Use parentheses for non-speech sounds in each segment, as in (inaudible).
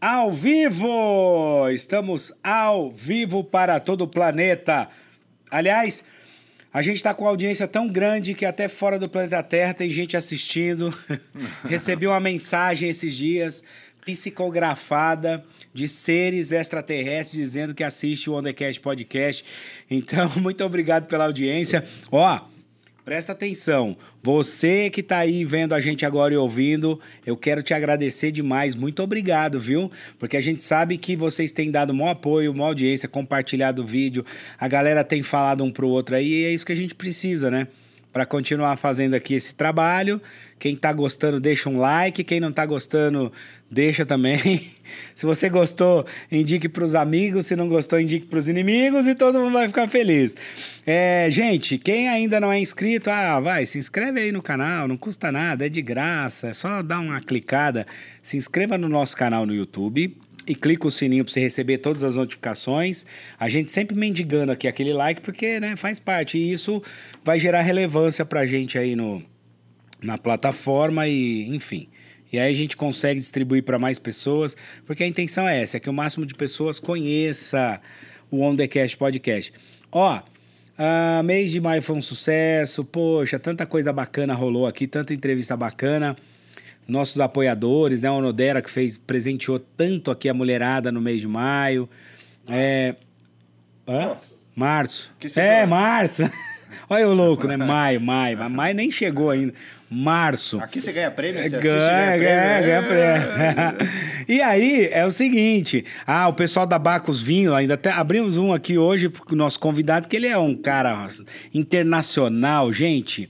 Ao vivo! Estamos ao vivo para todo o planeta. Aliás, a gente está com audiência tão grande que até fora do planeta Terra tem gente assistindo. (laughs) Recebi uma mensagem esses dias psicografada de seres extraterrestres dizendo que assiste o Undercast Podcast. Então, (laughs) muito obrigado pela audiência. Ó, Presta atenção, você que está aí vendo a gente agora e ouvindo, eu quero te agradecer demais, muito obrigado, viu? Porque a gente sabe que vocês têm dado um apoio, uma audiência, compartilhado o vídeo, a galera tem falado um pro outro aí, e é isso que a gente precisa, né? Para continuar fazendo aqui esse trabalho. Quem tá gostando, deixa um like. Quem não tá gostando, deixa também. (laughs) Se você gostou, indique para os amigos. Se não gostou, indique para os inimigos e todo mundo vai ficar feliz. É, gente, quem ainda não é inscrito, ah, vai, se inscreve aí no canal, não custa nada, é de graça, é só dar uma clicada. Se inscreva no nosso canal no YouTube e clica o sininho para você receber todas as notificações. A gente sempre mendigando aqui aquele like porque né, faz parte e isso vai gerar relevância para a gente aí no, na plataforma e enfim. E aí a gente consegue distribuir para mais pessoas, porque a intenção é essa, é que o máximo de pessoas conheça o On The Cast Podcast. Ó, uh, mês de maio foi um sucesso, poxa, tanta coisa bacana rolou aqui, tanta entrevista bacana nossos apoiadores, né? O Onodera que fez, presenteou tanto aqui a mulherada no mês de maio. É. Hã? Março. é, março. (laughs) Olha o louco, né? Maio, maio. Mas maio nem chegou ainda. Março. Aqui você ganha prêmio, você ganha, assiste, ganha, ganha, ganha prêmio. (laughs) e aí, é o seguinte. Ah, o pessoal da Bacos Vinho, ainda até abrimos um aqui hoje pro nosso convidado, que ele é um cara internacional. Gente,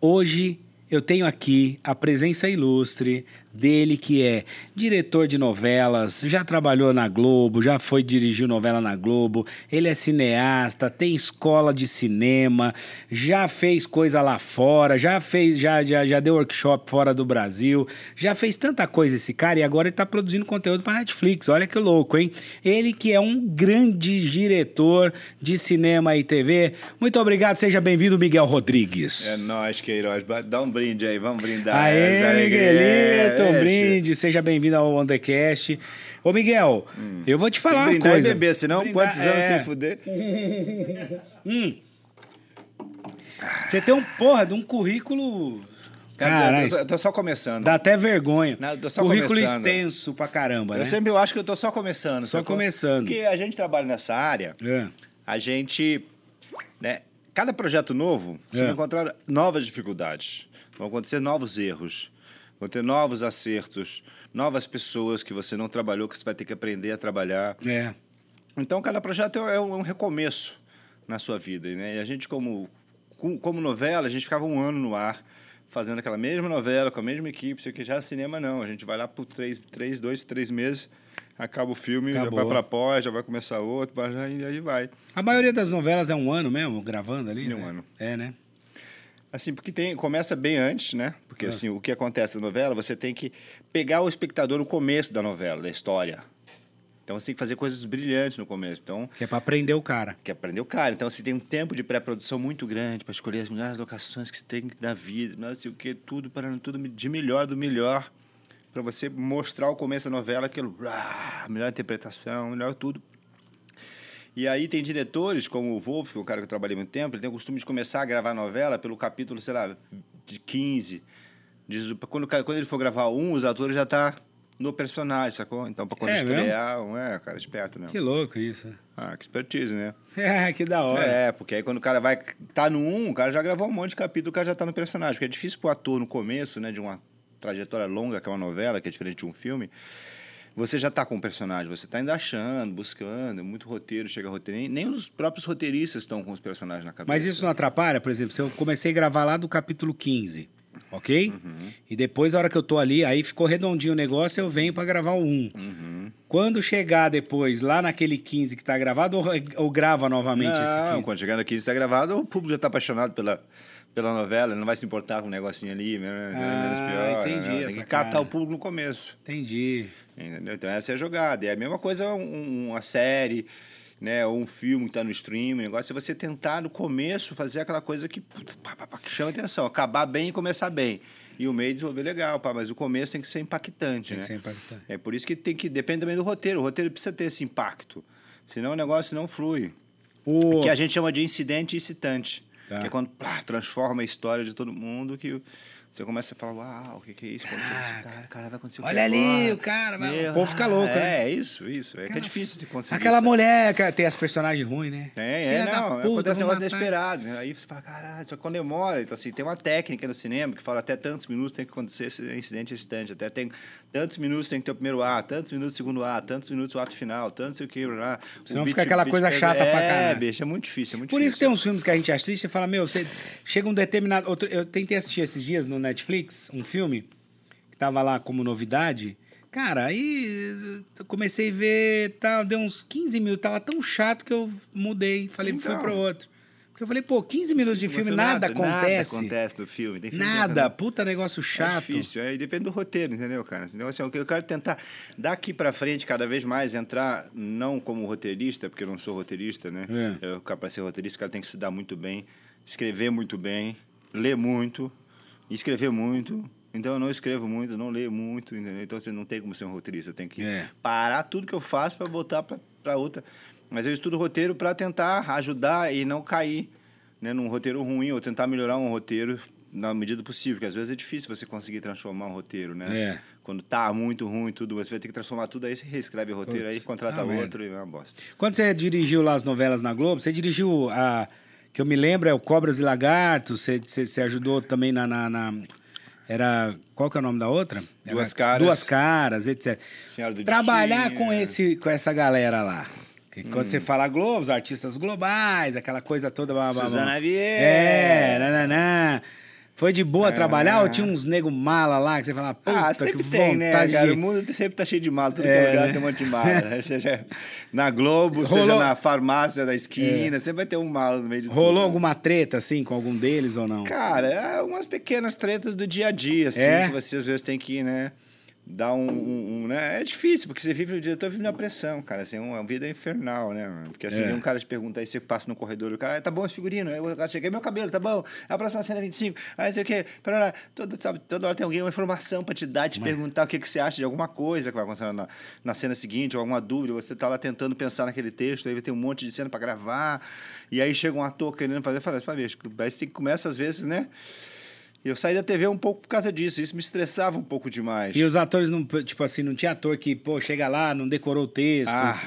hoje eu tenho aqui a presença ilustre dele, que é diretor de novelas, já trabalhou na Globo, já foi dirigir novela na Globo, ele é cineasta, tem escola de cinema, já fez coisa lá fora, já fez, já, já, já deu workshop fora do Brasil, já fez tanta coisa esse cara e agora ele tá produzindo conteúdo para Netflix. Olha que louco, hein? Ele que é um grande diretor de cinema e TV. Muito obrigado, seja bem-vindo, Miguel Rodrigues. É nóis, Queiroz. Dá um brinde aí, vamos brindar. Aê, Miguelito! Um brinde, seja bem-vindo ao Undercast. Ô, Miguel, hum. eu vou te falar uma coisa. e beber, senão brindar, quantos anos é... sem fuder? (laughs) hum. Você tem um, porra, de um currículo... Cara, eu, tô, eu tô só começando. Dá até vergonha. Não, só Currículo começando. extenso pra caramba, né? Eu sempre eu acho que eu tô só começando. Só começando. Porque a gente trabalha nessa área, é. a gente... Né, cada projeto novo, você é. vai encontrar novas dificuldades. Vão acontecer novos erros vão ter novos acertos, novas pessoas que você não trabalhou, que você vai ter que aprender a trabalhar. É. Então, cada projeto é um, é um recomeço na sua vida. Né? E a gente, como, como novela, a gente ficava um ano no ar fazendo aquela mesma novela, com a mesma equipe. Isso aqui já é cinema, não. A gente vai lá por três, três dois, três meses, acaba o filme, Acabou. já vai para pós, já vai começar outro, e aí vai. A maioria das novelas é um ano mesmo, gravando ali? É um né? ano. É, né? Assim, porque tem, começa bem antes, né? Porque é. assim, o que acontece na novela, você tem que pegar o espectador no começo da novela, da história. Então você tem que fazer coisas brilhantes no começo. Então, que é para aprender o cara. Que é aprender o cara. Então você tem um tempo de pré-produção muito grande para escolher as melhores locações que você tem na vida, não sei o que, tudo para tudo de melhor do melhor para você mostrar o começo da novela aquilo, ah, melhor interpretação, melhor tudo e aí tem diretores, como o Wolf, que é o cara que eu trabalhei muito tempo, ele tem o costume de começar a gravar novela pelo capítulo, sei lá, de 15. De, quando, quando ele for gravar um, os atores já tá no personagem, sacou? Então, pra quando é estrear, um, é, cara, esperto mesmo. Que louco isso. Ah, que expertise, né? É, (laughs) que da hora. É, porque aí quando o cara vai tá no um, o cara já gravou um monte de capítulo, o cara já tá no personagem. Porque é difícil pro ator no começo, né, de uma trajetória longa, que é uma novela, que é diferente de um filme você já está com o personagem, você está ainda achando, buscando, muito roteiro, chega roteiro. Nem, os próprios roteiristas estão com os personagens na cabeça. Mas isso não atrapalha? Por exemplo, se eu comecei a gravar lá do capítulo 15, ok? Uhum. E depois, a hora que eu tô ali, aí ficou redondinho o negócio, eu venho para gravar o 1. Uhum. Quando chegar depois, lá naquele 15 que está gravado, ou, ou grava novamente não, esse 15? quando chegar no 15 está gravado, o público já está apaixonado pela pela novela, não vai se importar com um negocinho ali, menos, ah, menos pior. Entendi. Né? Tem que captar cara. o público no começo. Entendi. Entendeu? Então essa é a jogada. É a mesma coisa um, uma série né? Ou um filme que tá no stream, o negócio é você tentar no começo fazer aquela coisa que, pá, pá, pá, que chama atenção, acabar bem e começar bem. E o meio desenvolver legal, pá, mas o começo tem que ser impactante, Tem né? que ser impactante. É por isso que tem que depende também do roteiro. O roteiro precisa ter esse impacto. Senão o negócio não flui. O... Que a gente chama de incidente excitante. Tá. Que é quando plá, transforma a história de todo mundo que você começa a falar, uau, o que, que é isso? Cara, cara, vai acontecer o Olha ali, o cara, vai- Meu, o povo fica louco, É, né? é isso, isso. É que é difícil de conseguir. Aquela sabe? mulher, que tem as personagens ruins, né? É, Filha é, da não, puta, acontece um negócio matar. inesperado. né? Aí você fala, caralho, só que quando demora. Então, assim, tem uma técnica no cinema que fala até tantos minutos tem que acontecer esse incidente excitante. Até tem tantos minutos tem que ter o primeiro ato, tantos minutos o segundo ato, tantos minutos o ato final, tantos o que lá. o Senão beat- fica aquela beat coisa pega- chata pra É, caralho. bicho, é muito difícil, é muito Por isso que difícil. tem uns filmes que a gente assiste e fala, meu, você chega um determinado. Outro, eu tentei assistir esses dias no Netflix um filme que tava lá como novidade. Cara, aí eu comecei a ver, tal, deu uns 15 minutos, tava tão chato que eu mudei, falei, fui Então. pro outro. Porque eu falei, pô, 15 minutos de filme, Você nada, acontece. Nada acontece no filme. Tem filme Nada, não- puta negócio É chato. difícil, aí depende do roteiro, entendeu, cara? Então, assim, eu quero tentar, daqui pra frente, cada vez mais, entrar, não como roteirista, porque eu não sou roteirista, né? É. Eu, pra ser roteirista, o cara tem que estudar muito bem, escrever muito bem, ler muito, e escrever muito. Então, eu não escrevo muito, não leio muito, entendeu? Então, você não tem como ser um roteirista. Eu tenho que É. parar tudo que eu faço pra voltar pra, pra outra. Mas eu estudo roteiro pra tentar ajudar e não cair né, num roteiro ruim, ou tentar melhorar um roteiro na medida possível, porque às vezes é difícil você conseguir transformar um roteiro, né? É. Quando tá muito ruim tudo, você vai ter que transformar tudo, aí você reescreve o roteiro, Putz, aí contrata ah, outro e é uma bosta. Quando você dirigiu lá as novelas na Globo, você dirigiu a. Que eu me lembro é o Cobras e Lagartos, você, ajudou também na, na- na- Era. Qual que é o nome da outra? Era Duas Caras. Duas Caras, etc. Senhora do Trabalhar com, esse, com essa galera lá. Que Quando Hum. você fala Globo, os artistas globais, aquela coisa toda. blá, blá, blá. Suzana Vieira. É, nananã. Foi de boa trabalhar ou tinha uns nego mala lá que você fala, puta, Ah, que sempre tem, né, cara? de... O mundo sempre tá cheio de mala, tudo que É, é lugar né? tem um monte de mala. né? (laughs) Seja na Globo, seja Rolou- na farmácia da esquina, sempre vai ter um mala no meio de tudo. Rolou né? alguma treta, assim, com algum deles ou não? Cara, é umas pequenas tretas do dia a dia, assim, É? que você às vezes tem que, né, dar um, um- um, né? É difícil, porque você vive, o diretor vive na pressão, cara, assim, é uma vida infernal, né, mano? Porque assim, É. um cara te pergunta aí, você passa no corredor, o cara, "Ah, tá bom esse figurino, aí o cara chega, "E meu cabelo, tá bom, a próxima cena é 25, aí não sei o quê, parará. toda, sabe, toda hora tem alguém, uma informação pra te dar, te perguntar o que, que você acha de alguma coisa que vai acontecer na, na cena seguinte, ou alguma dúvida, você tá lá tentando pensar naquele texto, aí tem um monte de cena pra gravar, e aí chega um ator querendo fazer, fala, fala, tem que começa às vezes, né, eu saí da TV um pouco por causa disso. Isso me estressava um pouco demais. E os atores, não, tipo assim, não tinha ator que, pô, chega lá, não decorou o texto. Ah.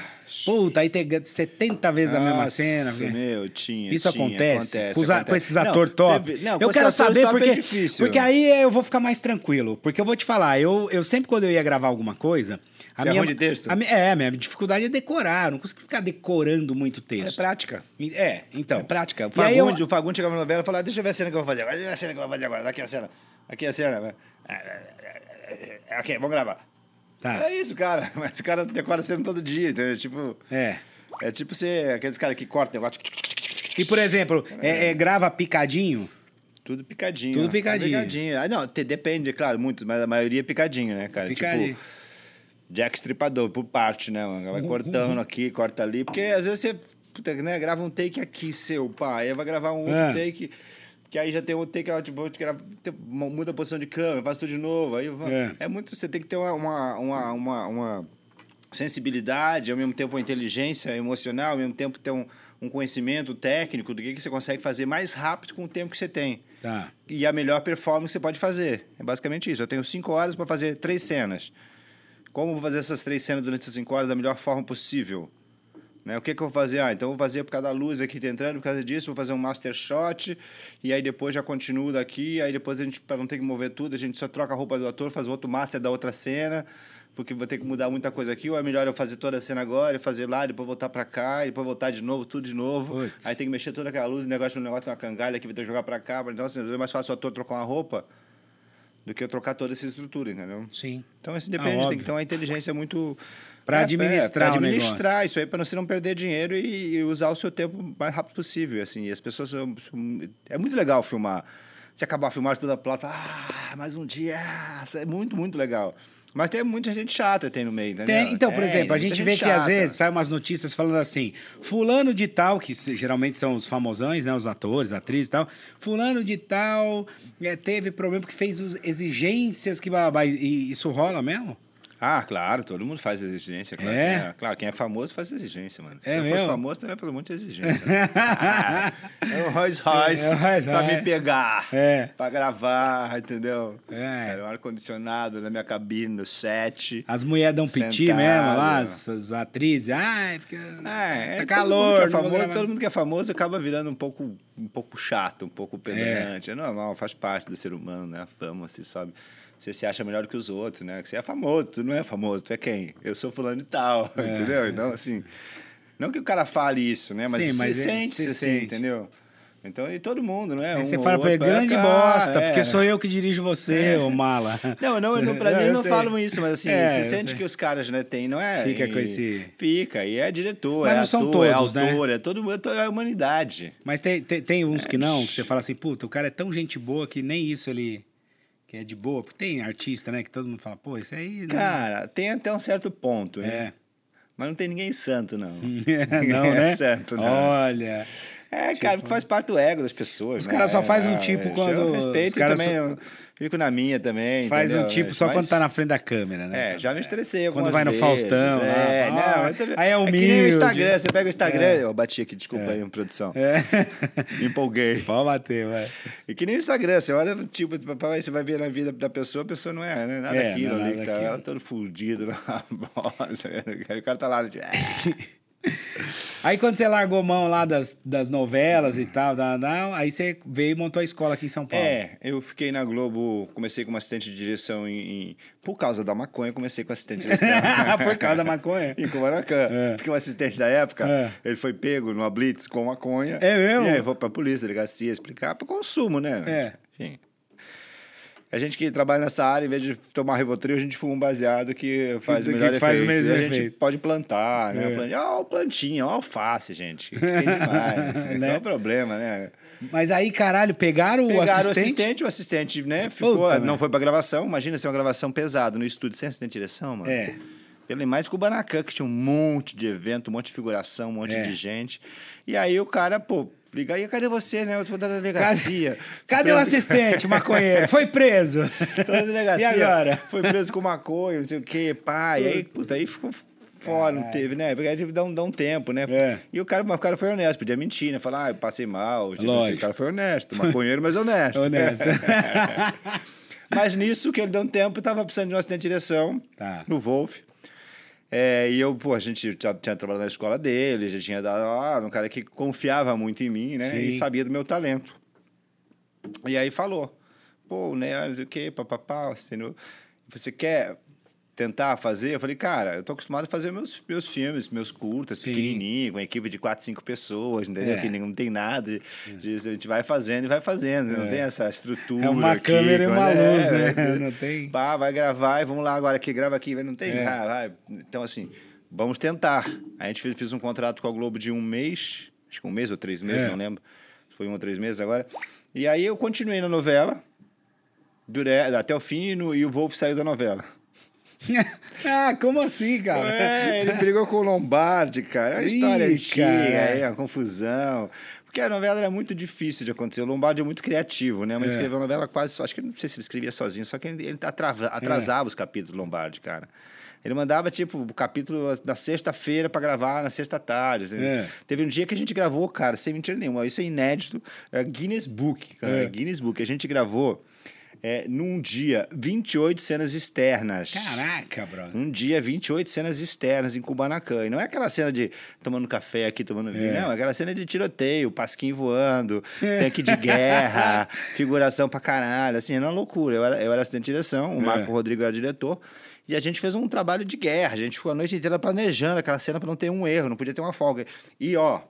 Puta, aí tem 70 vezes a mesma Nossa, cena. meu, tinha. Isso tinha, acontece, acontece, com, acontece. com esses atores top. teve- não, eu quero saber é porque, difícil. porque aí eu vou ficar mais tranquilo. Porque eu vou te falar, eu, eu sempre quando eu ia gravar alguma coisa. A Você é minha, ruim de texto? a é, a minha dificuldade é decorar. Eu não consigo ficar decorando muito É texto. prática. É, então. É prática. O E aí eu- Fagundes, o Fagundes chegava na novela e falava, deixa eu ver a cena que eu vou fazer agora. Deixa eu ver a cena que eu vou fazer agora. Daqui a cena. Aqui a cena. Ok, vamos gravar. Tá. É isso, cara. Mas o cara decora a cena todo dia, entendeu? Tipo... É. É tipo ser aqueles caras que cortam negócio... E, por exemplo, é, é, grava picadinho. Tudo picadinho. Tudo picadinho. picadinho. Ah, não, te- depende, claro, muito, mas a maioria é picadinho, né, cara? Picadinho. Tipo, Jack Stripador, por parte, né, mano? Vai cortando aqui, corta ali. Porque às vezes você puta, né, grava um take aqui seu, pá. Aí vai gravar um outro É. take. Que aí já tem outro take, tipo, tem- muda a posição de câmera, faz tudo de novo. Aí É. é. muito. Você tem que ter uma, uma, uma, uma, uma sensibilidade, ao mesmo tempo uma inteligência emocional, ao mesmo tempo ter um, um conhecimento técnico do que, que você consegue fazer mais rápido com o tempo que você tem Tá. e a melhor performance que você pode fazer. É basicamente isso. Eu tenho cinco horas para fazer três cenas. Como eu vou fazer essas três cenas durante essas cinco horas da melhor forma possível? Né? O que, que eu vou fazer? Ah, então eu vou fazer por causa da luz aqui tá entrando, por causa disso, vou fazer um master shot, e aí depois já continuo daqui, aí depois a gente, para não ter que mover tudo, a gente só troca a roupa do ator, faz outro master da outra cena, porque vou ter que mudar muita coisa aqui, ou é melhor eu fazer toda a cena agora, e fazer lá, depois voltar para cá, e depois voltar de novo, tudo de novo. Putz. Aí tem que mexer toda aquela luz, o negócio, o negócio tem uma cangalha que vai ter que jogar para cá, então assim, é mais fácil o ator trocar uma roupa do que eu trocar toda essa estrutura, entendeu? Sim. Então, isso Ah, depende, tem óbvio. que ter uma inteligência muito. Pra administrar pra o administrar isso aí, para você não perder dinheiro e, e usar o seu tempo o mais rápido possível. Assim, e as pessoas. são- são- é muito legal filmar. Se acabar a filmagem toda a plata, ah, mais um dia, ah, é muito, muito legal. Mas tem muita gente chata tem no meio, entendeu? Tem, então, por Tem, exemplo, a gente vê que chata. às vezes sai umas notícias falando assim: Fulano de Tal, que geralmente são os famosões, né? Os atores, atrizes e tal. Fulano de Tal é, teve problema porque fez exigências que. E isso rola mesmo? Ah, claro, todo mundo faz exigência. Claro, É? é? claro quem é famoso faz exigência, mano. Se É eu mesmo? fosse famoso, também faz um monte de exigência. né? (laughs) Ah, é o Royce Royce É Rolls pra me pegar, É. pra gravar, entendeu? É. Era um ar-condicionado na minha cabine, no set. As mulheres dão piti mesmo lá, as, as atrizes. Ai, porque. É, é, tá mundo calor. que é famoso, todo mundo que é famoso acaba virando um pouco, um pouco chato, um pouco pedante. É. normal, faz parte do ser humano, né? A fama, se sobe. Você se acha melhor que os outros, né? Que você é famoso, tu não é famoso, tu é quem? Eu sou fulano e tal, (laughs) entendeu? Então, assim, não que o cara fale isso, né? Mas Sim, mas é- sente, você você sente. entendeu? Então, e todo mundo, né? Aí Um você fala pra ele, outro, grande bosta, é. porque sou eu que dirijo você, ô mala. (laughs) Não, não, não pra Não, mim eu não sei. falam isso, mas assim, (laughs) É, você sente sei. que os caras, né, tem, não é? Fica e- com esse- Fica, e é diretor, Mas é não são ator, todos, é né? autor, é todo mundo, é a humanidade. Mas tem, tem, tem uns que não, que você fala assim, puta, o cara é tão gente boa que nem isso ele. Que é de boa. Porque tem artista, né, que todo mundo fala, pô, isso aí. Não... Cara, tem até um certo ponto, né? É. Mas não tem ninguém santo, não. (laughs) não, é né? certo, não. Olha. É, cara, porque faz parte do ego das pessoas. Os né? caras só fazem um tipo é, quando- Eu respeito também, só- fico na minha também. Faz um entendeu? tipo só Mas- quando tá na frente da câmera, né? É, já me estressei Quando algumas vai no vezes. Faustão lá, É, fala, não, "Ah, eu também- aí é que nem o humilde." Instagram, você pega o Instagram... É. Eu bati aqui, desculpa aí, produção. É. (laughs) Me empolguei. Pode bater, vai. E que nem o Instagram, você olha, tipo, você vai ver na vida da pessoa, a pessoa não é, né? Nada É, daquilo é ali, que tá ela todo fudido na (laughs) bosta. O cara tá lá, tipo, (laughs) Aí quando você largou mão lá das, das novelas e tal, da, da, aí você veio e montou a escola aqui em São Paulo. É, eu fiquei na Globo, comecei como assistente de direção em, em- Por causa da maconha, comecei com assistente de direção. (laughs) Por causa da maconha. (laughs) Em Kubanacan. Porque o assistente da época, É. ele foi pego numa blitz com maconha. É mesmo? E aí foi pra polícia, delegacia, explicar para consumo, né? É. Enfim. A gente que trabalha nessa área, em vez de tomar Rivotril, a gente fuma um baseado que faz Que- o melhor que faz efeito. a gente efeito. pode plantar, né? É. Plantinha, Ó, o plantinha, ó, alface, gente. Que tem (laughs) demais. Né? Não é o problema, né? Mas aí, caralho, pegaram, Pegaram o o assistente? assistente, o assistente, né? Ficou, Puta, não velho. foi pra gravação. Imagina ser uma gravação pesada no estúdio sem assistente de direção, mano. É. Ele mais que o Banacan, que tinha um monte de evento, um monte de figuração, um monte É. de gente. E aí o cara, pô, liga aí, cadê você, né? Eu tô da delegacia. (laughs) Cadê o assistente, maconheiro? Foi preso. (laughs) Tô na delegacia. E agora? Foi preso com maconha, não sei o quê. E aí, puta, aí ficou fora, não teve, né? Porque aí teve que dar um, dar um tempo, né? É. E o cara, o cara foi honesto, podia mentir, né? Falar, ah, eu passei mal. Tipo assim, o cara foi honesto, maconheiro, mas honesto. (laughs) Honesto. Mas nisso que ele deu um tempo, tava precisando de um assistente de direção Tá. no Wolf. É, e eu, pô, a gente já tinha trabalhado na escola dele, já tinha dado, ah, um cara que confiava muito em mim, né? E Sim. sabia do meu talento. E aí falou, pô, né, não sei o quê, papapá, você? Você quer tentar fazer? Eu falei, cara, eu tô acostumado a fazer meus, meus filmes, meus curtas, Sim. pequenininho, com uma equipe de quatro, cinco pessoas, entendeu? É. Que não tem nada. de- a gente vai fazendo e vai fazendo, não tem essa estrutura É uma aqui, câmera e uma quando- luz, é, né? (laughs) Não tem- Pá, vai gravar e vamos lá agora aqui, grava aqui, não tem, É. ah, vai. Então, assim, vamos tentar. A gente fez, fez um contrato com a Globo de um mês, acho que um mês ou três meses, É. não lembro. Foi um ou três meses agora. E aí eu continuei na novela, durei, até o fim, e, no- e o Wolf saiu da novela. (laughs) ah, como assim, cara? É, ele brigou com o Lombardi, cara. É uma história Ih, antiga, cara. aí, uma confusão. Porque a novela era muito difícil de acontecer. O Lombardi é muito criativo, né? Mas É. escreveu a novela quase só. Acho que não sei se ele escrevia sozinho, só que ele, ele atrava- atrasava os capítulos do Lombardi, cara. Ele mandava, tipo, o capítulo na sexta-feira pra gravar na sexta-tarde. assim. É. Teve um dia que a gente gravou, cara, sem mentira nenhuma. Isso é inédito. É Guinness Book, cara. É. Guinness Book. A gente gravou é, num dia 28 cenas externas. Caraca, brother. Um dia, 28 cenas externas em Kubanacan. E não é aquela cena de tomando café aqui, tomando vinho. Não, é aquela cena de tiroteio, pasquinho voando, tanque de guerra, (laughs) figuração pra caralho. Assim, era uma loucura. Eu era, eu era assistente de direção, o É. Marco Rodrigo era diretor. E a gente fez um trabalho de guerra. A gente ficou a noite inteira planejando aquela cena pra não ter um erro, não podia ter uma folga. E, ó,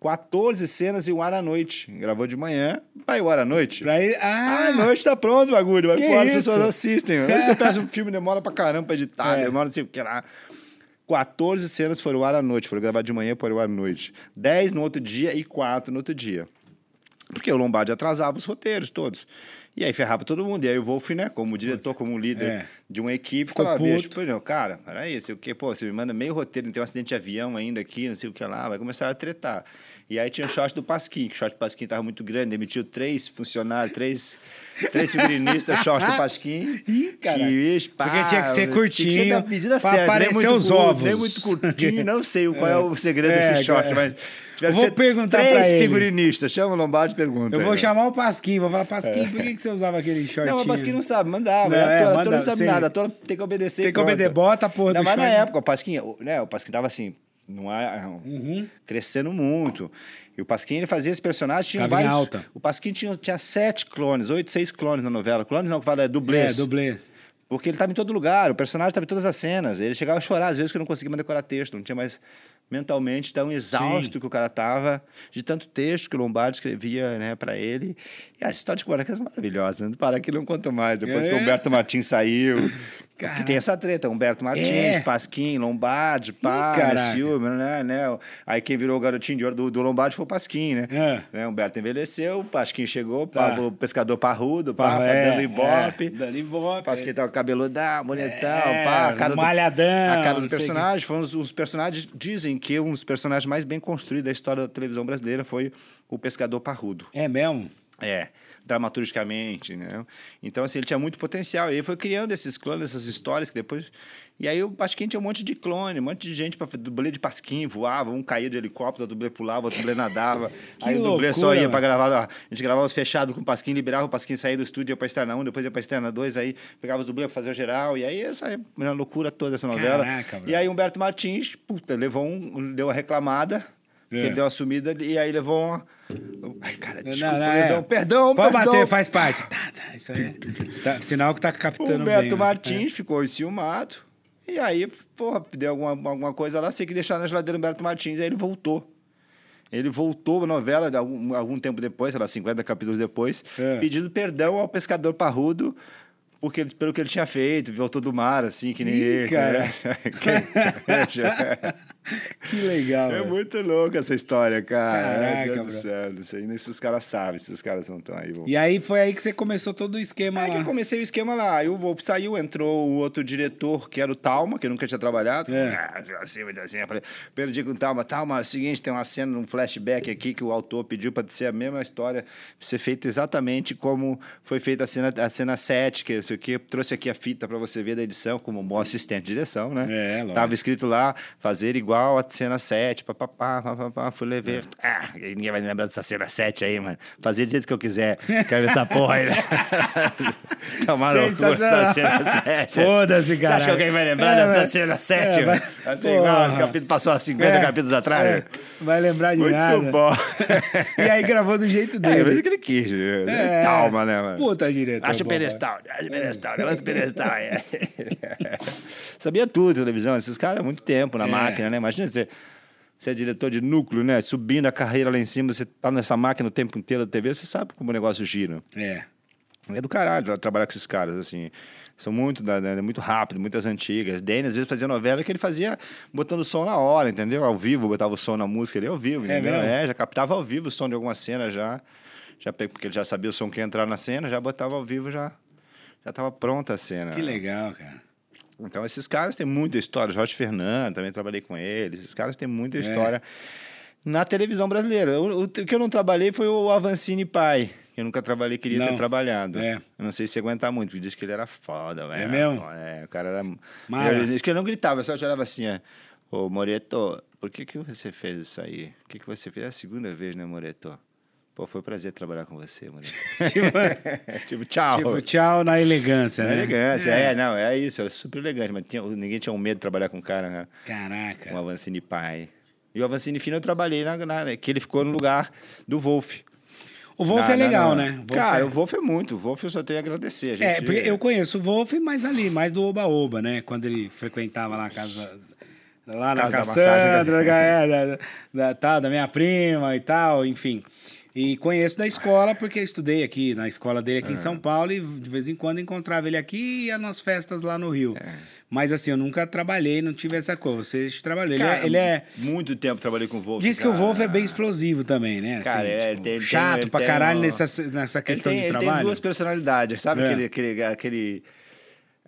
14 cenas e um ar à noite. Gravou de manhã, vai o ar à noite. Pra. Ah, Ah, à noite tá pronto o bagulho. Vai Que fora, as pessoas assistem. Aí você perde um filme, demora pra caramba pra editar, É. demora não sei o que lá. 14 cenas foram ao ar à noite, foram gravar de manhã foram ao ar à noite. 10 no outro dia e 4 no outro dia. Porque o Lombardi atrasava os roteiros todos. E aí ferrava todo mundo. E aí o Wolf, né, como diretor, como líder É. de uma equipe, Ficou falava, bicho, puto. pô, cara, peraí, sei o quê, pô, você me manda meio roteiro, não tem um acidente de avião ainda aqui, não sei o que lá, vai começar a tretar. E aí tinha o shot do Pasquim, que o shot do Pasquim tava muito grande, demitiu três funcionários, três, três figurinistas, shot do Pasquim. Ih, cara. Porque tinha que ser Tinha que curtinho, ser da medida certa, aparecer os curto, ovos. Nem muito curtinho, não sei qual é, o (laughs) segredo É, desse shot, é. mas... vou perguntar três pra ele. figurinistas, chama o Lombardi e pergunta. Eu vou aí. chamar o Pasquim, vou falar, Pasquim, por que, que você usava aquele shortinho? É. Não, mas Pasquim não sabe, mandava. Não, a é, ator manda, não sabe nada, a ator tem que obedecer. Tem que obedecer, bota a porra Ainda do mais na short. época, o Pasquim, o- né, o Pasquim tava assim, não é, Uhum. crescendo muito. E o Pasquim, ele fazia esse personagem, tinha em vários... alta. O Pasquim tinha, tinha sete clones, oito, seis clones na novela. Clones não, que fala é É, dublês. dublê. Porque ele estava em todo lugar, o personagem estava em todas as cenas. Ele chegava a chorar, às vezes, que eu não conseguia mais decorar texto, não tinha mais mentalmente tão exausto que o cara tava de tanto texto que o Lombardi escrevia né, para ele. E a história de Guaracas é maravilhosa, né? Para que não conto mais, depois É. que o Humberto Martins saiu. (laughs) Caraca. Que tem essa treta, Humberto Martins, É. Pasquim, Lombardi, pá, né, Silva, né, né? Aí quem virou o garotinho de ouro do, do Lombardi foi o Pasquim, né? É. né? Humberto envelheceu, Pasquim chegou, Tá. o pescador parrudo, pá, É, dando ibope. é, dando ibope. Pasquim tava cabeludão, bonitão, É, pá, a cara do, malhadão, a cara do personagem. Dos os personagens, dizem que um dos personagens mais bem construídos da história da televisão brasileira foi o pescador parrudo. É mesmo? É, dramaturgicamente, né? Então, assim, ele tinha muito potencial. E ele foi criando esses clones, essas histórias que depois... E aí o Pasquim tinha um monte de clone, um monte de gente para dublê de Pasquim, voava, um caía de helicóptero, o dublê pulava, o dublê nadava. (laughs) Que aí o dublê só ia para gravar, a gente gravava os fechados com o Pasquim, liberava o Pasquim, saía do estúdio, ia para externa 1, depois ia para externa 2, aí pegava os dublês para fazer o geral, e aí essa é loucura toda essa novela. Caraca, e aí Humberto Martins, puta, levou um, deu uma reclamada, É. ele deu uma sumida, e aí levou uma... Ai, cara, Não, desculpa, não, é. perdão, perdão, Pode perdão. bater, faz parte. Tá, tá, isso aí. (laughs) Tá, sinal que tá O captando Humberto bem. né? Martins ficou enciumado. E aí, porra, deu alguma, alguma coisa lá, sei que deixaram na geladeira o Humberto Martins, aí ele voltou. Ele voltou à novela algum, algum tempo depois, sei lá, 50 capítulos depois, É. pedindo perdão ao pescador parrudo porque, pelo que ele tinha feito, voltou do mar, assim, que nem Ih, ele. cara. (laughs) (laughs) (laughs) Que legal. É velho. muito louca essa história, cara. Meu Caraca, Deus do céu. Nem se os caras sabem, se os caras não estão aí. vão- E aí foi aí que você começou todo o esquema Aí que lá. eu comecei o esquema lá. Aí o Volpe saiu, entrou o outro diretor, que era o Talma, que eu nunca tinha trabalhado. É. Ah, assim, assim. Eu falei, dia com o Talma, Talma, é o seguinte, tem uma cena, um flashback aqui que o autor pediu para ser a mesma história, pra ser feita exatamente como foi feita a cena, a cena 7, que não sei o quê. Trouxe aqui a fita para você ver da edição, como bom assistente de direção, né? É, lógico. Tava escrito lá, fazer igual a cena 7, papapá, papapá, fui ler ver. Ah, ninguém vai lembrar dessa cena 7 aí, mano. Fazer do jeito que eu quiser. Quero ver essa porra aí, né? (laughs) Tomar no cu Sensacional. essa cena 7. Foda-se, Você cara. acha que alguém vai lembrar É, dessa vai- cena 7? é, vai- assim, igual, esse capítulo passou há 50 É, capítulos atrás. é, vai lembrar de Muito nada. bom. (laughs) E aí gravou do jeito É, dele. mas que ele quis. né? Calma, né, mano? Puta diretor. Acha o pedestal, acha o pedestal, levanta o pedestal. é. (laughs) Sabia tudo, televisão. Esses caras há muito tempo na É. máquina, né? Imagina você, você é diretor de núcleo, né? Subindo a carreira lá em cima, você tá nessa máquina o tempo inteiro da TV, você sabe como o negócio gira. É. É do caralho trabalhar com esses caras, assim. São muito, da- muito rápido, muitas antigas. Danny, às vezes, fazia novela que ele fazia botando som na hora, entendeu? Ao vivo, botava o som na música ali ao vivo, É entendeu? mesmo? É, já captava ao vivo o som de alguma cena já. já porque ele já sabia o som que ia entrar na cena, já botava ao vivo, já já estava pronta a cena. Que legal, cara. Então, esses caras têm muita história. Jorge Fernando, também trabalhei com eles. Esses caras têm É. muita história na televisão brasileira. O, o- o que eu não trabalhei foi o Avancini Pai. Eu nunca trabalhei, queria Não. ter trabalhado. É. Eu não sei se aguentar muito, porque disse que ele era foda, velho. mesmo? É, o cara era. Mara. Eu, disse que ele não gritava, só olhava assim, ó. Ô, Moreto, por que, que você fez isso aí? O que, que você fez? É a segunda vez, né, Moreto? Pô, foi um prazer trabalhar com você, Moreto. (laughs) (laughs) tipo, tchau. Tipo, tchau na elegância, É né? elegância, é. não, é isso, era super elegante, mas tinha- ninguém tinha um medo de trabalhar com o cara, né? Caraca. O Avancini pai. E o Avancini Fino eu trabalhei na, na- que ele ficou no lugar do Wolf. O Wolf Na- é na- legal, na- né? O Cara, é... o Wolf é muito. O Wolf eu só tenho a agradecer. A gente, É, porque eu conheço o Wolf, mas ali, mais do Oba-Oba, né? Quando ele frequentava lá a casa. Lá na Casa da Cassandra, massagem. (laughs) é, da, da, da, tal, da minha prima e tal, enfim. E conheço da escola, porque eu estudei aqui na escola dele aqui em São Paulo e de vez em quando encontrava ele aqui e ia nas festas lá no Rio. Mas assim, eu nunca trabalhei, não tive essa coisa. Você trabalhou. Ele, Cara, é, ele é- Muito tempo trabalhei com o Wolf. Diz que o cara. Wolf é bem explosivo também, né? Cara, Assim, é, tipo, tem- tem- chato ele pra tem caralho um- nessa, nessa Ele questão tem, de ele trabalho. tem duas personalidades. Sabe É. aquele, aquele, aquele,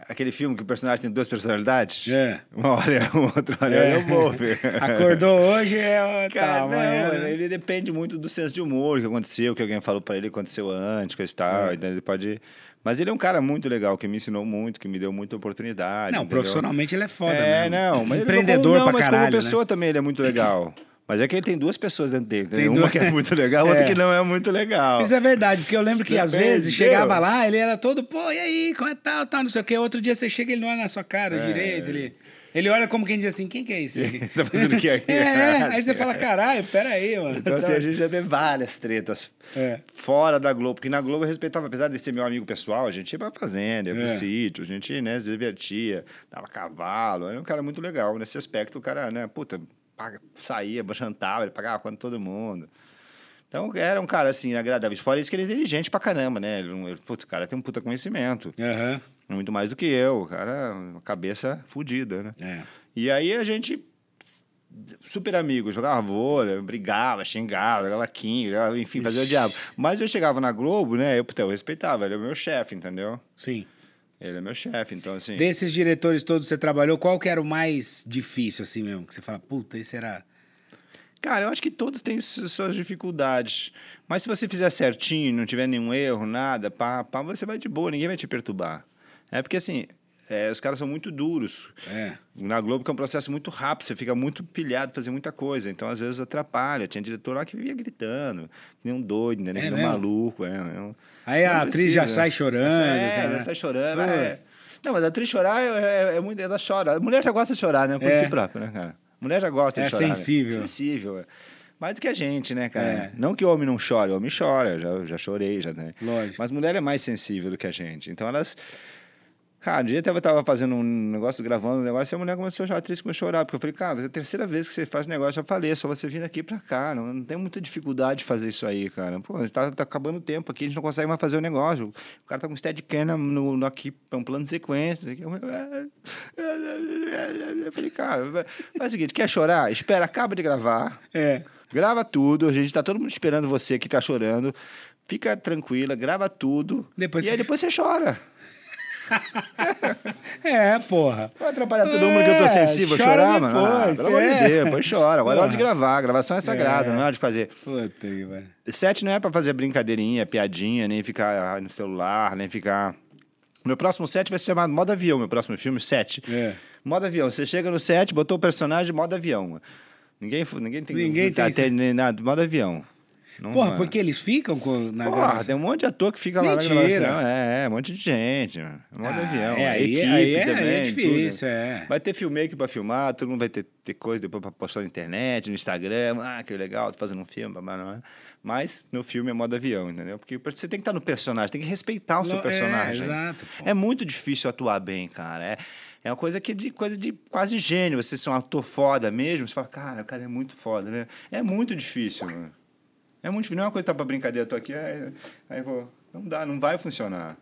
aquele filme que o personagem tem duas personalidades? É. (laughs) Uma hora é o outro, hora é, É. o. (laughs) Acordou hoje, é. Cara, tá, não, amanhã, né? ele depende muito do senso de humor que aconteceu, que alguém falou pra ele, aconteceu antes, coisa e tal. É. Então ele pode. Mas ele é um cara muito legal, que me ensinou muito, que me deu muita oportunidade. Não, entendeu? profissionalmente ele é foda. É, mesmo. não, mas ele- Empreendedor como, não, pra mas caralho. como pessoa né? também ele é muito legal. (clears throat) Mas é que ele tem duas pessoas dentro dele. Tem uma duas- que é muito (laughs) legal, outra É. que não é muito legal. Isso é verdade, porque eu lembro que às vezes chegava lá, ele era todo, pô, e aí, como é tal, tal, não sei o quê. Outro dia você chega, ele não olha na sua cara direito, ele, ele olha como quem diz assim, quem que é esse? (laughs) Tá fazendo o que aqui? (laughs) É, é, aí você fala, caralho, peraí, mano. Então, assim, a gente já teve várias tretas É. fora da Globo, porque na Globo eu respeitava, apesar de ser meu amigo pessoal, a gente ia pra fazenda, ia pro É. sítio, a gente, né, se divertia, dava cavalo, era um cara muito legal. Nesse aspecto, o cara, né, puta, saía, jantava, ele pagava quanto todo mundo. Então, era um cara, assim, agradável. Fora isso que ele é inteligente pra caramba, né? Ele, não- ele, puta, o cara tem um puta conhecimento. Aham, Muito mais do que eu. O cara, uma cabeça fodida, né? é. E aí a gente, super amigo, jogava vôlei, brigava, xingava, jogava king, enfim, fazia o diabo. Mas eu chegava na Globo, né? Eu, puta, eu respeitava, ele é o meu chefe, entendeu? Sim. Ele é meu chefe, então assim. Desses diretores todos que você trabalhou, qual que era o mais difícil, assim mesmo? Que você fala, puta, esse era... Cara, eu acho que todos têm su- suas dificuldades. Mas se você fizer certinho, não tiver nenhum erro, nada, pá, pá, você vai de boa, ninguém vai te perturbar. É porque assim, é, os caras são muito duros. É. Na Globo que é um processo muito rápido, você fica muito pilhado fazer muita coisa, então às vezes atrapalha. Tinha diretor lá que vivia gritando, que nem um doido, né? É que nem um mesmo? maluco. É, é um- Aí a atriz já precisa. sai chorando, É, cara. já sai chorando. É. Não, mas a atriz chorar é, é, é muito. Ela chora. A mulher já gosta de chorar, né? Por É. si própria, né, cara? A mulher já gosta É de chorar. né? sensível. Sensível. é. Mais do que a gente, né, cara? É. Não que o homem não chore, o homem chora, já, já chorei, já, né? Lógico. Mas mulher é mais sensível do que a gente. Então elas. Cara, um dia eu tava fazendo um negócio, gravando um negócio, e a mulher começou a atriz começou a chorar, porque eu falei, cara, é a terceira vez que você faz negócio, já falei, é só você vir aqui pra cá, não, não tem muita dificuldade de fazer isso aí, cara. Pô, tá, tá acabando o tempo aqui, a gente não consegue mais fazer o negócio. O cara tá com steadicam no, no, aqui, é um plano de sequência. Eu falei, cara, faz o seguinte, quer chorar? Espera, acaba de gravar, É. grava tudo, a gente tá todo mundo esperando você que tá chorando, fica tranquila, grava tudo, Depois e aí você- depois você chora. (laughs) É, porra. Vai atrapalhar todo mundo que eu tô É, sensível a chora chorar, mano. Ah, depois, pelo amor é. de Deus, depois chora. Agora é hora de gravar. A gravação é sagrada, É. não é hora de fazer. Puta que vai. Sete não é pra fazer brincadeirinha, piadinha, nem ficar ah, no celular, nem ficar. Meu próximo set vai ser chamado Modo Avião, meu próximo filme, Sete. É. Modo Avião. Você chega no set, botou o personagem Modo Avião. Ninguém, ninguém tem. Ninguém tem até, nem nada. Modo Avião. Porra, mano. porque eles ficam com, na Porra, gravação? tem um monte de ator que fica lá Mentira. na gravação. É, é, um monte de gente. mano. Modo Ah, avião. é, aí- equipe aí é- também. é difícil, tudo. é. Vai ter filmmaker pra filmar, todo mundo vai ter, ter coisa depois pra postar na internet, no Instagram. Ah, que legal, tô fazendo um filme, blá. Mas no filme é modo avião, entendeu? Porque você tem que estar no personagem, tem que respeitar o seu é, personagem. exato, pô. É muito difícil atuar bem, cara. É, é uma coisa que de coisa de quase gênio. Você ser um ator foda mesmo, você fala, cara, o cara é muito foda, né? É muito difícil, mano. É muito difícil. Não é uma coisa que tá pra brincadeira, tô aqui, aí, aí vou. Não dá, não vai funcionar.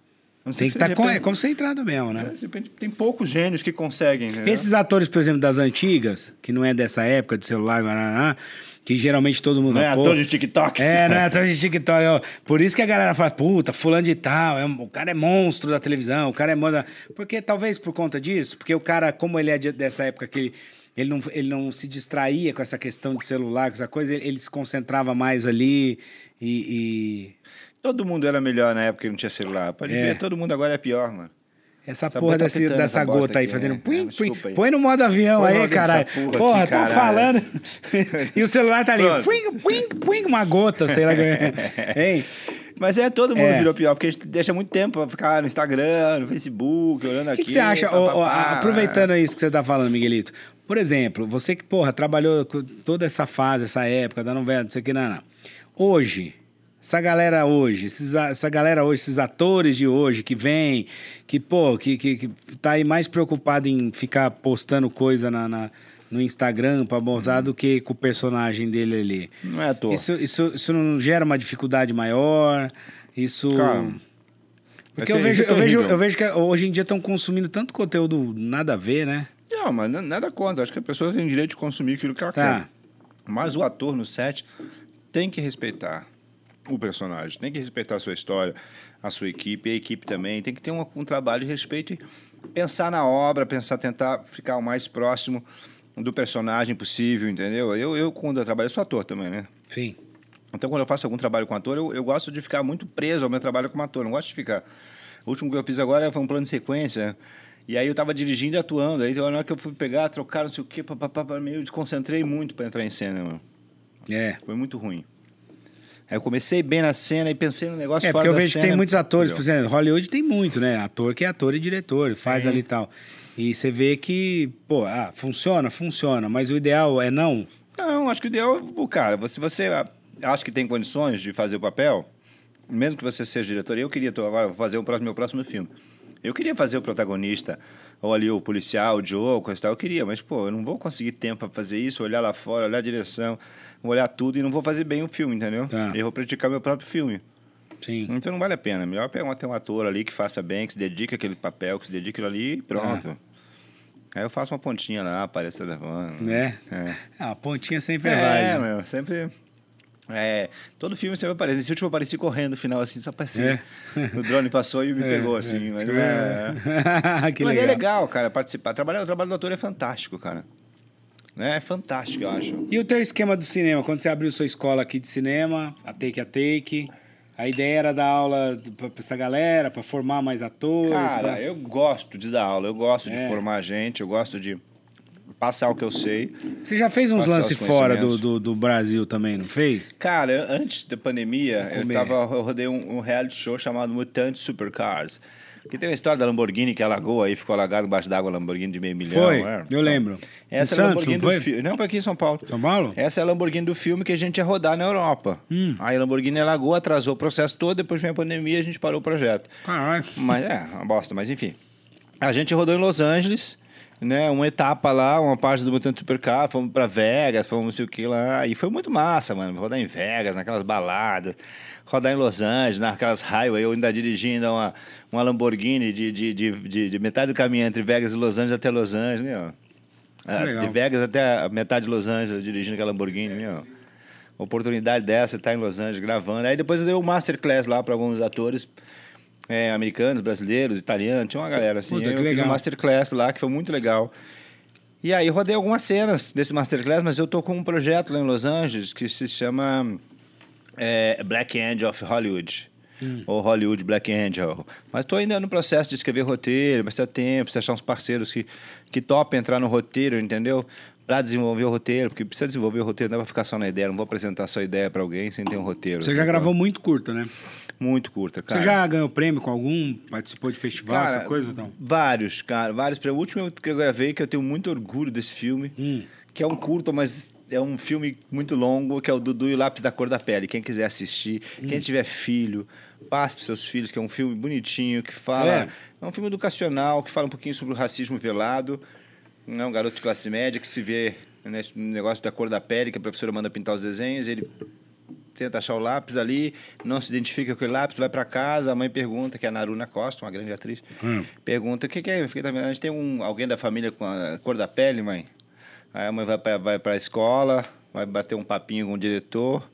Não Tem que você, estar de com, é repente- concentrado mesmo, né? é, de repente, tem poucos gênios que conseguem. Esses atores, por exemplo, das antigas, que não é dessa época de celular, guaraná, que geralmente todo mundo... Não é ator de TikToks? É, não é ator de TikTok. ó. Por isso que a galera fala, puta, fulano de tal, é o cara é monstro da televisão, o cara é moda... Porque talvez por conta disso, porque o cara, como ele é de- dessa época que ele, ele, não, ele não se distraía com essa questão de celular, com essa coisa, ele, ele se concentrava mais ali e... e- Todo mundo era melhor na época que não tinha celular. Pode É. ver, todo mundo agora é pior, mano. Essa Essa porra desse, dessa gota aí, aqui, fazendo... né? Puim, Ah, puim. desculpa aí. Põe no modo avião Põe aí, caralho. porra Porra, aqui, tô caralho. falando. (laughs) e o celular tá ali, Pronto. puim, puim, puim, uma gota, sei lá. (laughs) Hein? Mas é, todo mundo É. virou pior, porque a gente deixa muito tempo pra ficar no Instagram, no Facebook, olhando O aqui. que, que você acha, pá, ô, pá, pá. aproveitando isso que você tá falando, Miguelito? Por exemplo, você que, porra, trabalhou com toda essa fase, essa época da novela, não sei o que, não, não. Hoje, essa galera hoje, esses essa galera hoje, esses atores de hoje que vem, que, pô, que, que, que tá aí mais preocupado em ficar postando coisa na, na, no Instagram pra mostrar do que com o personagem dele ali. Não é à toa. Isso, isso, isso não gera uma dificuldade maior? Isso. Cara, Porque é eu, vejo, eu, vejo, eu vejo que hoje em dia estão consumindo tanto conteúdo nada a ver, né? Não, mas na- nada contra. Acho que a pessoa tem direito de consumir aquilo que ela Tá. quer. Mas o ator no set tem que respeitar o personagem, tem que respeitar a sua história, a sua equipe, a equipe também. Tem que ter um, um trabalho de respeito e pensar na obra, pensar, tentar ficar o mais próximo do personagem possível, entendeu? Eu, eu quando eu trabalho, eu sou ator também, né? Sim. Então, quando eu faço algum trabalho com ator, eu, eu gosto de ficar muito preso ao meu trabalho como ator. Não gosto de ficar. O último que eu fiz agora foi um plano de sequência. E aí eu tava dirigindo e atuando. Aí na hora que eu fui pegar, trocar, não sei o quê, papapá, meio desconcentrei muito para entrar em cena, mano. É. Foi muito ruim. Aí eu comecei bem na cena e pensei no negócio É, fora porque eu da vejo que cena. tem muitos atores, por exemplo, Hollywood tem muito, né? Ator que é ator e diretor, faz Sim. ali e tal. E você vê que, pô, ah, funciona, funciona, mas o ideal é não. Não, acho que o ideal, o cara, se você acha que tem condições de fazer o papel, mesmo que você seja diretor, eu queria tô, agora vou fazer o próximo, meu próximo filme. Eu queria fazer o protagonista, ou ali o policial, o Joe, coisa e tal, eu queria, mas pô, eu não vou conseguir tempo para fazer isso, olhar lá fora, olhar a direção, olhar tudo e não vou fazer bem o filme, entendeu? Tá. Eu vou praticar meu próprio filme. Sim. Então não vale a pena. Melhor pegar um, um ator ali que faça bem, que se dedique àquele papel, que se dedique ali e pronto. Aí eu faço uma pontinha lá, apareça levando. Né? É. Ah, a pontinha sempre é, É, válida. meu, sempre. É, todo filme sempre aparece. Esse último eu apareci correndo no final, assim, só apareci. É. O drone passou e me (laughs) É, pegou, é. assim. (laughs) Mas, não é... mas legal. é legal, cara, participar. Trabalhar, o trabalho do ator é fantástico, cara. Né? É fantástico, eu acho. E o teu esquema do cinema? Quando você abriu sua escola aqui de cinema, a Take a Take, a ideia era dar aula pra pra essa galera, pra formar mais atores? Cara, pra- eu gosto de dar aula, eu gosto É. de formar gente, eu gosto de passar o que eu sei. Você já fez uns lances fora do, do, do Brasil também, não fez? Cara, antes da pandemia, eu, tava, eu rodei um, um reality show chamado Mutant Supercars. Que tem uma história da Lamborghini que alagou aí, ficou alagado embaixo d'água a Lamborghini de meio milhão. Foi, é? eu lembro. Essa em é a Lamborghini do filme. Não, foi aqui em São Paulo. São Paulo? Essa é a Lamborghini do filme que a gente ia rodar na Europa. Hum. Aí a Lamborghini alagou, atrasou o processo todo, depois veio a pandemia e a gente parou o projeto. Caralho. Mas é, uma bosta, mas enfim. A gente rodou em Los Angeles, né? Uma etapa lá, uma parte do Mutante Supercar, fomos pra Vegas, fomos não sei o que lá. E foi muito massa, mano. Rodar em Vegas, naquelas baladas. Rodar em Los Angeles, naquelas highway, eu ainda dirigindo uma, uma Lamborghini de, de, de, de, de metade do caminho entre Vegas e Los Angeles até Los Angeles, né? legal. De Vegas até a metade de Los Angeles, dirigindo aquela Lamborghini, né? ó. Oportunidade dessa, tá em Los Angeles gravando. Aí depois eu dei um masterclass lá para alguns atores é, americanos, brasileiros, italianos, tinha uma galera assim. Puta, eu fiz legal. um masterclass lá que foi muito legal. E aí rodei algumas cenas desse masterclass, mas eu tô com um projeto lá em Los Angeles que se chama é, Black Angel of Hollywood. Hum. Ou Hollywood Black Angel. Mas estou ainda no processo de escrever roteiro, mas ter tempo, precisa achar uns parceiros que, que topem entrar no roteiro, entendeu? Para desenvolver o roteiro, porque precisa desenvolver o roteiro, não é pra ficar só na ideia, não vou apresentar só ideia para alguém sem ter um roteiro. Você já gravou muito curta, né? Muito curta, cara. Você já ganhou prêmio com algum? Participou de festival, Cara, essa coisa? Não. Vários, cara, vários. O último que eu gravei, que eu tenho muito orgulho desse filme, Hum. Que é um curto, mas é um filme muito longo, que é o Dudu e o Lápis da Cor da Pele. Quem quiser assistir, Hum. quem tiver filho, passe para seus filhos, que é um filme bonitinho, que fala. É. É. um filme educacional, que fala um pouquinho sobre o racismo velado. É um garoto de classe média que se vê nesse negócio da cor da pele, que a professora manda pintar os desenhos, ele tenta achar o lápis ali, não se identifica com o lápis, vai para casa, a mãe pergunta, que é a Naruna Costa, uma grande atriz, Hum. pergunta, o que, que é? Fiquei A gente tem um, alguém da família com a cor da pele, mãe? Aí a mãe vai para vai a escola, vai bater um papinho com o diretor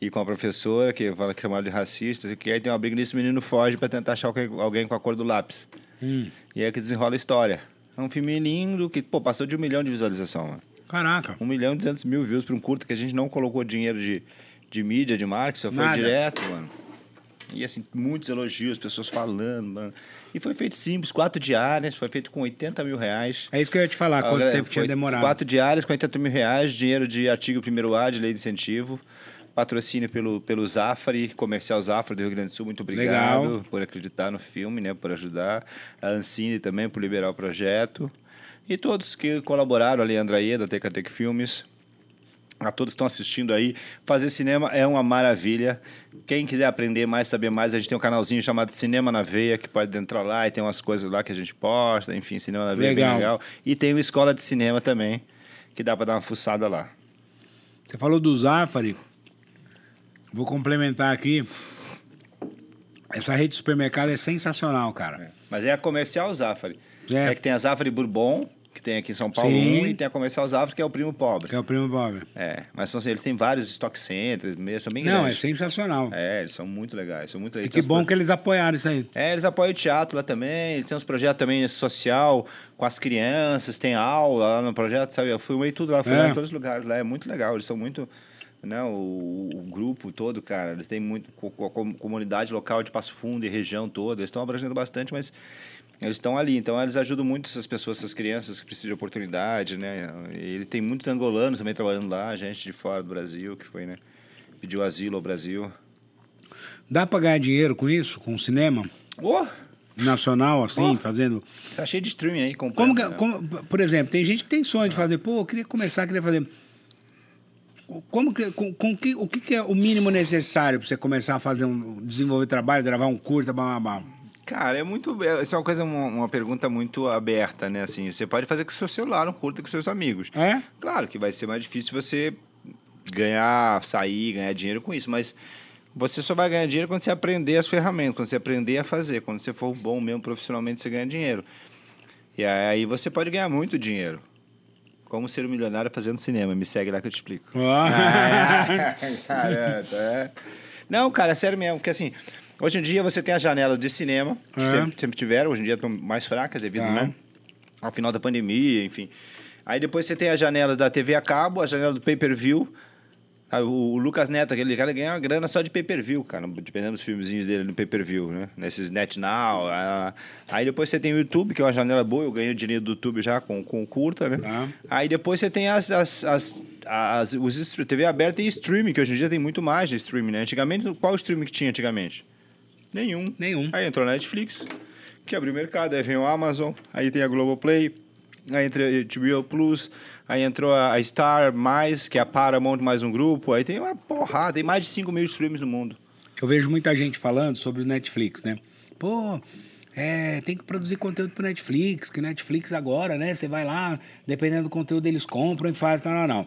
e com a professora, que fala que chamaram de racista, que aí tem uma briga nisso, o menino foge para tentar achar alguém- com a cor do lápis. Hum. E aí que desenrola a história. É um filme lindo que, pô, passou de um milhão de visualização, mano. Caraca. Um milhão e duzentos mil views para um curta que a gente não colocou dinheiro de, de mídia, de marketing, só foi Nada. direto, mano. E assim, muitos elogios, pessoas falando, mano. E foi feito simples, quatro diárias, foi feito com 80 mil reais. É isso que eu ia te falar, quanto Agora, tempo tinha demorado. Quatro diárias com 80 mil reais, dinheiro de artigo primeiro A, de lei de incentivo. Patrocínio pelo, pelo Zafari, comercial Zafari do Rio Grande do Sul, muito obrigado Legal. por acreditar no filme, né, por ajudar. A Ancine também por liberar o projeto. E todos que colaboraram, a Leandra Aie, da Tecatec Filmes. A todos que estão assistindo aí. Fazer cinema é uma maravilha. Quem quiser aprender mais, saber mais, a gente tem um canalzinho chamado Cinema na Veia, que pode entrar lá e tem umas coisas lá que a gente posta. Enfim, Cinema na Veia é Legal. bem legal. E tem o Escola de Cinema também, que dá para dar uma fuçada lá. Você falou do Zafari. Vou complementar aqui. Essa rede de supermercado é sensacional, cara. Mas é a comercial Zafari. É. É. que tem a Zafari Bourbon, que tem aqui em São Paulo Sim. um, e tem a comercial Zafari, que é o primo pobre. Que é o primo pobre. É, mas são, assim, eles têm vários stock centers, mesmo, são bem Não, é grandes. sensacional. É, eles são muito legais, são muito E legais. que bom que eles apoiaram isso aí. É, eles apoiam o teatro lá também, eles têm uns projetos também social com as crianças, tem aula lá no projeto, sabe? Eu filmei tudo lá, fui É. lá em todos os lugares lá, é muito legal, eles são muito... Né, o, o grupo todo, cara, eles têm muito... co- co- com- comunidade local de Passo Fundo e região toda, eles estão abrangendo bastante, mas eles estão ali, então eles ajudam muito essas pessoas, essas crianças que precisam de oportunidade, né? E ele tem muitos angolanos também trabalhando lá, gente de fora do Brasil, que foi, né? Pediu asilo ao Brasil. Dá pra ganhar dinheiro com isso? Com cinema Oh! nacional, assim, Oh. fazendo. Tá cheio de streaming aí, comprando. Como, que- né? como- por exemplo, tem gente que tem sonho de fazer, pô, eu queria começar, queria fazer. Como que, com, com que, o que, que é o mínimo necessário para você começar a fazer um, desenvolver trabalho, gravar um curta, blá, blá, blá. Cara, é muito. é- Isso é uma coisa, uma, uma pergunta muito aberta, né? Assim, você pode fazer com o seu celular, um curta com seus amigos. É? Claro que vai ser mais difícil você ganhar, sair, ganhar dinheiro com isso, mas você só vai ganhar dinheiro quando você aprender as ferramentas, quando você aprender a fazer, quando você for bom mesmo profissionalmente, você ganha dinheiro. E aí você pode ganhar muito dinheiro. Como ser um milionário fazendo cinema. Me segue lá que eu te explico. Ó. (laughs) Cara, é. Não, cara, é sério mesmo, porque assim, hoje em dia você tem as janelas de cinema, que É. sempre, sempre tiveram, hoje em dia estão mais fracas devido Tá. né, ao final da pandemia, enfim. Aí depois você tem as janelas da TV a cabo, a janela do pay-per-view. Ah, O, Lucas Neto, aquele cara, ganha uma grana só de pay-per-view, cara, dependendo dos filmezinhos dele no pay-per-view, né? Nesses NetNow. ah, Aí depois você tem o YouTube, que é uma janela boa, eu ganhei o dinheiro do YouTube já com, com curta, né? Tá. Aí depois você tem as, as, as, as- os TV aberta e streaming, que hoje em dia tem muito mais de streaming, né? Antigamente, qual streaming que tinha antigamente? Nenhum. Nenhum. Aí entrou a Netflix, que abriu o mercado, aí vem o Amazon, aí tem a Globoplay, aí entra a HBO Plus, aí entrou a Star, mais, que é a Paramount, mais um grupo, aí tem uma porrada, tem mais de 5 mil streams no mundo. Eu vejo muita gente falando sobre o Netflix, né? Pô, é, tem que produzir conteúdo pro Netflix, que Netflix agora, né? Você vai lá, dependendo do conteúdo, eles compram e fazem, não, não, não.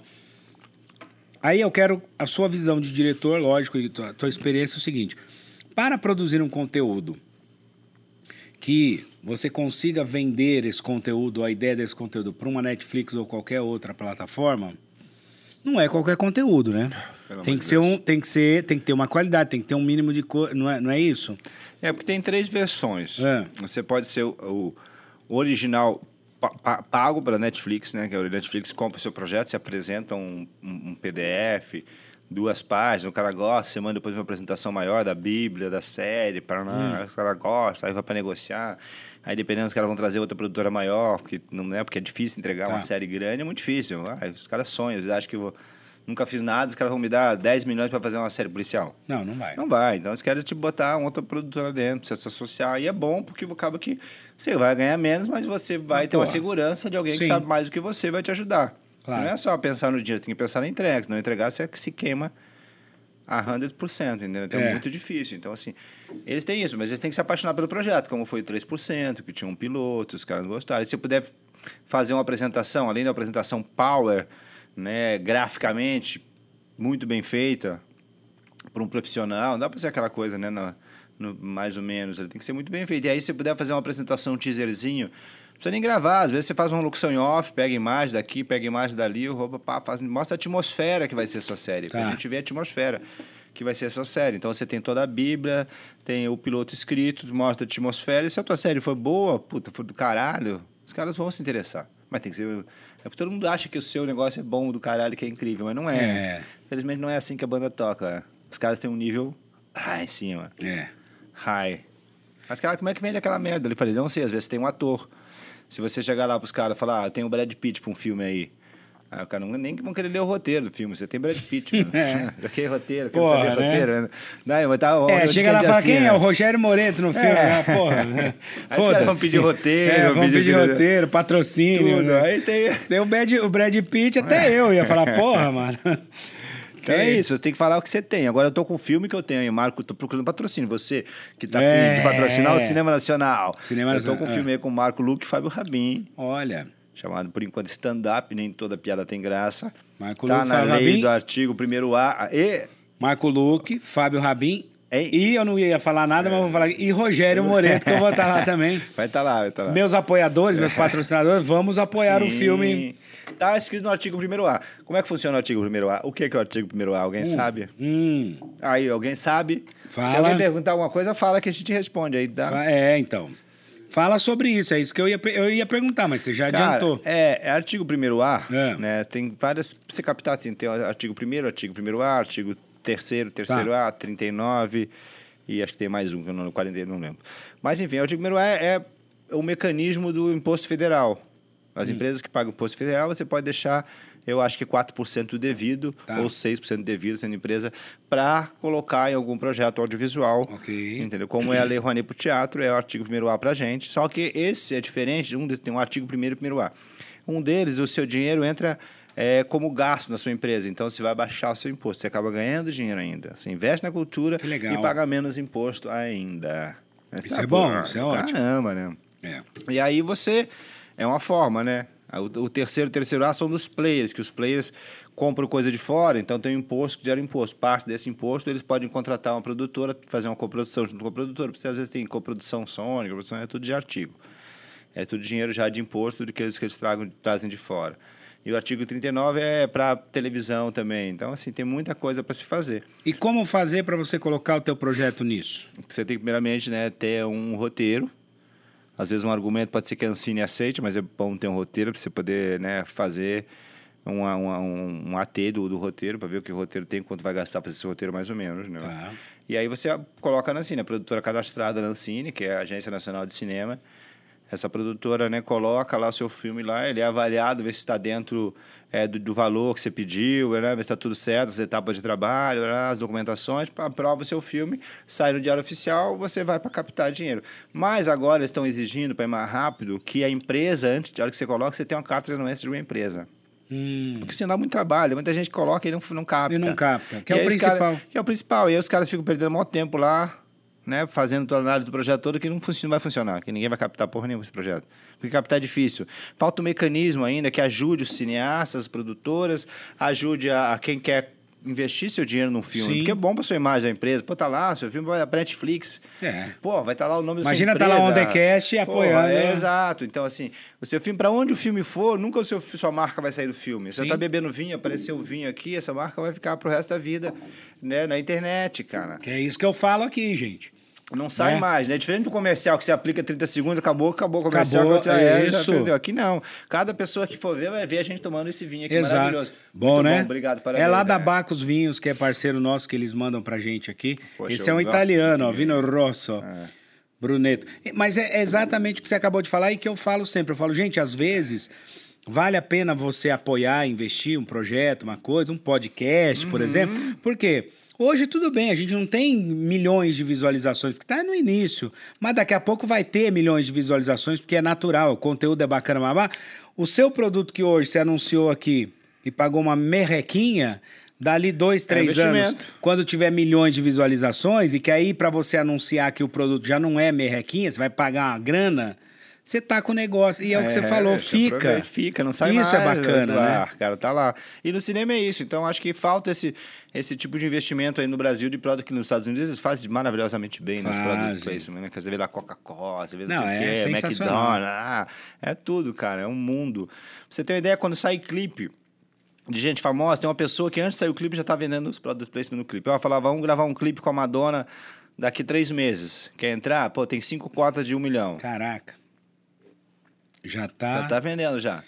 Aí eu quero a sua visão de diretor, lógico, e tua, tua experiência é o seguinte. Para produzir um conteúdo que você consiga vender esse conteúdo, a ideia desse conteúdo para uma Netflix ou qualquer outra plataforma, não é qualquer conteúdo, né? Pelo Tem que de ser um, tem que ser, tem que ter uma qualidade, tem que ter um mínimo de coisa, não é, não é isso? É, porque tem três versões. É. Você pode ser o, o original pa- pa- pago pela Netflix, né? Que a Netflix compra o seu projeto, você apresenta um, um- um PDF, duas páginas, o cara gosta, você manda depois uma apresentação maior da Bíblia, da série, para Hum. o cara gosta, aí vai para negociar. Aí dependendo, os caras vão trazer outra produtora maior, porque não é porque é difícil entregar Tá. uma série grande, é muito difícil. Ah, os caras sonham, eles acham que eu vou, nunca fiz nada, os caras vão me dar 10 milhões para fazer uma série policial. Não, não vai. Não vai. Então eles querem te botar uma outra produtora dentro, você se associar. E é bom, porque acaba que você vai ganhar menos, mas você vai ter uma segurança de alguém que Sim. sabe mais do que você vai te ajudar. Claro. Não é só pensar no dinheiro, tem que pensar na entrega. Se não entregar, você se queima a 100%, entendeu? Então é. É. muito difícil. Então, assim, eles têm isso, mas eles têm que se apaixonar pelo projeto, como foi o 3%, que tinha um piloto, os caras gostaram. E se você puder fazer uma apresentação, além da apresentação power, né, graficamente, muito bem feita, para um profissional, não dá para ser aquela coisa, né, no, no- mais ou menos, ele tem que ser muito bem feito. E aí, se você puder fazer uma apresentação, um teaserzinho, não precisa nem gravar, às vezes você faz uma locução em off, pega imagem daqui, pega imagem dali, rouba, pá, faz, mostra a atmosfera que vai ser a sua série, Tá. pra gente ver a atmosfera que vai ser a sua série. Então, você tem toda a Bíblia, tem o piloto escrito, mostra a atmosfera, e se a tua série for boa, puta, for do caralho, os caras vão se interessar. Mas tem que ser... É porque todo mundo acha que o seu negócio é bom do caralho, que é incrível, mas não é. É. Infelizmente não é assim que a banda toca. Os caras têm um nível high em cima. É. High. Mas, cara, como é que vende aquela merda? Ele falei, não sei, às vezes tem um ator. Se você chegar lá pros caras e falar, ah, tem o Brad Pitt pra um filme aí. Aí o cara não, nem vão querer ler o roteiro do filme. Você tem Brad Pitt, (laughs) mano. É. Já que roteiro, quero Porra, saber né? roteiro. né? Não, mas tá, É, chega lá e é fala, assim, quem é? né? O Rogério Moreto no filme, É. né? Porra. (laughs) Aí os caras vão pedir roteiro, É, vão pedir pedir roteiro, patrocínio. Tudo. né? Aí tem... Tem o Brad, o Brad Pitt, até eu ia falar, porra, mano. (laughs) Então é isso, você tem que falar o que você tem. Agora eu tô com um filme que eu tenho, e Marco, tô procurando patrocínio. Você que tá É. de patrocinar o Cinema Nacional. Cinema eu tô Nacional, com um é. filme aí com o Marco Luque e Fábio Rabin. Olha, chamado, por enquanto, stand-up, nem toda piada tem graça. Marco tá Luque, na Fábio lei Rabin. do artigo 1 A. E Marco Luque, Fábio Rabin. Hein? E eu não ia falar nada, mas vou falar. E Rogério Moreto, que eu vou estar lá também. (laughs) vai estar lá, vai estar lá. Meus apoiadores, meus patrocinadores, vamos apoiar o Sim. filme. Tá escrito no artigo 1 A. Como é que funciona o artigo 1 A? O que é, que é o artigo 1 A? Alguém sabe? Hum, Aí, alguém sabe? Se Fala. alguém perguntar alguma coisa, fala que a gente responde aí, tá? fa- é, então. Fala sobre isso, é isso que eu ia, eu ia perguntar, mas você já Cara, adiantou. é, é artigo 1 A, É. né? Tem várias. Pra você captar, tem, tem artigo 1, artigo 1 A, artigo 3, terceiro Tá. A, 39, e acho que tem mais um, que eu não, 40, não lembro. Mas enfim, o artigo 1 A é, é o mecanismo do imposto federal. As Hum. empresas que pagam imposto federal, você pode deixar, eu acho que 4% devido, Tá. ou 6% devido, sendo empresa, para colocar em algum projeto audiovisual. Ok. Entendeu? Como é a Lei Rouanet para o teatro, é o artigo 1 A para a gente. Só que esse é diferente, um tem um artigo 1 e 1 A. Um deles, o seu dinheiro entra é, como gasto na sua empresa. Então, você vai baixar o seu imposto. Você acaba ganhando dinheiro ainda. Você investe na cultura e paga menos imposto ainda. Isso é bom, isso é ótimo. Caramba, né? É. E aí você... É uma forma, né? O, o terceiro e terceiro A são dos players, que os players compram coisa de fora, então tem um imposto que gera imposto. Parte desse imposto, eles podem contratar uma produtora, fazer uma coprodução junto com a produtora. Porque às vezes tem coprodução Sony, coprodução é tudo de artigo. É tudo dinheiro já de imposto do que eles, que eles tragam, trazem de fora. E o artigo 39 é para televisão também. Então, assim, tem muita coisa para se fazer. E como fazer para você colocar o teu projeto nisso? Você tem que, primeiramente, né, ter um roteiro. Às vezes um argumento pode ser que a Ancine aceite, mas é bom ter um roteiro para você poder né, fazer uma, uma- um, um AT do, do roteiro, para ver o que o roteiro tem, quanto vai gastar para esse roteiro mais ou menos. Né? Tá. E aí você coloca na Ancine, a produtora cadastrada na Ancine, que é a Agência Nacional de Cinema. Essa produtora né, coloca lá o seu filme lá, ele é avaliado, vê se está dentro é, do, do valor que você pediu, né, ver se está tudo certo, as etapas de trabalho, né, as documentações, aprova o seu filme, sai no diário oficial, você vai para captar dinheiro. Mas agora eles estão exigindo, para ir mais rápido, que a empresa, antes de hora que você coloca, você tenha uma carta de anuência de uma empresa. Hum, Porque senão dá muito trabalho. Muita gente coloca e não, não capta. E não capta, que é E o aí os principal. cara- que é o principal. E aí os caras ficam perdendo maior tempo lá, né? Fazendo toda a análise do projeto todo que não, funciona, não vai funcionar. Que ninguém vai captar porra nenhuma esse projeto. Porque captar é difícil. Falta um mecanismo ainda que ajude os cineastas, as produtoras, ajude a, a quem quer investir seu dinheiro num filme. Sim. Porque é bom pra sua imagem da empresa. Pô, tá lá, seu filme vai pra Netflix. É. Pô, vai estar lá o nome Imagina da tá sua lá empresa. on the cast Pô, apoiando, é, né? Exato. Então, assim, o seu filme, para onde o filme for, nunca o seu, sua marca vai sair do filme. Você Sim. tá bebendo vinho, apareceu um vinho aqui, essa marca vai ficar pro resto da vida né, na internet, cara. Que é isso que eu falo aqui, gente. Não sai Né? mais, né? Diferente do comercial que você aplica 30 segundos, acabou, acabou o comercial, Acabou, já era, já perdeu. Aqui não. Cada pessoa que for ver vai ver a gente tomando esse vinho aqui Exato. maravilhoso. Bom, Muito né? Bom, obrigado, parabéns. É lá da? Bacos Vinhos, que é parceiro nosso, que eles mandam pra gente aqui. Poxa, Esse é um italiano, ó, Vino. Rosso. É. Bruneto. Mas é exatamente o que você acabou de falar e que eu falo sempre. Eu falo, gente, às vezes vale a pena você apoiar, investir um projeto, uma coisa, um podcast, Uhum. por exemplo. Por quê? Hoje tudo bem, a gente não tem milhões de visualizações, porque tá no início. Mas daqui a pouco vai ter milhões de visualizações, porque é natural, o conteúdo é bacana, babá. O seu produto que hoje você anunciou aqui e pagou uma merrequinha, dali dois, três anos, investimento. quando tiver milhões de visualizações, e que aí para você anunciar que o produto já não é merrequinha, você vai pagar uma grana, você tá com o negócio. E é, o que você falou, você fica. Fica, não sai Isso mais. é bacana, né? ar, cara, tá lá. E no cinema é isso. Então, acho que falta esse, esse tipo de investimento aí no Brasil de produto que nos Estados Unidos eles fazem maravilhosamente bem nos Fazem. product placement, né? Quer dizer, vê lá Coca-Cola, você vê não, Não, sei o é quê, sensacional. McDonald's, ah, é tudo, cara, é um mundo. Pra você ter uma ideia, quando sai clipe de gente famosa, tem uma pessoa que antes de sair o clipe já tá vendendo os product placement no clipe. Ela falava, vamos gravar um clipe com a Madonna daqui três meses. Quer entrar? Pô, tem cinco cotas de um milhão. Caraca. Já tá. Já tá vendendo já.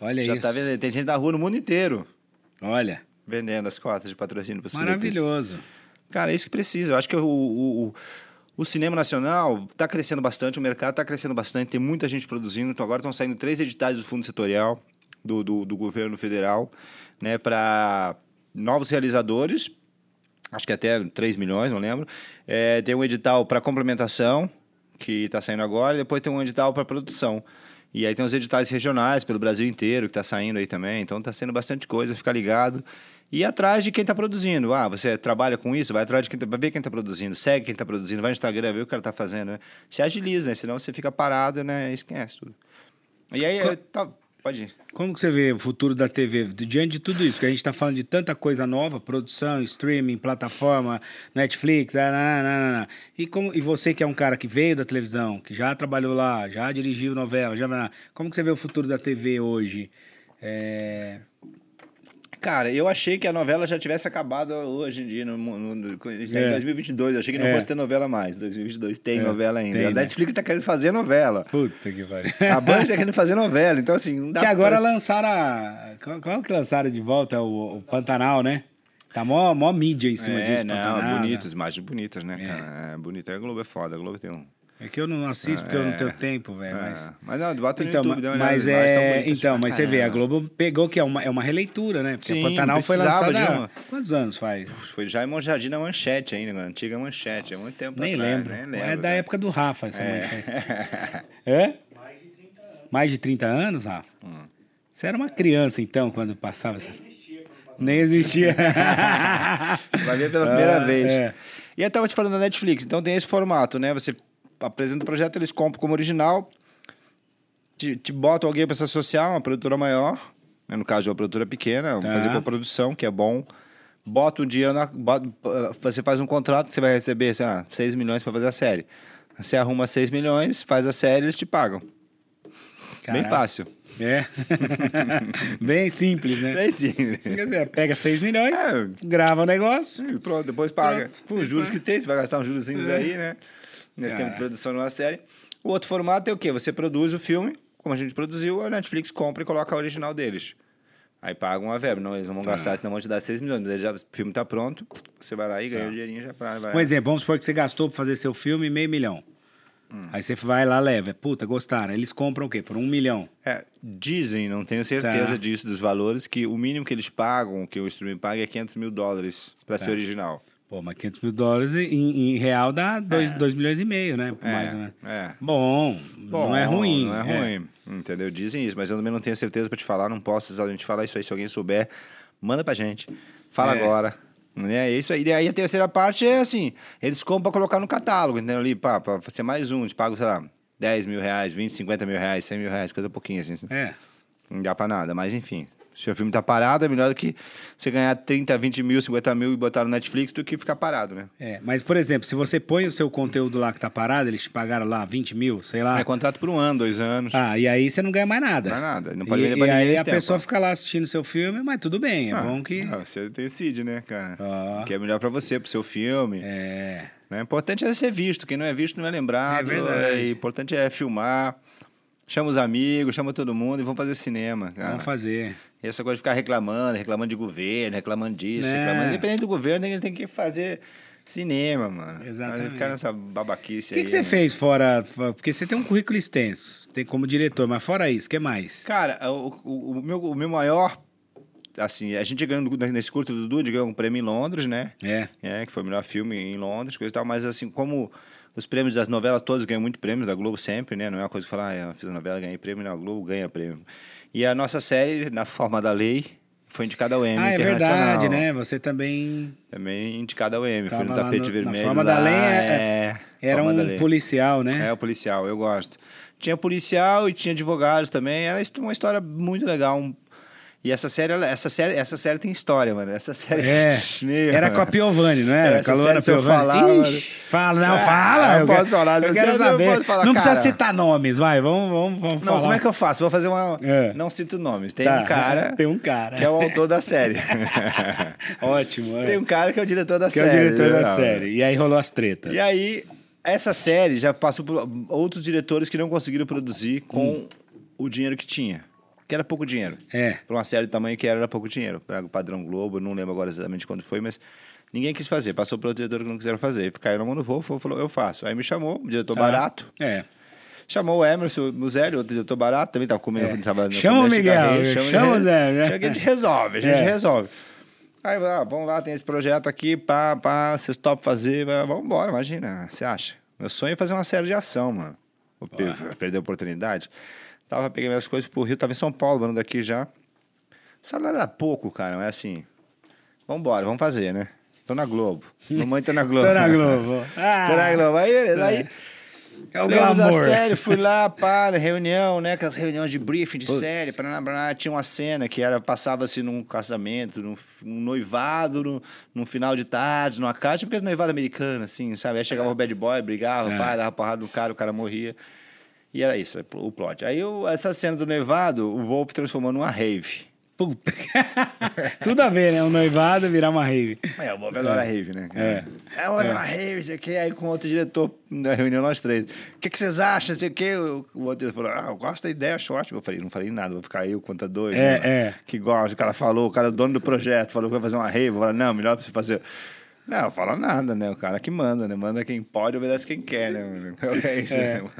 Olha já isso. tá vendendo. Tem gente na rua no mundo inteiro Olha. vendendo as cotas de patrocínio para Maravilhoso. Cara, é isso que precisa. Eu acho que o, o, o, o cinema nacional está crescendo bastante, o mercado está crescendo bastante, tem muita gente produzindo. Então agora estão saindo três editais do Fundo Setorial do, do, do governo federal né, para novos realizadores. Acho que até 3 milhões, não lembro. É, tem um edital para complementação, que está saindo agora, e depois tem um edital para produção. E aí tem os editais regionais pelo Brasil inteiro que está saindo aí também. Então está sendo bastante coisa, fica ligado. E atrás de quem está produzindo. Ah, você trabalha com isso, vai atrás de quem tá, vai ver quem está produzindo, segue quem está produzindo, vai no Instagram, vê o que o cara está fazendo. Né? Se agiliza, né? senão você fica parado né? e esquece tudo. E aí, Co- é, tá... pode ir. Como que você vê o futuro da TV diante de tudo isso? Porque a gente está falando de tanta coisa nova, produção, streaming, plataforma, Netflix, ah, não, não, não, não. E, como, e você que é um cara que veio da televisão, que já trabalhou lá, já dirigiu novela, já como que você vê o futuro da TV hoje? É... Cara, eu achei que a novela já tivesse acabado hoje em dia, no, no, no em é. 2022. Eu achei que não é. fosse ter novela mais. 2022 tem é. novela ainda. Tem, a né? Netflix né? tá querendo fazer novela. Puta que pariu. A Band tá querendo fazer novela. Então, assim, não dá Que agora pra... lançaram a... Qual que lançaram de volta? O, o Pantanal, né? Tá mó, mó mídia em cima é, disso. Não, Pantanal, bonitas, imagens bonitas, né, é. cara? É bonito. A Globo é foda. A Globo tem um é que eu não assisto porque eu não tenho é. tempo, velho. É. Mas... mas não, bota no então, YouTube, dá uma mas é... Então, mas você vê, a Globo pegou que é uma, é uma releitura, né? Porque Sim, a Pantanal foi lançada uma... quantos anos faz? Foi já em na Manchete ainda, na antiga Manchete, há muito tempo nem atrás. Lembro. Nem lembro. É da época do Rafa essa é. Manchete. (laughs) é? Mais de 30 anos. Mais de 30 anos, Rafa? Hum. Você era uma criança, então, quando passava essa... Nem existia. (laughs) Vai ver pela primeira ah, vez. É. E eu tava te falando da Netflix, então tem esse formato, né? Você apresenta o projeto, eles compram como original, te, te botam alguém para se associar, uma produtora maior, né? no caso de uma produtora pequena, tá. fazer com a produção, que é bom. Bota o dinheiro na. Bota, você faz um contrato, você vai receber, sei lá, 6 milhões para fazer a série. Você arruma 6 milhões, faz a série, eles te pagam. Caraca. Bem fácil. É. (laughs) Bem simples, né? Bem simples. Quer dizer, pega 6 milhões, é. grava o negócio. E pronto, depois paga. Pronto. Os juros que tem, você vai gastar uns juros é. aí, né? Nesse tempo de produção de uma série. O outro formato é o quê? Você produz o filme, como a gente produziu, a Netflix compra e coloca a original deles. Aí pagam a verba. Não, eles não vão tá. gastar, senão vão te dar 6 milhões. Mas já, o filme está pronto, você vai lá e ganha tá. o dinheirinho já pra, vai Um exemplo, vamos supor que você gastou para fazer seu filme meio milhão. Hum. Aí você vai lá, leva. Puta, gostaram. Eles compram o quê? Por um milhão. É, dizem, não tenho certeza tá. disso, dos valores, que o mínimo que eles pagam, que o streaming paga, é 500 mil dólares para tá. ser original. Pô, mas 500 mil dólares em, em real dá 2 é. milhões e meio, né? É, mais, né? É. Bom, Bom, não é ruim. Não é, é, ruim, entendeu? Dizem isso, mas eu também não tenho certeza para te falar, não posso exatamente falar isso aí. Se alguém souber, manda pra gente. Fala é. agora. É isso aí. E aí a terceira parte é assim: eles compram pra colocar no catálogo, entendeu? Ali, pá, pra ser mais um, te pago, sei lá, 10 mil reais, 20, 50 mil reais, 100 mil reais, coisa pouquinho assim. É. Não dá pra nada, mas enfim. Se o filme tá parado, é melhor do que você ganhar 30, 20 mil, 50 mil e botar no Netflix do que ficar parado, né? É, mas, por exemplo, se você põe o seu conteúdo lá que tá parado, eles te pagaram lá 20 mil, sei lá. É contrato por um ano, dois anos. Ah, e aí você não ganha mais nada. Não nada. Não pode e, vender pra e aí a tempo. pessoa fica lá assistindo seu filme, mas tudo bem, é ah, bom que. Ah, você decide, né, cara? Ah. Que é melhor pra você, pro seu filme. É. Né? O importante é ser visto. Quem não é visto não é lembrado. É verdade. É, o importante é filmar. Chama os amigos, chama todo mundo e vamos fazer cinema, cara. Vamos fazer. Essa coisa de ficar reclamando, reclamando de governo, reclamando disso, é. reclamando. Independente do governo, a gente tem que fazer cinema, mano. Exatamente. Ficar nessa babaquice aí. O que, que, você né? fez fora. Porque você tem um currículo extenso, tem como diretor, mas fora isso, o que mais? Cara, o, o, o, meu, o meu maior. Assim, a gente ganhou nesse curto do Dude, ganhou um prêmio em Londres, né? É. É, que foi o melhor filme em Londres, coisa e tal, mas assim, como os prêmios das novelas todos ganham muito prêmios da Globo sempre, né? Não é uma coisa que falar, ah, eu fiz a novela, ganhei prêmio, não, a Globo ganha prêmio. E a nossa série, na forma da lei, foi indicada ao Emmy Ah, é verdade, né? Você também... Também indicada ao Emmy. Foi no tapete no, vermelho. Na forma lá, da lei é, é era um policial, né? É, o policial, eu gosto. Tinha policial e tinha advogados também. Era uma história muito legal, um e essa série, essa série, essa série tem história, mano. Essa série é. (laughs) Meu, era com a Piovani, não era? Essa Calona série, Piovani. Falar, Ixi, fala, não, fala. Não pode falar. Eu quero saber. Não, falar, não precisa citar nomes, vai. Vamos, vamos, vamos não, falar. como é que eu faço? Vou fazer uma. É. Não cito nomes. Tem tá, um cara. (laughs) Tem um cara. Que é o autor da série. (laughs) Ótimo. É. Tem um cara que é o diretor da que série. Que é o diretor da série. E aí rolou as tretas. E aí, essa série já passou por outros diretores que não conseguiram produzir com hum. o dinheiro que tinha que era pouco dinheiro. É. Para uma série do tamanho que era, era pouco dinheiro. Para o padrão Globo, não lembro agora exatamente quando foi, mas ninguém quis fazer. Passou para o diretor que não quiseram fazer. Caiu na mão do voo, falou, eu faço. Aí me chamou, o diretor tá. barato. É. Chamou o Emerson Muzelli, outro diretor barato, também estava comendo, é. tava Chama o Miguel, chama o Zé. Né? A gente resolve, a gente é. resolve. Aí, ah, vamos lá, tem esse projeto aqui, pá, pá, vocês topam fazer, vamos embora, imagina, você acha? Meu sonho é fazer uma série de ação, mano. Perder a oportunidade. Tava, peguei minhas coisas pro Rio, tava em São Paulo, mano, daqui já. O salário era pouco, cara, é assim. Vambora, vamos fazer, né? Tô na Globo. Mamãe tá na (laughs) Globo. tô na Globo. Ah. (laughs) Tô na Globo. Aí, aí, É o Levamos a série, fui lá, (laughs) pá, na reunião, né? Aquelas reuniões de briefing de série, paraná, paraná, tinha uma cena que era, passava-se num casamento, num, num noivado, num, num final de tarde, numa casa, tipo aqueles noivados americanos, assim, sabe? Aí chegava o bad boy, brigava, É. pá, dava porrada no cara, o cara morria. E era isso, o plot. Aí eu- essa cena do noivado, o Wolf transformou numa rave. Puta. (laughs) Tudo a ver, né? Um noivado virar uma rave. É, o Wolf adora rave, né? É. É, uma rave, sei o quê. Aí com outro diretor na reunião, nós três. O que, que vocês acham? Sei o quê. O o outro diretor falou, ah, eu gosto da ideia, acho ótimo. Eu falei, não falei nada, vou ficar eu contra dois. É, né? é. Que gosta. O cara falou, o cara é o dono do projeto, falou que vai fazer uma rave. Eu falei, não, melhor você fazer... Não, fala nada, né? O cara que manda, né? Manda quem pode, obedece quem quer, né? (laughs) É isso, É. né?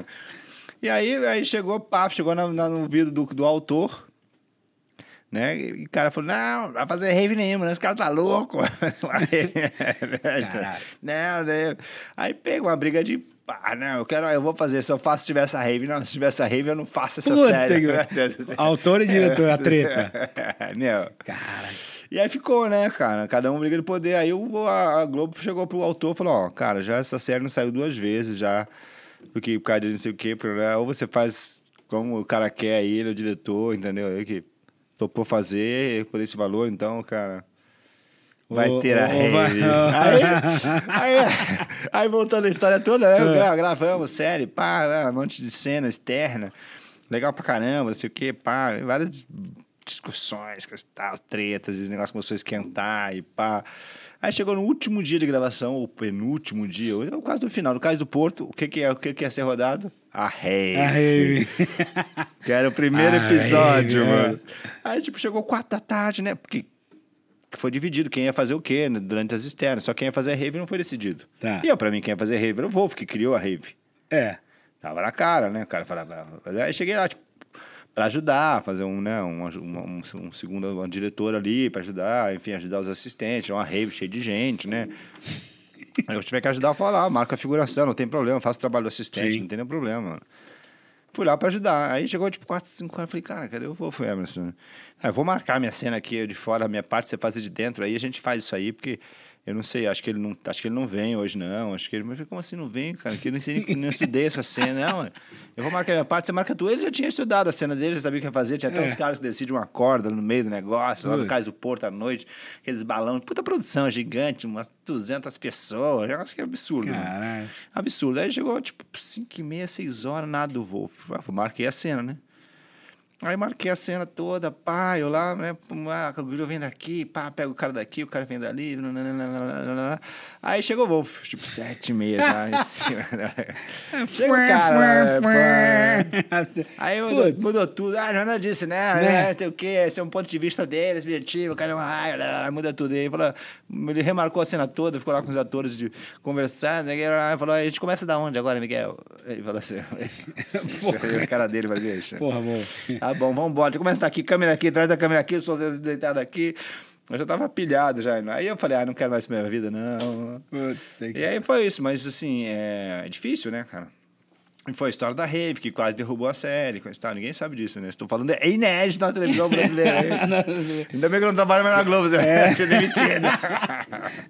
E aí, aí chegou, pá, chegou na, na- no ouvido do, do autor, né? E o cara falou, não, não vai fazer rave nenhuma, né? Esse cara tá louco. (laughs) não, né? Aí pegou uma briga de, ah, não, eu quero, eu vou fazer, se eu faço, se tiver essa rave, não, se tiver essa rave, eu não faço essa Puta série. que-. (laughs) Autor e diretor, a (laughs) treta. não. Cara. E aí ficou, né, cara? Cada um briga de poder. Aí o, a, a Globo chegou pro autor e falou: Ó, cara, já essa série não saiu duas vezes já. Porque por causa de não sei o quê. Ou você faz como o cara quer aí, ele é o diretor, entendeu? Ele que topou fazer por esse valor, então, cara. Vai Ô, ter a rave. (laughs) Aí, aí, aí, voltando a história toda, né? Ah, Gravamos série, pá, né, um monte de cena externa. Legal pra caramba, não sei o quê, pá. Várias discussões, tal, tretas, esse negócio começou a esquentar e pá. Aí chegou no último dia de gravação, ou penúltimo dia, ou quase no final, no caso do Porto, o que que é, o que que ia ser rodado? A rave. (laughs) Que era o primeiro A episódio, rave, é. mano. Aí, tipo, chegou quatro da tarde, né? Porque que foi dividido quem ia fazer o quê né, durante as externas. Só quem ia fazer a rave não foi decidido. Tá. E eu, pra mim, quem ia fazer a rave era o Wolf, que criou a rave. É. Tava na cara, né? O cara falava. Aí cheguei lá, tipo, pra ajudar, fazer um, né, um, um, um segundo uma diretor ali pra ajudar, enfim, ajudar os assistentes, uma rave cheia de gente, né? Eu tiver que ajudar, eu falo lá, marca a figuração, não tem problema, faço trabalho do assistente, Sim. não tem nenhum problema, mano. Fui lá pra ajudar. Aí chegou, tipo, 4, 5 horas. Falei, cara, cadê o Wolf Emerson? Ah, eu vou marcar minha cena aqui de fora, a minha parte, você faz de dentro. Aí a gente faz isso aí, porque eu não sei, acho que ele não, acho que ele não vem hoje, não. Acho que ele. Mas eu como assim não vem, cara? Que eu não, sei, nem- não estudei essa cena, não. mano. Eu vou marcar minha parte, você marca tu. Ele já tinha estudado a cena dele, já sabia o que ia fazer. Tinha até É. uns caras que decidem uma corda no meio do negócio, lá no. Cais do Porto à noite, aqueles balões. Puta produção gigante, umas 200 pessoas. um Negócio que é absurdo. Caralho. Absurdo. Aí chegou, tipo, 5 e meia, 6 horas, nada do. Ah, Marquei a cena, né? Aí marquei a cena toda, pá, eu lá, né? Ah, o guru vem daqui, pá, pega o cara daqui, o cara vem dali. nananana. Aí chegou o Wolf, tipo, sete e meia já em (laughs) cima. né? Chega o cara, né, pá. Aí mudou, mudou tudo. Ah, Joana disse, né? Né? né? Sei o quê, esse é um ponto de vista dele, subjetivo, o cara é lá, muda tudo. Aí falou, ele remarcou a cena toda, ficou lá com os atores de conversando. Aí ele falou, a gente começa da onde agora, Miguel? Ele falou assim, (laughs) a cara dele, vai deixa. Porra, bom. Tá bom, vamos embora. Começa daqui, câmera aqui, atrás da câmera aqui, eu sou deitado aqui. Eu já tava pilhado já. Aí eu falei, ah, não quero mais minha vida, não. E aí foi isso, mas assim, é, é difícil, né, cara? E foi a história da Rave, que quase derrubou a série, coisa tal. Ninguém sabe disso, né? Estou falando, é inédito na televisão brasileira. (laughs) Ainda bem que eu não trabalho mais na Globo, você vai (laughs) ser demitido.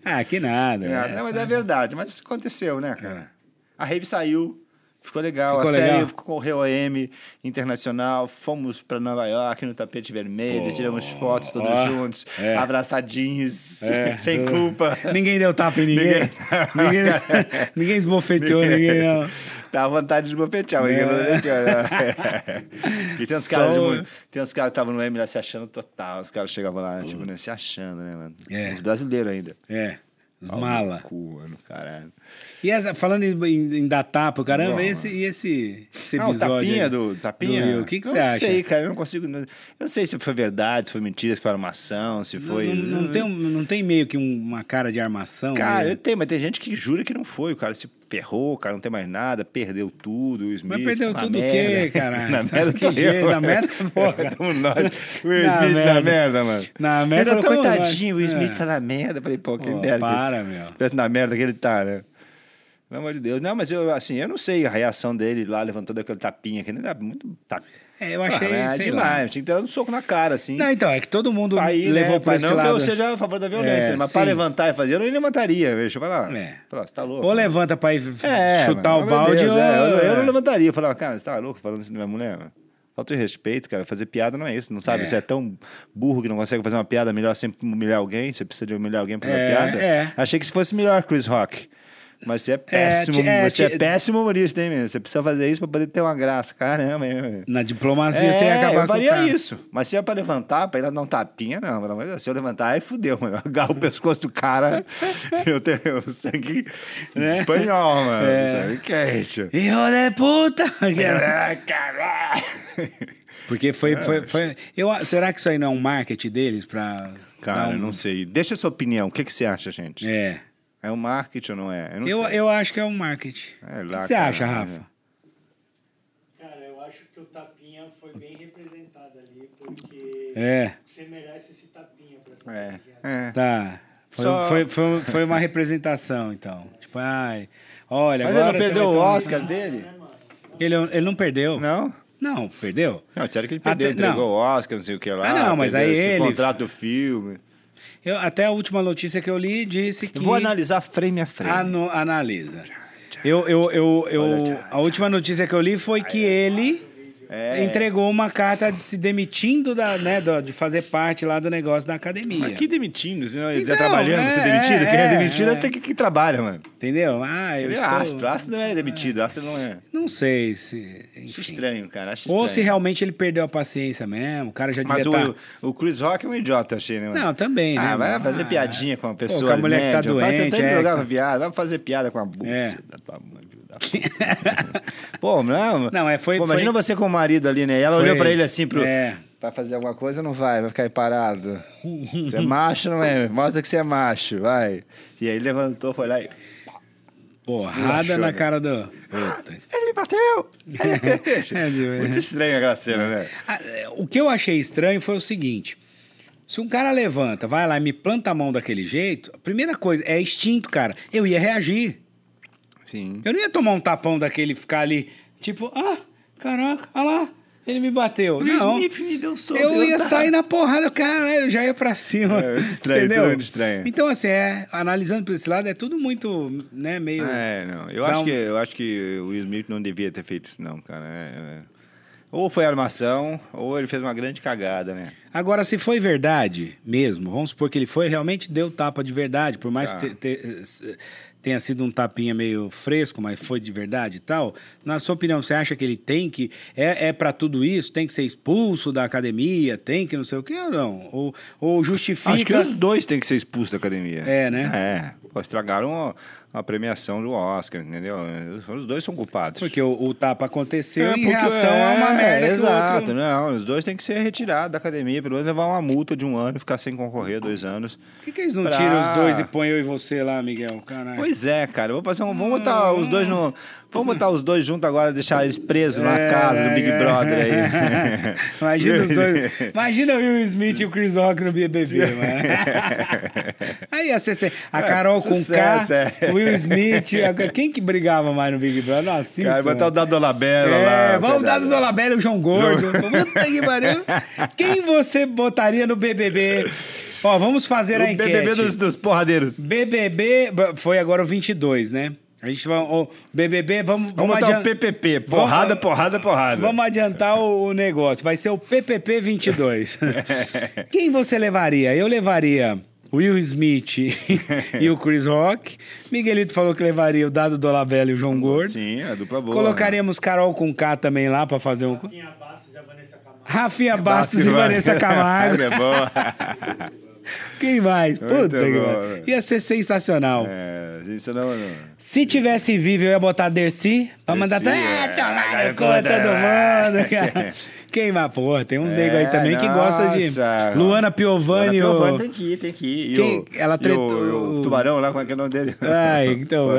Ah, que nada. É, né? não, mas é verdade, mas aconteceu, né, cara? A Rave saiu, ficou legal. Ficou a série legal. correu a M internacional, fomos para Nova York no tapete vermelho, Pô, tiramos fotos todos ó, juntos, é. abraçadinhos, É, (laughs) sem culpa. Ninguém deu tapa em ninguém. Ninguém, (laughs) (laughs) ninguém esbofeteou ninguém, não. Dá vontade de bofetear, mas É. ninguém bofeteou, né? E tem uns Só caras de o- mu- tem uns caras que estavam no M lá se achando total. Os caras chegavam lá, tipo, né, se achando, né, mano? É. Os brasileiros ainda. É, os mala. Cu, mano, caralho. E essa, falando em, em, em dar tapa, caramba, Bom. e esse, e esse, esse Ah, o episódio? tapinha aí? do tapinha? Do Rio, O que, que eu você não acha? sei, cara, eu não consigo. Eu não sei se foi verdade, se foi mentira, se foi armação, se foi. Não, não tem, um- não tem meio que um- uma cara de armação? Cara, né? eu tenho, mas tem gente que jura que não foi. O cara se ferrou, o cara não tem mais nada, perdeu tudo. O Smith Mas perdeu tá na tudo o merda. quê, caralho? (laughs) Na Tá merda que jeito, na merda, (laughs) porra. Tamo nós. (laughs) O Will Smith na merda. merda, mano. Na merda Ele falou, coitadinho, o nós. Smith É. tá na merda. Falei, pô, que Pô, merda. para, meu. Pensa na merda que ele tá, né? Pelo amor de Deus. Não, mas eu, assim, eu não sei a reação dele lá levantando aquele tapinha, que ele dá muito. Tá... É, eu achei, é sei demais. lá. Tinha que ter dado um soco na cara, assim. Não, então, é que todo mundo Aí, levou né, pra esse não lado. que eu seja a favor da violência, É, né, mas sim. pra levantar e fazer, eu não ia levantaria, deixa eu falar. É. Falar, você tá louco. Ou levanta pra ir É, chutar mano, o balde Deus, ou... é, eu, eu não levantaria. Eu falava, cara, você tá louco falando isso da minha mulher? mano? Falta de respeito, cara. Fazer piada não é isso. Não sabe? É. Você é tão burro que não consegue fazer uma piada melhor sempre humilhar alguém. Você precisa de humilhar alguém pra fazer É, piada. é. Achei que se fosse melhor, Chris Rock. Mas você é péssimo. é, você é ti- péssimo humorista, hein, menino? Você precisa fazer isso pra poder ter uma graça. Caramba, hein? Na diplomacia É, você ia acabar eu com o faria cara. isso. Mas se é pra levantar, pra ir lá dar um tapinha, não. Pelo amor de Deus. Se eu levantar, aí fudeu, mano. Eu agarro o pescoço do cara, (laughs) eu tenho sangue Né? espanhol, mano. É. Sangue quente. Hijo de puta! (laughs) Caralho. Porque foi, foi, foi... Eu, será que isso aí não é um marketing deles pra... Cara, um... não sei. Deixa a sua opinião. O que, que você acha, gente? É. É um marketing ou não é? Eu não Eu, sei. eu acho que é um marketing. É o que você cara, acha, é. Rafa? Cara, eu acho que o tapinha foi bem representado ali, porque É, você merece esse tapinha pra essa É. é. tá. Foi, Só- foi, foi, foi uma representação, então. Tipo, ai... Olha, Mas ele não perdeu o Oscar dele? Ele, ele não perdeu. Não? Não, perdeu. Não, disseram que ele perdeu, Até- entregou o Oscar, não sei o que lá. Ah, não, mas aí ele- contrato do filme. Eu, até a última notícia que eu li disse que... Vou analisar frame a frame. Ano- analisa. Eu, eu, eu, eu, a última notícia que eu li foi que ele É. entregou uma carta de se demitindo da, né, do- de fazer parte lá do negócio da academia. Mas que demitindo? Senão ele Então, tá trabalhando, é, é demitido? Quem é é, demitido é, é. tem que, que trabalha, mano. Entendeu? Ah, eu Ele é estou... astro. Astro não é demitido, astro não é. Não sei se... Acho Enfim. estranho, cara. Acho Ou estranho. se realmente ele perdeu a paciência mesmo, o cara já Mas devia o, estar... o Chris Rock é um idiota, achei, né? mano? Não, também, né? Ah, vai fazer Ah, piadinha com a pô, pessoa. com a mulher que tá médium. Vai doente, tentar é, jogar tá- uma piada, vai fazer piada com a bucha É. da tua mãe. (laughs) Pô, não. Não, é, foi- Pô, imagina foi- você com o marido ali, né? E ela Foi- olhou pra ele assim pro. É. Pra fazer alguma coisa, não vai, vai ficar aí parado. (laughs) Você é macho, não é? Mostra que você é macho, vai. E aí levantou, foi lá e. Porrada na né? cara do... Puta. Ele me bateu! (laughs) É, Muito estranho aquela cena, né? Ah, é, O que eu achei estranho foi o seguinte: se um cara levanta, vai lá e me planta a mão daquele jeito, a primeira coisa é instinto, cara. Eu ia reagir. Sim. Eu não ia tomar um tapão daquele ficar ali, tipo, ah, caraca, olha lá, ele me bateu. não. me deu soco. Eu ia tá- sair na porrada, cara, eu já ia pra cima. É, muito estranho, (laughs) entendeu? muito estranho. Então, assim, é, analisando por esse lado, é tudo muito, né, meio. É, não. Eu acho, um- que, eu acho que o Will Smith não devia ter feito isso, não, cara. É, é. Ou foi armação, ou ele fez uma grande cagada, né? Agora, se foi verdade mesmo, vamos supor que ele foi, realmente deu tapa de verdade, por mais Tá. que tenha sido um tapinha meio fresco, mas foi de verdade e tal. Na sua opinião, você acha que ele tem que. É, é para tudo isso? Tem que ser expulso da academia? Tem que não sei o quê ou não? Ou, ou justifica. Acho que os dois têm que ser expulsos da academia. É, né? É. Pô, estragaram a, a premiação do Oscar, entendeu? Os dois são culpados. Porque o, o tapa aconteceu É, em reação a uma é, merda o Exato, outro... não. Os dois têm que ser retirados da academia, pelo menos levar uma multa de um ano e ficar sem concorrer dois anos. Por que, que eles não Pra- tiram os dois e põem eu e você lá, Miguel? Caralho. Pois é, cara. Vou fazer um, vamos botar os dois no. Vamos botar os dois juntos agora, deixar eles presos na É, casa do Big é. Brother aí. (laughs) Imagina os dois. (laughs) Imagina o Will Smith e o Chris Rock no BBB, (laughs) mano. Aí ia ser a Carol com K, é. o Will Smith. a- Quem que brigava mais no Big Brother? Não assisto. Cara, botar o. Dado Dolabella É, lá. vamos dar pesado. do Dolabella o João Gordo. Puta que pariu. Quem você botaria no BBB? Ó, vamos fazer a O enquete. BBB dos, dos porradeiros. BBB foi agora o 22, né? A gente vai. O BBB, vamos. Vamos botar adian- o PPP. Porrada, Vamos- porrada, porrada. Vamos adiantar o, o negócio. Vai ser o PPP 22. (laughs) Quem você levaria? Eu levaria Will Smith e o Chris Rock. Miguelito falou que levaria o Dado Dolabella e o João Gordo. Sim, a dupla boa. Colocaríamos Carol com K também lá pra fazer um. Rafinha Bastos e a Vanessa Camargo. Rafinha Bastos e Vanessa Camargo. (laughs) É boa. (laughs) Quem mais? Muito Puta que pariu. Ia ser sensacional. É, isso não... não. Se tivesse vivo, eu ia botar Dercy pra mandar. Dercy, É, é. tomar no cu todo mundo, cara. (laughs) Quem mais? Porra, tem uns negros aí É, também que gostam de. nossa. Luana Piovani. Luana o- Piovani tem que ir, tem que ir. Quem- o- ela o- tretou- e o, tubarão lá, como é que é o nome dele? Ai, (laughs) então. (laughs)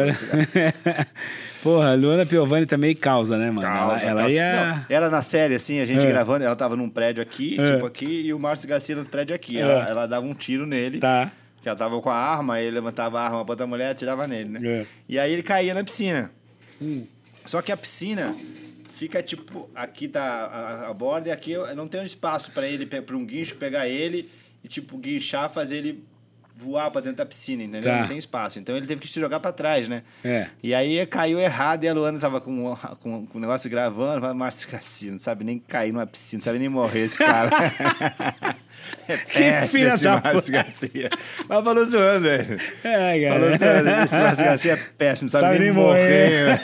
Porra, Luana Piovani também causa, né, mano? Causa, ela, ela ia. Não, ela na série, assim, a gente É. gravando, ela tava num prédio aqui, É. tipo aqui, e o Márcio Garcia no prédio aqui. É. Ela, ela dava um tiro nele. Tá. Que ela tava com a arma, aí ele levantava a arma pra outra mulher e atirava nele, né? É. E aí ele caía na piscina. Só que a piscina fica tipo, aqui tá a, a borda e aqui não tem um espaço pra ele, pra um guincho pegar ele e tipo guinchar, fazer ele voar pra dentro da piscina, entendeu? Tá. Não tem espaço. Então ele teve que se jogar pra trás, né? É. E aí caiu errado e a Luana tava com, (laughs) com, com o negócio gravando. Falei, Márcio Cassino, não sabe nem cair numa piscina, não sabe nem morrer esse cara. (laughs) é péssimo esse da Márcio Garcia. Mas falou zoando, velho. É, Falou cara. zoando. Esse Márcio Garcia é péssimo, não sabe, Sabe nem nem morrer.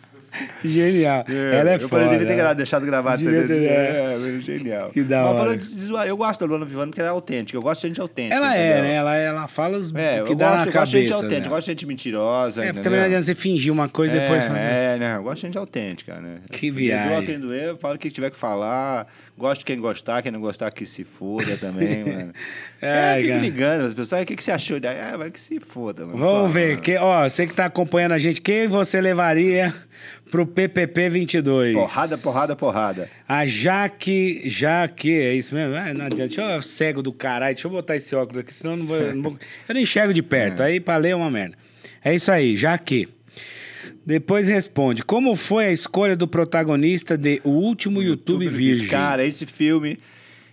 (laughs) (laughs) Genial. Ela é eu foda. falei, devia ter deixado gravado. Devia ter, é, é, genial. Que da Mas hora. de zoar, eu gosto da Luana Pivano porque ela é autêntica. Eu gosto de gente autêntica. Ela é, né? Ela, ela fala os É, que eu dá gosto, na eu gosto de gente cabeça. autêntica, né? eu gosto de gente mentirosa. É, porque também não adianta você fingir uma coisa e depois é, fazer. É, né? Eu gosto de gente autêntica, né? Que Me doa viagem. quem doer, fala o que tiver que falar. Gosto de quem gostar, quem não gostar que se foda também, (laughs) mano. É, É, fico ligando as pessoas. "Ah, O que, que você achou? daí? Ah, vai que se foda, mano. Vamos Pô, ver. mano. Que, ó, você que tá acompanhando a gente, quem você levaria pro PPP 22? Porrada, porrada, porrada. A Jaque. Jaque, é isso mesmo? Ah, não adianta. Deixa eu cego do caralho. Deixa eu botar esse óculos aqui, senão eu não vou. não vou- eu não enxergo de perto. Aí pra ler é uma merda. É isso aí, Jaque. Depois responde: Como foi a escolha do protagonista de O Último YouTube, Virgem? Cara, esse filme.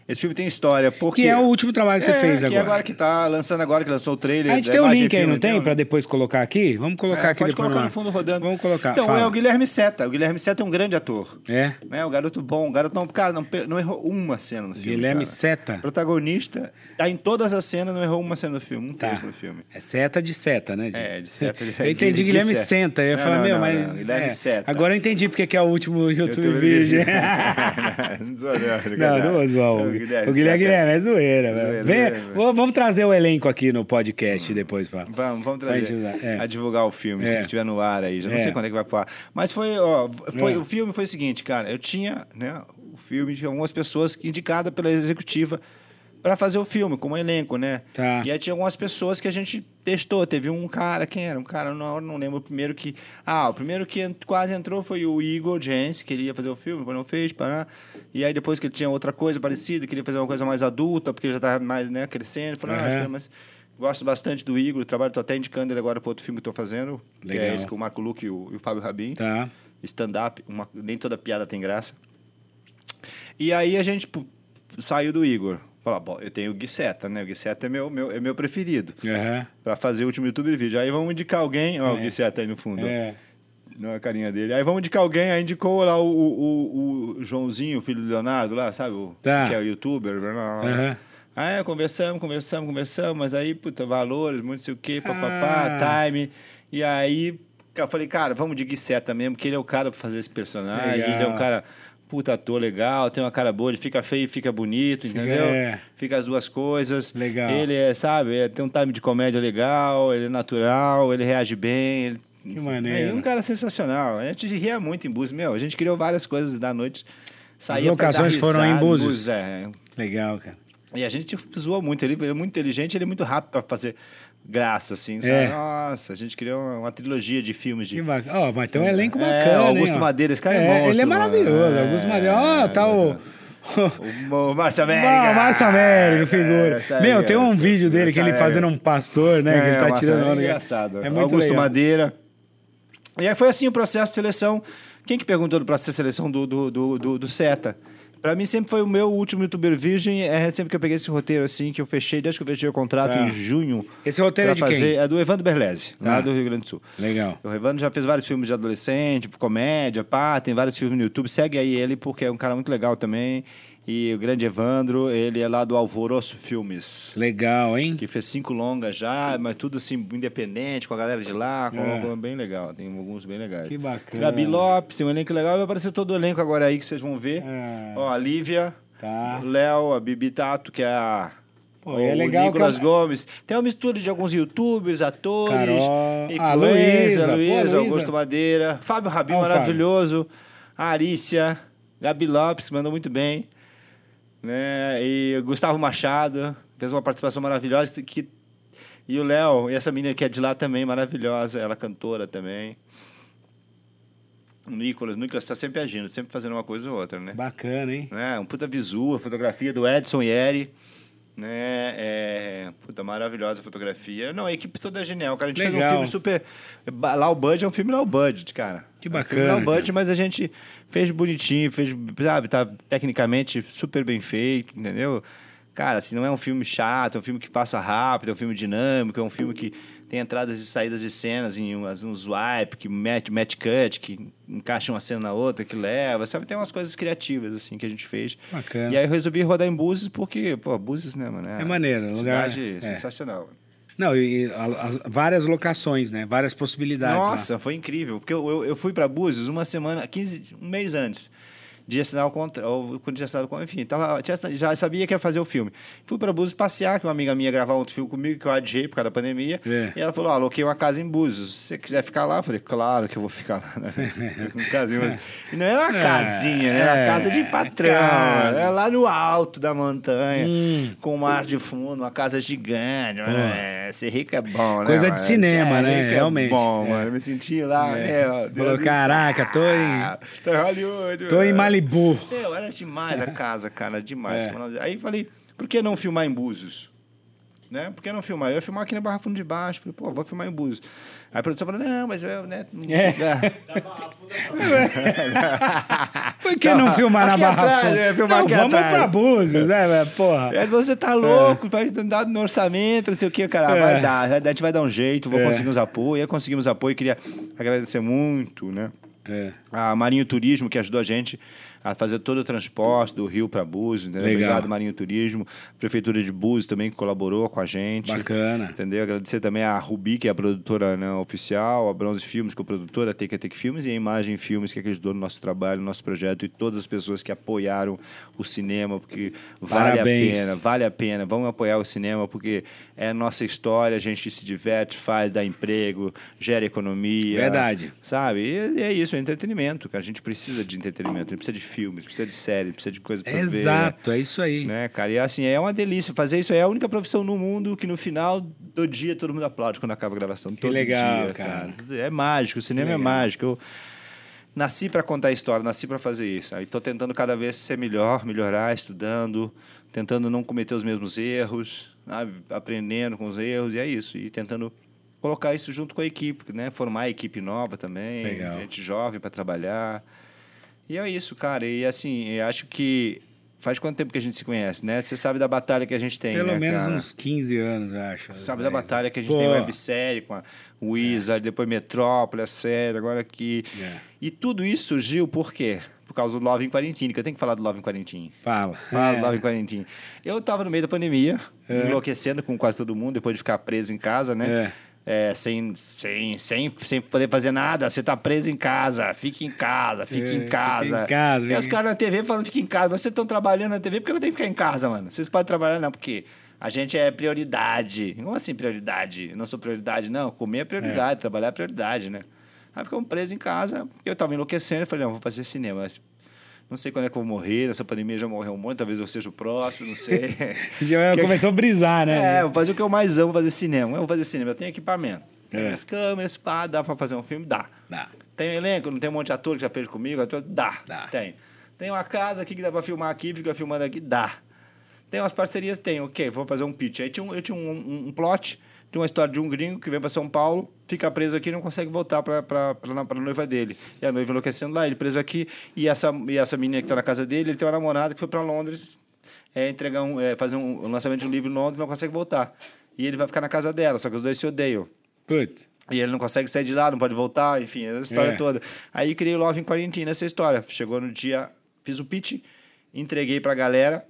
Esse filme tem história. Porque... que é o último trabalho que você É, fez que agora. agora que tá lançando agora, que lançou o trailer. A gente da tem o imagem link aí, não tem? um- Pra depois colocar aqui? Vamos colocar É, aqui pode depois. colocar lá. no fundo rodando. Vamos colocar. Então, fala. é o Guilherme Seta. O Guilherme Seta é um grande ator. É. Né? O garoto bom. O garoto não, cara, não, não errou uma cena no filme. Guilherme cara. Seta. Protagonista. Tá em todas as cenas, não errou uma cena no filme. Um Tá. texto no filme. É seta de seta, né? É, de seta de- Eu entendi de Guilherme seta. Senta. Eu ia Não, falar, não, meu, não, mas. não, Guilherme é. Seta. Agora eu entendi porque que é o último YouTube, YouTube Virgem. (laughs) não, não, Não, não vou zoar o, É o Guilherme. Seta. Guilherme é zoeira, velho. Vem- Vamos trazer o elenco aqui no podcast depois, pá. Vamos, vamos trazer. é. A divulgar o filme, É. se estiver no ar aí. Já não É. sei quando é que vai pro ar. Mas foi, ó, foi, É. o filme foi o seguinte, cara. Eu tinha, né, o filme tinha algumas pessoas indicadas pela executiva para fazer o filme, como elenco, né? Tá. E aí tinha algumas pessoas que a gente testou. Teve um cara, quem era? Um cara, não, não lembro o primeiro que. Ah, o primeiro que quase entrou foi o Igor Jens, que ele ia fazer o filme, quando não fez, pará. E aí depois que ele tinha outra coisa parecida, queria fazer uma coisa mais adulta, porque ele já estava mais, né, crescendo. Falou, ah, acho que mais. Gosto bastante do Igor, trabalho, tô até indicando ele agora para outro filme que estou fazendo, que Legal. é esse com o Marco Luque e o, e o Fábio Rabin. Tá. Stand-up, uma- nem toda piada tem graça. E aí a gente saiu do Igor. Falou, bom, eu tenho o Gui Seta, né? O Gui Seta é meu, meu, é meu preferido Aham. para fazer o último YouTube vídeo. Aí vamos indicar alguém, ó, o É. Gui Seta aí no fundo. É. Não é a carinha dele. Aí vamos indicar alguém, aí indicou lá o, o, o Joãozinho, o filho do Leonardo lá, sabe? O, Tá. Que é o youtuber. blá, blá, blá. Aham. Aí conversamos, conversamos, conversamos, mas aí, puta, valores, muito sei o quê, papapá, Ah. time. E aí eu falei, cara, vamos de Gui Seta mesmo, porque ele é o cara pra fazer esse personagem. Legal. Ele é um cara, puta ator legal, tem uma cara boa, ele fica feio e fica bonito, entendeu? é. Fica as duas coisas. Legal. Ele é, sabe, é- tem um time de comédia legal, ele é natural, ele reage bem. Ele... Que maneiro. É um cara sensacional. A gente ria muito em Búzios, meu. A gente criou várias coisas da noite. Saía locações dar foram em Búzios? É, Legal, cara. e a gente zoou muito. Ele é muito inteligente, ele é muito rápido pra fazer graça, assim, sabe? É. Nossa, a gente criou uma, uma trilogia de filmes de. Bacana. Ó, mas tem um elenco É, bacana. o Augusto hein. Madeira, esse cara é monstro, Ele é mano. maravilhoso. É, Augusto Madeira. Ó, tá o. O, o Márcio América. Bom, (laughs) Márcio América, figura. É, tá Meu, tem um é, vídeo dele que ele é. fazendo um pastor, né? que ele tá tirando onda. É engraçado. É muito Augusto legal. Madeira. E aí foi assim o processo de seleção. Quem que perguntou do processo de seleção do, do, do, do, do Seta? Pra mim sempre foi o meu último youtuber virgem. É sempre que eu peguei esse roteiro assim, que eu fechei, desde que eu fechei o contrato Tá. em junho. Esse roteiro é de fazer, quem? É do Evandro Berlese, Tá. lá do Rio Grande do Sul. Legal. O Evandro já fez vários filmes de adolescente, comédia, pá, tem vários filmes no YouTube. Segue aí ele, porque é um cara muito legal também. E o grande Evandro, ele é lá do Alvoroço Filmes. Legal, hein? Que fez cinco longas já, mas tudo assim, independente, com a galera de lá, com É. bem legal. Tem alguns bem legais. Que bacana. Gabi Lopes, tem um elenco legal. Vai aparecer todo o elenco agora aí que vocês vão ver. É. Ó, a Lívia, Tá. o Léo, a Bibi Tato, que é a. Pô, o é legal que Nicolas eu- Gomes. Tem uma mistura de alguns youtubers, atores, Carol. influencer, Ah, Luísa. Augusto Madeira, Fábio Rabin, o Fábio. maravilhoso, a Arícia, Gabi Lopes, que mandou muito bem, né? E Gustavo Machado, fez uma participação maravilhosa, que e o Léo, e essa menina que é de lá também, maravilhosa, ela é cantora também. O Nicolas, o Nicolas está sempre agindo, sempre fazendo uma coisa ou outra, né? Bacana, hein? né? Um puta visu, a fotografia do Edson Yeri. Né? É... Puta, maravilhosa a fotografia. Não, a equipe toda é genial, cara. A gente fez um Legal. filme super. Lá o Budget é um filme low budget, cara. Que É um bacana, low budget, mas a gente fez bonitinho, fez, sabe, tá tecnicamente super bem feito, entendeu? Cara, assim, não é um filme chato, é um filme que passa rápido, é um filme dinâmico, é um filme que tem entradas e saídas de cenas em umas, um swipe, que mete, mete cut, que encaixa uma cena na outra, que leva, sabe? Tem umas coisas criativas, assim, que a gente fez. Bacana. E aí eu resolvi rodar em Búzios, porque, pô, Búzios, né, mano? É maneiro, lugar- Cidade é. sensacional. Não, e as- várias locações, né? Várias possibilidades. lá. Nossa, foi incrível. Porque eu, eu, eu fui para Búzios uma semana, 15, um mês antes de assinar o contrato, ou quando tinha assinado o contrato, enfim, tava, já sabia que ia fazer o filme. Fui para Búzios passear, que uma amiga minha ia gravar outro filme comigo, que eu adiei por causa da pandemia. É. E ela falou: ah, aloquei uma casa em Búzios. Se você quiser ficar lá, eu falei: claro que eu vou ficar lá. Né? (laughs) Um casinho, não é uma É, casinha, né? É uma é, casa de patrão. casa. É lá no alto da montanha, Hum. com o mar de fundo, uma casa gigante. É, ser rico é bom, né? Coisa de mano? cinema, né? Realmente. É bom, É. mano. Eu me senti lá, É. Você Deus falou, "Caraca, tô em- Tô em Hollywood. Tô em mano." Malibu. Meu, era demais a casa, cara, demais. É. Aí falei, por que não filmar em Búzios? Né? Por que não filmar? Eu ia filmar aqui na Barra Fundo de Baixo. Falei, pô, vou filmar em Búzios. Aí a produção falou, não, mas eu, né? É. Da Barra Funda Por que não filmar na Barra atrás, Funda? filmar Não, vamos atrás. pra Búzios, né? Porra. Aí você tá louco, vai dar no orçamento, não sei o que, cara. É. Vai dar, a gente vai dar um jeito, vou É. conseguir uns apoios. Aí conseguimos apoio, queria agradecer muito, né? É. A Marinho Turismo, que ajudou a gente a fazer todo o transporte do Rio para Búzios. Entendeu? Legal. Obrigado, Marinho Turismo. Prefeitura de Búzios também, que colaborou com a gente. Bacana. Entendeu? Agradecer também a Rubi, que é a produtora né, oficial, a Bronze Filmes, que é a produtora, a Take a Take Filmes, e a Imagem Filmes, que acreditou no nosso trabalho, no nosso projeto, e todas as pessoas que apoiaram o cinema, porque vale Parabéns. a pena, vale a pena. Vamos apoiar o cinema, porque é a nossa história, a gente se diverte, faz, dá emprego, gera economia. Verdade. Sabe? E é isso, é entretenimento, cara. A gente precisa de entretenimento, a gente precisa de filmes, precisa de série, precisa de coisa pra ver. Exato, é isso aí. Né, cara? E assim, é uma delícia. Fazer isso é a única profissão no mundo que no final do dia todo mundo aplaude quando acaba a gravação. todo legal, dia, cara. É mágico, o cinema é mágico. Eu nasci para contar história, nasci para fazer isso. Aí tô tentando cada vez ser melhor, melhorar, estudando, tentando não cometer os mesmos erros, aprendendo com os erros, e é isso. E tentando colocar isso junto com a equipe, né? Formar a equipe nova também, Legal. gente jovem para trabalhar. E é isso, cara. E assim, eu acho que faz quanto tempo que a gente se conhece, né? Você sabe da batalha que a gente tem, Pelo né, menos cara? uns 15 anos, eu acho. Sabe da batalha que a gente Pô. tem websérie com a Wizard, depois Metrópole, a série, agora aqui. É. E tudo isso surgiu por quê? Por causa do Love em Quarantine, que eu tenho que falar do Love em Quarantine. Fala. Fala É. do Love em Quarantine. Eu tava no meio da pandemia, enlouquecendo com quase todo mundo, depois de ficar preso em casa, né? É, sem, sem, sem, sem poder fazer nada, você tá preso em casa, fique em casa, fique É, em casa. em casa, E os caras na TV falando fique em casa, mas vocês estão trabalhando na TV, por que eu tenho que ficar em casa, mano? Vocês podem trabalhar, não, porque a gente é prioridade. Como assim prioridade? Eu não sou prioridade, não. Comer é prioridade, trabalhar é prioridade, né? Aí ficamos presos em casa, eu tava enlouquecendo, eu falei, não, vou fazer cinema. Não sei quando é que eu vou morrer, nessa pandemia já morreu um monte, talvez eu seja o próximo, não sei. (laughs) Já Que- começou a brisar, né? É, vou fazer o que eu mais amo, fazer cinema. Eu vou fazer cinema, eu tenho equipamento. Tenho É. as câmeras, pá, dá pra fazer um filme? Dá. Dá. Tem um elenco, não tem um monte de ator que já fez comigo? Ator? Dá. Dá. Tem. Tem uma casa aqui que dá pra filmar aqui, fica filmando aqui? Dá. Tem umas parcerias? Tem. Ok, vou fazer um pitch. Aí tinha um, eu tinha um, um, um plot, tinha uma história de um gringo que vem pra São Paulo, fica preso aqui e não consegue voltar pra, pra noiva dele. E a noiva enlouquecendo lá, ele preso aqui, e essa, e essa menina que tá na casa dele, ele tem uma namorada que foi pra Londres é, entregar um, é, fazer um, um lançamento de um livro em Londres e não consegue voltar. E ele vai ficar na casa dela, só que os dois se odeiam. Putz. E ele não consegue sair de lá, não pode voltar, enfim, essa história É. toda. Aí criei o Love em Quarentena, essa história. Chegou no dia, fiz o pitch, entreguei pra galera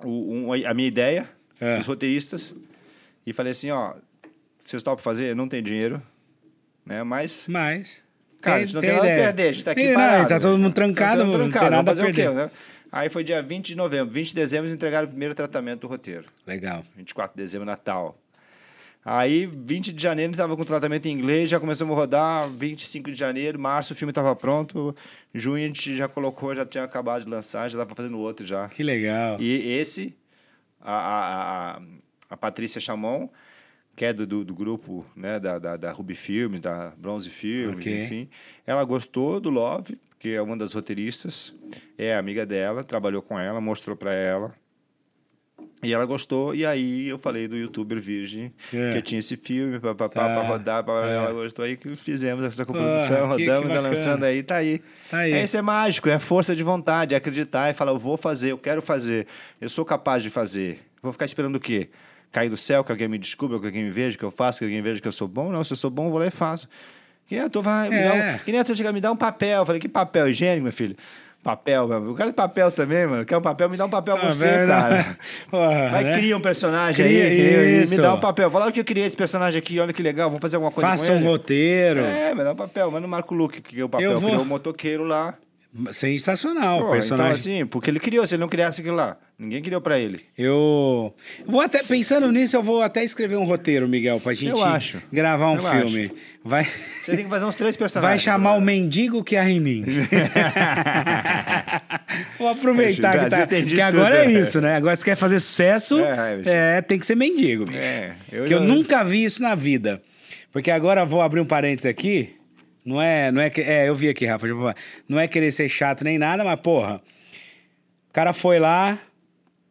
o, um, a minha ideia, É. os roteiristas, e falei assim, ó, vocês topam fazer? Não tem dinheiro, né? Mas, Mas. cara, a gente não tem, nada a perder, a gente tá aqui não, parado. tá todo mundo trancado, Tá todo mundo não tem trancado, nada a perder. o quê, né? Aí foi dia 20 de novembro, 20 de dezembro, eles entregaram o primeiro tratamento do roteiro. Legal. 24 de dezembro, Natal. Aí, 20 de janeiro, estava com tratamento em inglês, já começamos a rodar. 25 de janeiro, março, o filme estava pronto. Junho, a gente já colocou, já tinha acabado de lançar, já estava fazendo outro já. Que legal. E esse, a, a, a, a Patrícia Chamon, que é do, do, do grupo né, da, da, da Ruby Filmes, da Bronze Filmes, Ok. enfim. Ela gostou do Love, que é uma das roteiristas, é amiga dela, trabalhou com ela, mostrou para ela. E ela gostou, e aí eu falei do youtuber virgem, É. que eu tinha esse filme pra, pra, Tá. pra rodar, pra, É. ela gostou, aí que fizemos essa coprodução, que- que rodamos, tá lançando aí, tá aí. Tá aí. É, isso é mágico, é força de vontade, é acreditar e falar, eu vou fazer, eu quero fazer, eu sou capaz de fazer. Vou ficar esperando o quê? Cair do céu, que alguém me descubra, que alguém me veja, que eu faço, que alguém veja que eu sou bom? Não, se eu sou bom, eu vou lá e faço. Que nem a vai, me É. dá um, que nem a tua chega, me dá um papel. Eu falei, que papel higiênico, meu filho? Papel, meu. Eu quero papel também, mano. Quer um papel? Me dá um papel Ah, você, verdade. cara. (laughs) Porra, Vai, né? cria um personagem Cria aí, isso. me dá um papel. Fala o que eu criei esse personagem aqui, olha que legal, vamos fazer alguma coisa Faça com um ele. roteiro. É, me dá um papel, manda o Marco Luque, que é o papel, Eu vou- criou um motoqueiro lá. Sensacional Pô, personagem. Então, assim, porque ele criou, se ele não criasse aquilo lá, ninguém criou pra ele. Eu vou até pensando nisso, eu vou até escrever um roteiro, Miguel, pra gente Eu acho. gravar um Eu filme. Vai, Você tem que fazer uns três (laughs) vai personagens. chamar o mendigo que há em mim. (laughs) vou aproveitar Já que, tá, que agora tudo. é isso, né? Agora se quer fazer sucesso, É, bicho. é, tem que ser mendigo. bicho. É, eu que eu nunca vi isso na vida. Porque agora eu vou abrir um parênteses aqui. Não é, não é que. É, eu vi aqui, Rafa. Não é querer ser chato nem nada, mas, porra. O cara foi lá,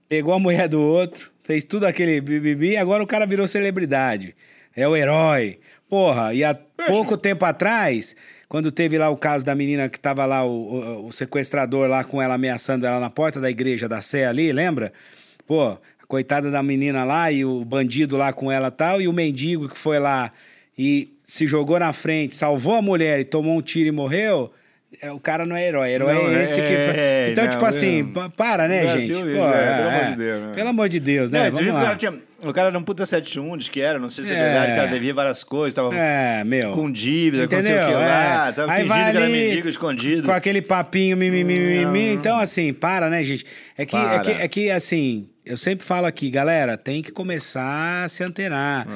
pegou a mulher do outro, fez tudo aquele bibibi, e agora o cara virou celebridade. É o herói. Porra, e há pouco tempo atrás, quando teve lá o caso da menina que tava lá, o, o- o sequestrador lá com ela ameaçando ela na porta da igreja da Sé ali, lembra? Pô, a coitada da menina lá e o bandido lá com ela e tal, e o mendigo que foi lá e se jogou na frente, salvou a mulher e tomou um tiro e morreu. é, o cara não é herói, herói Não, é esse que. é, Então, não, tipo assim, não. pa- para, né, gente? é, Pô, pelo amor é, de Deus, né? Pelo amor de Deus, né? Vamos o lá. cara, tinha, o cara era um puta 71, diz que era, não sei se é, É. verdade, o cara devia várias coisas, tava É, com dívida, com não sei o Entendeu? que lá, É. tava Aí fingindo que era mendigo escondido. Com aquele papinho mimimi. Então, assim, para, né, gente? É que, é que, é que, assim, eu sempre falo aqui, galera, tem que começar a se antenar.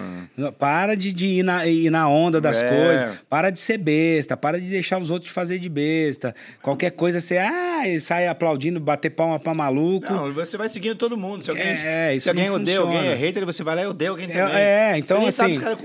Para de, de ir, na, ir na onda das É. coisas. Para de ser besta. Para de deixar os outros fazer de besta. Qualquer coisa, você ah, sai aplaudindo, bater palma pra maluco. Não, você vai seguindo todo mundo. Se alguém, É, isso se alguém odeia alguém, é hater, você vai lá e odeia alguém também. É, é, então você nem assim. sabe se o cara é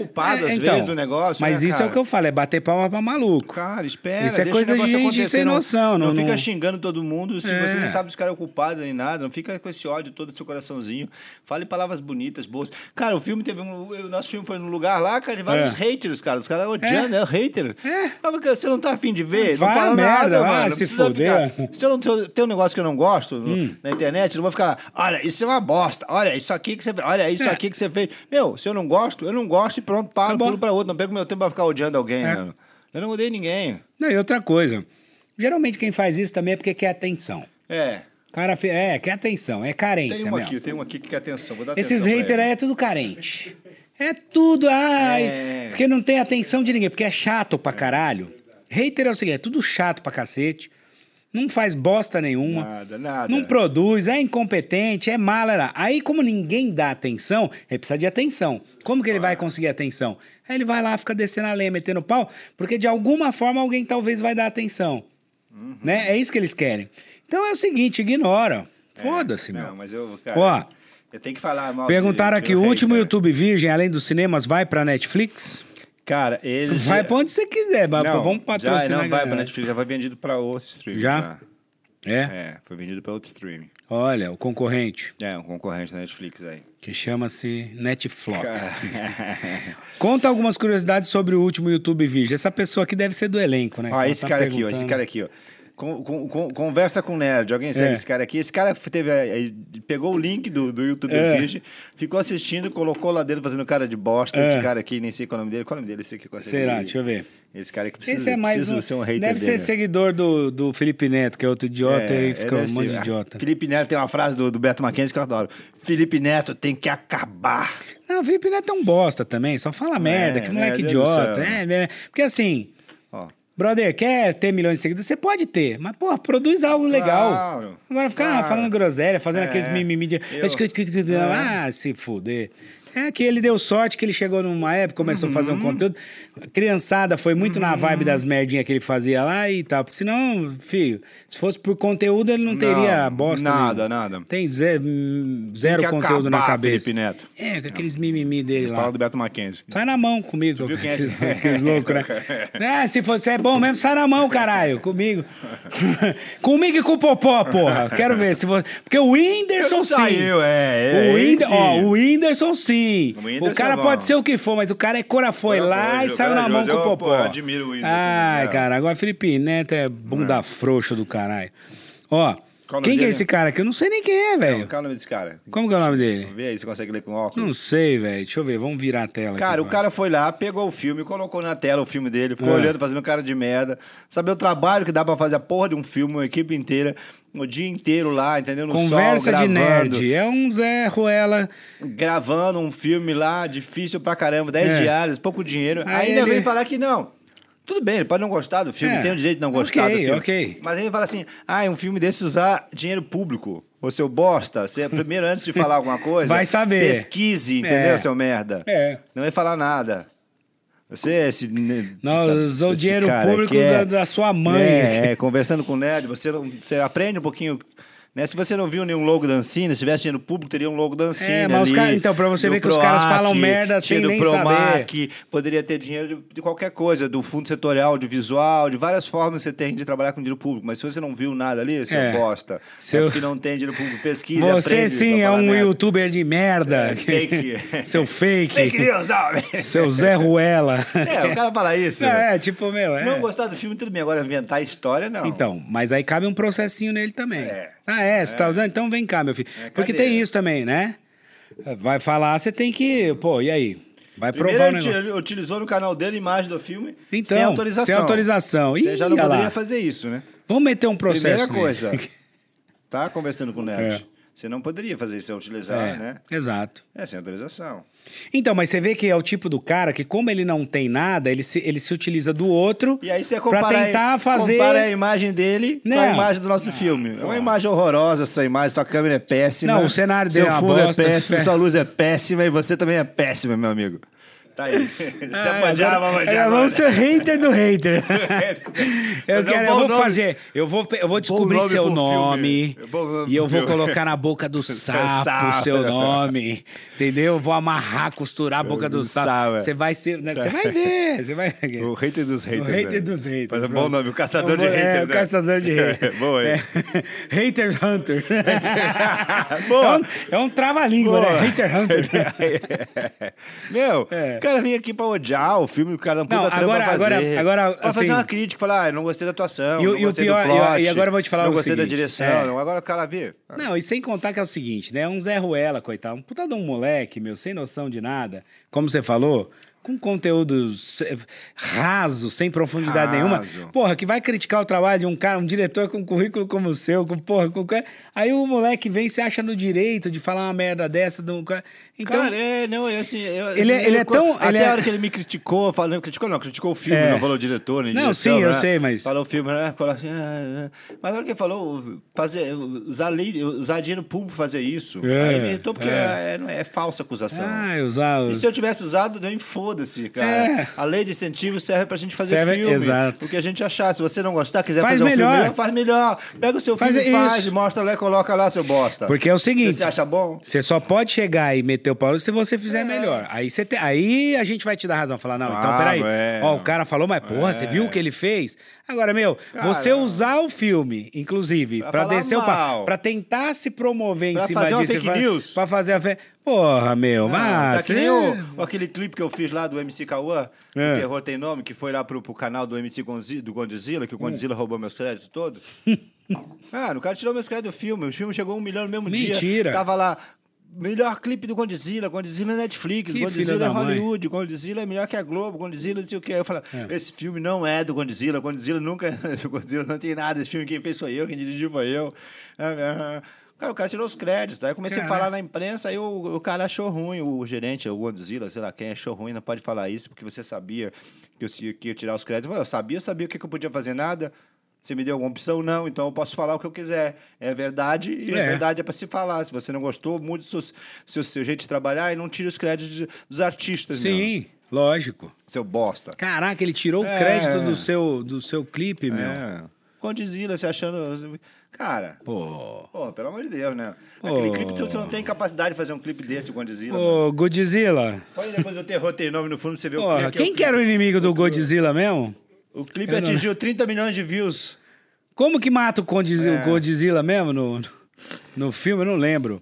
é, às então, vezes, do negócio. Mas né, isso é cara? o que eu falo, é bater palma pra maluco. Cara, espera. Isso é coisa de acontecer, sem não- noção, Não, não- fica não- xingando todo mundo se É. você não sabe se o cara é culpado nem nada. Não fica com esse ódio todo do seu coraçãozinho. Fale palavras bonitas, boas. Cara, o filme teve um. O nosso filme foi num lugar lá, cara, de vários É. haters, cara. Os caras odiando, é, o hater. É. Ah, porque Você não tá afim de ver? Não Fala merda, nada, ah, mano. Se fuder. ficar- Se eu não tenho- tem um negócio que eu não gosto no- Hum. na internet, eu não vou ficar lá. Olha, isso é uma bosta. Olha, isso aqui que você fez. Olha, isso É. aqui que você fez. Meu, se eu não gosto, eu não gosto e pronto, paro, Tá pulo pra outro. Não pego meu tempo pra ficar odiando alguém, É. mano. Eu não odeio ninguém. Não, e outra coisa. Geralmente quem faz isso também é porque quer atenção. É. Cara fe- é, quer atenção, é carência Tem mesmo. aqui, tem uma aqui que quer atenção. Vou dar Esses haters aí é tudo carente. É tudo, ai, É. porque não tem atenção de ninguém, porque é chato pra caralho. Hater é o seguinte, é tudo chato pra cacete, não faz bosta nenhuma, Nada, nada. não produz, é incompetente, é mala. Aí, como ninguém dá atenção, ele precisa de atenção. Como que ele vai conseguir atenção? Aí ele vai lá, fica descendo a lenha, metendo pau, porque de alguma forma alguém talvez vai dar atenção. Uhum. Né? É isso que eles querem. Então é o seguinte, ignora. Foda-se, Não, meu. mas eu, cara, Ó, eu tenho que falar mal Perguntaram aqui, o último YouTube Virgem, além dos cinemas, vai pra Netflix? Cara, ele... Vai pra onde você quiser, Não, vamos patrocinar. já, não vai pra. Netflix, já foi vendido pra outro stream. Já? É? É, foi vendido pra outro stream. Olha, o concorrente, É, um concorrente da Netflix aí. que chama-se Netflix. (laughs) Conta algumas curiosidades sobre o último YouTube Virgem. Essa pessoa aqui deve ser do elenco, né? Ó, esse tá cara aqui, ó, esse cara aqui, ó. Con- con- con- conversa com nerd. Alguém segue É. esse cara aqui? Esse cara teve, eh, pegou o link do, do YouTube É. Virgem, ficou assistindo, colocou lá dentro fazendo cara de bosta. É. Esse cara aqui, nem sei qual é o nome dele. Qual é o nome dele? Esse aqui, qual é Será? aqui? Deixa eu ver. Esse cara que precisa, Esse é mais um, ser um hater deve dele. ser seguidor do, do Felipe Neto, que é outro idiota, É, e fica é, um deve monte de idiota. Felipe Neto tem uma frase do, do Beto Mackenzie que eu adoro. Felipe Neto tem que acabar. Não, o Felipe Neto é um bosta também, só fala merda, que né? moleque Deus do idiota. É, é, porque assim, Ó. brother, quer ter milhões de seguidores? Você pode ter, mas, porra, produz algo legal. Claro, Agora ficar claro. falando groselha, fazendo É, aqueles mimimi de... eu- Ah, se fuder. É que ele deu sorte que ele chegou numa época, começou a fazer Uhum. um conteúdo. A criançada foi muito na vibe das merdinhas que ele fazia lá e tal. Porque senão, filho, se fosse por conteúdo, ele não teria Não, bosta. nada, nenhuma. nada. Tem ze- hum, zero Tem conteúdo na acabar, cabeça. Felipe Neto. É, com aqueles mimimi dele lá. Fala do Beto Mackenzie. Sai na mão comigo. viu quem é esse? Aqueles- loucos, né? (laughs) É, se você é bom mesmo, sai na mão, caralho. Comigo. (laughs) comigo e com o Popó, porra. Quero ver. Se você... Porque o Whindersson sim. Saiu, é. é O, Whind... esse. Ó, o Whindersson sim. O O, Whindersson cara é pode ser o que for, mas o cara é cora foi lá e saiu na mão com o. Eu, Popó. pô, admiro o Whindersson, Ai, cara, agora Felipe Neto é bunda frouxa do caralho. Ó, Qual quem que é esse cara aqui? Eu não sei nem quem é, velho. Qual é o nome desse cara? Como que é o nome dele? Vê aí se consegue ler com óculos. Não sei, velho. Deixa eu ver, vamos virar a tela Cara, aqui. o cara foi lá, pegou o filme, colocou na tela o filme dele, ficou Ah. olhando, fazendo cara de merda. Saber o trabalho que dá pra fazer a porra de um filme, uma equipe inteira, o dia inteiro lá, entendeu? No Conversa sol, de nerd. É um Zé Ruela. Gravando um filme lá, difícil pra caramba, 10 É. diárias, pouco dinheiro. Aí Aí, ainda ele- vem falar que não. Tudo bem, ele pode não gostar do filme, É. tem o direito de não gostar Ok, do filme. ok. Mas ele fala assim: ah, é um filme desse usar dinheiro público. Ô, seu bosta, você, primeiro, antes de falar alguma coisa, Vai saber. pesquise, entendeu, É. seu merda? É. Não vai falar nada. Você, esse. né, Não, essa- usou o dinheiro público é- da, da sua mãe. É, é, conversando com o nerd, você, você aprende um pouquinho. Né? Se você não viu nenhum logo da Ancina, se tivesse dinheiro público, teria um logo da Ancina. É, mas os ali, caras- então, pra você ver que os caras Proac, falam merda sem nem Promac, Poderia ter dinheiro de, de qualquer coisa, do fundo setorial, de visual, de várias formas você tem de trabalhar com dinheiro público. Mas se você não viu nada ali, seu É. bosta, Seu- é porque não tem dinheiro público, pesquise, Você aprende sim é um merda. youtuber de merda. É, fake. (laughs) Seu fake. Fake news, não. Seu Zé Ruela. É, o cara fala isso. né? É, tipo, meu, é. Não gostar do filme, tudo bem. Agora, inventar história, não. Então, mas aí cabe um processinho nele também. É. Ah, é? Você tá usando? Então vem cá, meu filho. É, Porque tem isso também, né? Vai falar, você tem que. Pô, e aí? Vai Primeiro, provar o ele negócio. utilizou no canal dele imagem do filme Então, sem autorização. sem autorização. Você Ih, já não poderia lá. fazer isso, né? Vamos meter um processo. Primeira coisa, (laughs) tá conversando com o Nerd. É. Você não poderia fazer isso sem utilizar, É, né? Exato. É, sem autorização. Então, mas você vê que é o tipo do cara que, como ele não tem nada, ele se, ele se utiliza do outro E aí você pra compara, tentar fazer. compara a imagem dele com a Não. imagem do nosso filme. É uma imagem horrorosa sua imagem, sua câmera é péssima. Não, o cenário dele é é péssimo, É. sua luz é péssima e você também é péssimo, meu amigo. Tá aí. (laughs) Você Ah, pode agora- vamos é, vamos ser hater do hater. (laughs) eu, Mas é um quero, eu vou nome. fazer, eu vou, eu vou descobrir nome seu nome filme. E eu vou colocar na boca do (laughs) sapo Sapo. seu nome, entendeu? Eu vou amarrar, costurar a boca do sapo. é. Você vai ser, né? Você vai ver, você vai. O hater dos O haters. hater né? dos haters. Faz um bom nome, o caçador de É, haters. o né? caçador de haters. Boa, hein? É. Hater Hunter. Boa. É um, é um trava-língua, né? Hater Hunter. Meu, É. o cara vem aqui pra odiar o filme, o cara não puta Não, trampa agora- pra fazer. agora- agora, Pra assim- fazer uma crítica, falar, ah, não gostei da atuação, E não e o pior- do plot, e agora eu vou te falar não o gostei da seguinte, direção, é. não. agora o cara vê. Não, e sem contar que é o seguinte, né? Um Zé Ruela, coitado, um puta de um moleque, meu, sem noção de nada, como você falou, com conteúdo raso, sem profundidade nenhuma. Raso. Porra, que vai criticar o trabalho de um cara, um diretor com um currículo como o seu, com porra, com aí o moleque vem e se acha no direito de falar uma merda dessa de um. Então, cara, é, não, é assim... Eu, Ele é- ele é tão- Até ele é- a hora que ele me criticou, falou, criticou não, criticou o filme, É. não falou o diretor, nem Não, direção, sim, eu né? sei, mas- Falou o filme, né? Falou assim, ah, ah. Mas a hora que ele falou, fazer, usar, lei, usar dinheiro público fazer isso, É, aí me irritou porque é. é, é, é falsa acusação. ah, usar E se eu tivesse usado, nem foda-se, cara. É. A lei de incentivo serve pra gente fazer Serve- filme. exato. O que a gente achar. Se você não gostar, quiser Faz fazer um melhor. filme melhor, faz melhor. Pega o seu Faz filme e faz, isso. mostra lá e coloca lá, seu bosta. Porque é o seguinte. Você acha bom? Você só pode chegar e meter o pau se você fizer É. melhor. Aí, você te- aí a gente vai te dar razão. Falar, não, então Ah, peraí. é. Ó, o cara falou, mas porra, você viu o que ele fez? Agora, meu, você Cara, usar o filme, inclusive, Pra pra, descer o pau, mal. pra tentar se promover em Pra cima fazer uma disso. fake pra- news. Pra fazer a fé. Porra, meu, Ah, mas. tá nem o, aquele clipe que eu fiz lá do MC Cauã, É. o Terror Tem Nome, que foi lá pro, pro canal do MC Gonzi- do Godzilla, que o Godzilla roubou meus créditos todos. (laughs) ah, o cara tirou meus créditos do filme. O filme chegou um milhão no mesmo dia. Mentira. Tava lá, melhor clipe do Godzilla, Godzilla é Netflix, Que Godzilla é da mãe. Hollywood, Godzilla é melhor que a Globo, Godzilla não sei o que. Eu falei, esse filme não é do Godzilla, Godzilla nunca, (laughs) Godzilla não tem nada, esse filme quem fez foi eu, quem dirigiu foi eu. Cara, o cara tirou os créditos. Aí eu comecei Caraca. a falar na imprensa, aí o, o cara achou ruim, o gerente, o Godzilla, sei lá quem, achou ruim, não pode falar isso, porque você sabia que eu, que ia tirar os créditos. Eu, falei, eu sabia, eu sabia o que, que eu podia fazer nada. Você me deu alguma opção? Não, então eu posso falar o que eu quiser. É verdade e a É. verdade é para se falar. Se você não gostou, mude seu, seu, seu jeito de trabalhar e não tire os créditos de- dos artistas, meu. Sim, lógico. Seu bosta. Caraca, ele tirou o É. crédito do seu, do seu clipe, meu. É. Condzilla, você achando. Cara, Pô. pô, pelo amor de Deus, né? Aquele clipe, você não tem capacidade de fazer um clipe desse, Condzilla. mano. Ô, Godzilla. Pode depois eu ter roteiro nome no fundo pra você ver o Porra, que é quem o que era o inimigo do Godzilla mesmo? O clipe Eu não- atingiu 30 milhões de views. Como que mata o Godzilla, É. o Godzilla mesmo no, no, no filme? Eu não lembro.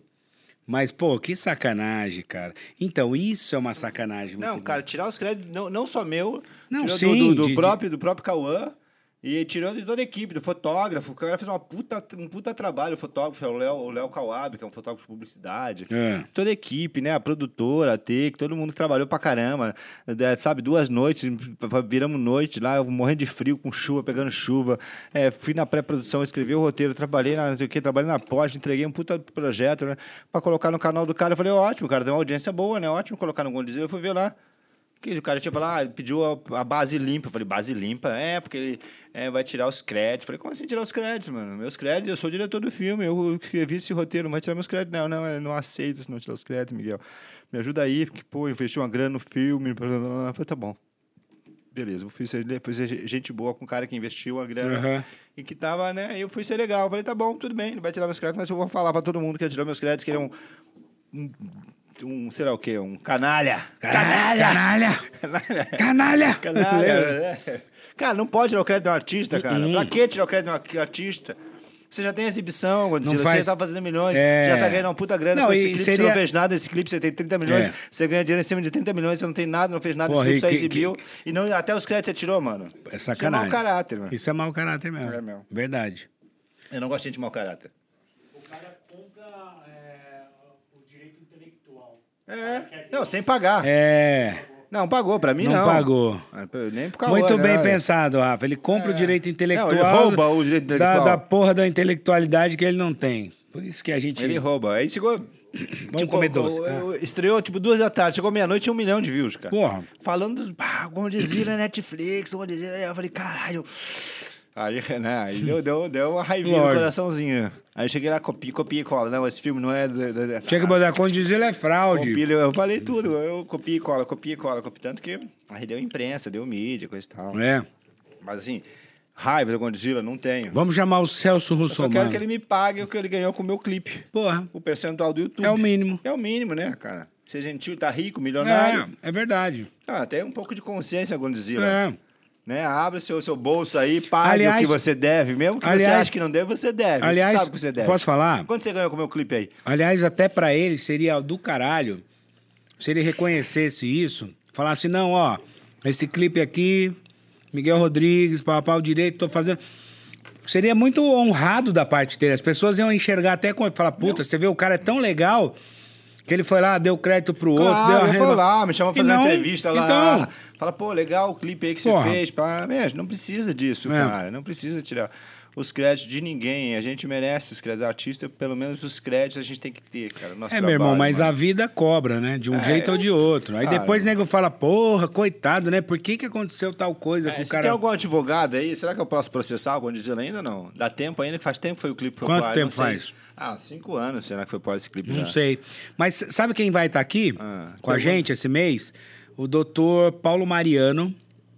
Mas, pô, que sacanagem, cara. Então, isso é uma sacanagem Não, cara, tirar os créditos, não, não só meu, Não, sim, do, do, do de- próprio, do próprio Cauã. E tirou de toda a equipe, do fotógrafo. O cara fez uma puta, um puta trabalho. O fotógrafo é o Léo, o Léo Kawab, que é um fotógrafo de publicidade. É. Toda a equipe, né? A produtora, a TEC, todo mundo que trabalhou pra caramba. É, sabe, duas noites, viramos noite lá, morrendo de frio, com chuva, pegando chuva. É, fui na pré-produção, escrevi o roteiro, trabalhei na, não sei o quê, trabalhei na pós, entreguei um puta projeto, né? Pra colocar no canal do cara. Eu falei, ótimo, cara, tem uma audiência boa, né? Ótimo colocar no Gondizila. Eu fui ver lá. Que o cara tinha falado, ah, ele pediu a, a base limpa. Eu falei, base limpa? É, porque ele é, vai tirar os créditos. Eu falei, como assim tirar os créditos, mano? Meus créditos, eu sou diretor do filme, eu escrevi esse roteiro, não vai tirar meus créditos. Não, não, eu não aceito se não tirar os créditos, Miguel. Me ajuda aí, porque, pô, eu investi uma grana no filme. Blá, blá, blá. Eu falei, tá bom. Beleza, eu fui ser, fui ser gente boa com o cara que investiu a grana Aham. e que tava, né? Eu fui ser legal. Eu falei, tá bom, tudo bem, não vai tirar meus créditos, mas eu vou falar pra todo mundo que ele tirou meus créditos, que ele é um. um um, sei lá o quê, um canalha. Canalha! Canalha! Canalha! Canalha. é. Cara, não pode tirar o crédito de um artista, cara. Uhum. Pra que tirar o crédito de um artista? Você já tem exibição, Godzilla, Não faz- você tá fazendo milhões, É. já tá ganhando uma puta grana Não, com esse clipe, você seria- não fez nada, esse clipe você tem 30 milhões, É. você ganha dinheiro em cima de 30 milhões, você não tem nada, não fez nada, Porra, esse clipe só que- exibiu, e não, até os créditos você tirou, mano. É Isso é sacanagem. mau caráter, mano. Isso é mau caráter mesmo. É mesmo. Verdade. Eu não gosto de gente de mau caráter. O cara compra é, o direito intelectual. É, não, sem pagar. É. Não, pagou, pra mim Não não. pagou. Nem por causa Muito bem né? pensado, Rafa. Ele compra o direito intelectual. Não, ele rouba o direito da, intelectual. da porra da intelectualidade que ele não tem. Por isso que a gente. Ele rouba. Aí chegou. Vamos comer doce. o- Ah. o- Estreou tipo duas da tarde, chegou meia-noite e um milhão de views, cara. Porra. Falando dos. Ah, Godzilla Netflix, Godzilla. Aí Eu falei, caralho. Aí, né, aí deu, deu, deu uma raivinha Lógico. no coraçãozinho. Aí eu cheguei lá, copiei, copiei e cola. Não, esse filme não é. Tinha que botar quando dizer ele é fraude. Copia, eu falei tudo. Eu copiei e cola, copiei e cola. Copiei, tanto que aí deu imprensa, deu mídia, coisa e tal. É. Mas assim, raiva do Godzilla, não tenho. Vamos chamar o Celso Eu só quero que ele me pague o que ele ganhou com o meu clipe. Porra. O percentual do YouTube. É o mínimo. É o mínimo, né, cara? Ser gentil, tá rico, milionário. É, é verdade. Ah, tem um pouco de consciência, Godzilla. É. Né? Abre o seu, seu bolso aí, pague Aliás- o que você deve. Mesmo que você aliás- ache que não deve, você deve. Aliás, você sabe o que você deve. posso falar? Quanto você ganhou com o meu clipe aí? Aliás, até pra ele seria do caralho se ele reconhecesse isso, falasse, não, ó, esse clipe aqui, Miguel Rodrigues, papau direito, tô fazendo. Seria muito honrado da parte dele. As pessoas iam enxergar até quando falar, puta, você vê, o cara é tão legal que ele foi lá, deu crédito pro outro, deu Claro, a renda- lá, me chama pra fazer uma não, entrevista lá. Então, Fala, pô, legal o clipe aí que Porra. você fez. Pá. Mesmo, não precisa disso, É. cara. Não precisa tirar os créditos de ninguém. A gente merece os créditos. Artista, pelo menos os créditos a gente tem que ter, cara. Nosso É, meu irmão, trabalho, mas mano. a vida cobra, né? De um É, jeito ou de outro. Aí cara. depois o nego fala, porra, coitado, né? Por que que aconteceu tal coisa É, com o se cara... tem algum advogado aí, será que eu posso processar o Godzilla ainda ou não? Dá tempo ainda? Faz tempo que foi o clipe pro Quanto tempo faz? Ah, cinco anos. Será que foi por esse clipe Não já? sei. Mas sabe quem vai estar aqui Ah, com a gente esse mês? O doutor Paulo Mariano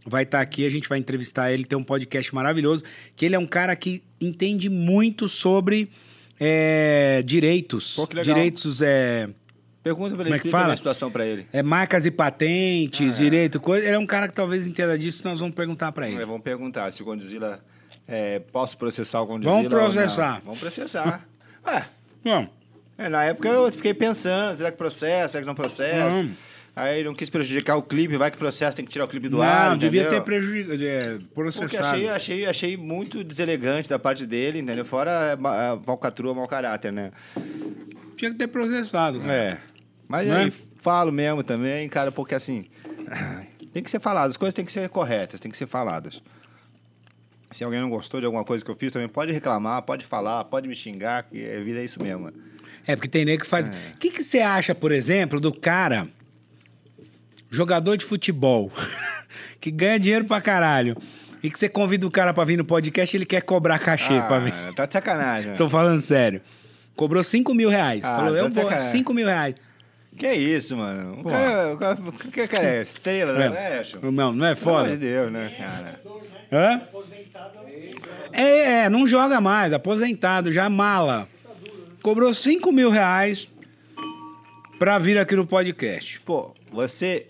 vai estar aqui, a gente vai entrevistar ele, tem um podcast maravilhoso, que ele é um cara que entende muito sobre é, direitos. Pô, que legal. Direitos, é, Pergunta pra ele, Como é que a fala? minha situação pra ele. é, marcas e Ah, patentes, direito, coisa. Ele é um cara que talvez entenda disso, nós vamos perguntar pra ele. É, Vamos perguntar se o Godzilla... É, posso processar o Godzilla Vamos não? processar. Vamos processar. Ué, Bom, é, na época eu fiquei pensando, será que processa, será que não processa? Não. Aí não quis prejudicar o clipe, vai que processa, tem que tirar o clipe do não, ar, devia entendeu? ter prejudicado, é, Porque processado. achei, achei, achei muito deselegante da parte dele, entendeu? Fora a ma- a falcatrua, mau caráter, né? Tinha que ter processado, cara. É. Mas Né? aí, falo mesmo também, cara, porque assim, (clears throat) tem que ser falado, as coisas têm que ser corretas, tem que ser faladas. Se alguém não gostou de alguma coisa que eu fiz, também pode reclamar, pode falar, pode me xingar, que a vida é isso mesmo. É, porque tem nego que faz. O que, que você acha, por exemplo, do cara, jogador de futebol, (laughs) que ganha dinheiro pra caralho, e que você convida o cara pra vir no podcast, ele quer cobrar cachê pra vir. Ah, tá de sacanagem. (laughs) né? Tô falando sério. Cobrou 5 mil reais. Ah, Falou, tá eu vou, sacanagem. 5 mil reais. Que isso, mano? O cara, o cara, o que cara é? Estrela, É. né? É, show. Não, não é Pelo amor de foda? Deus, né, cara? Hã? É, é, não joga mais, aposentado, já mala. Cobrou 5 mil reais pra vir aqui no podcast. Pô, você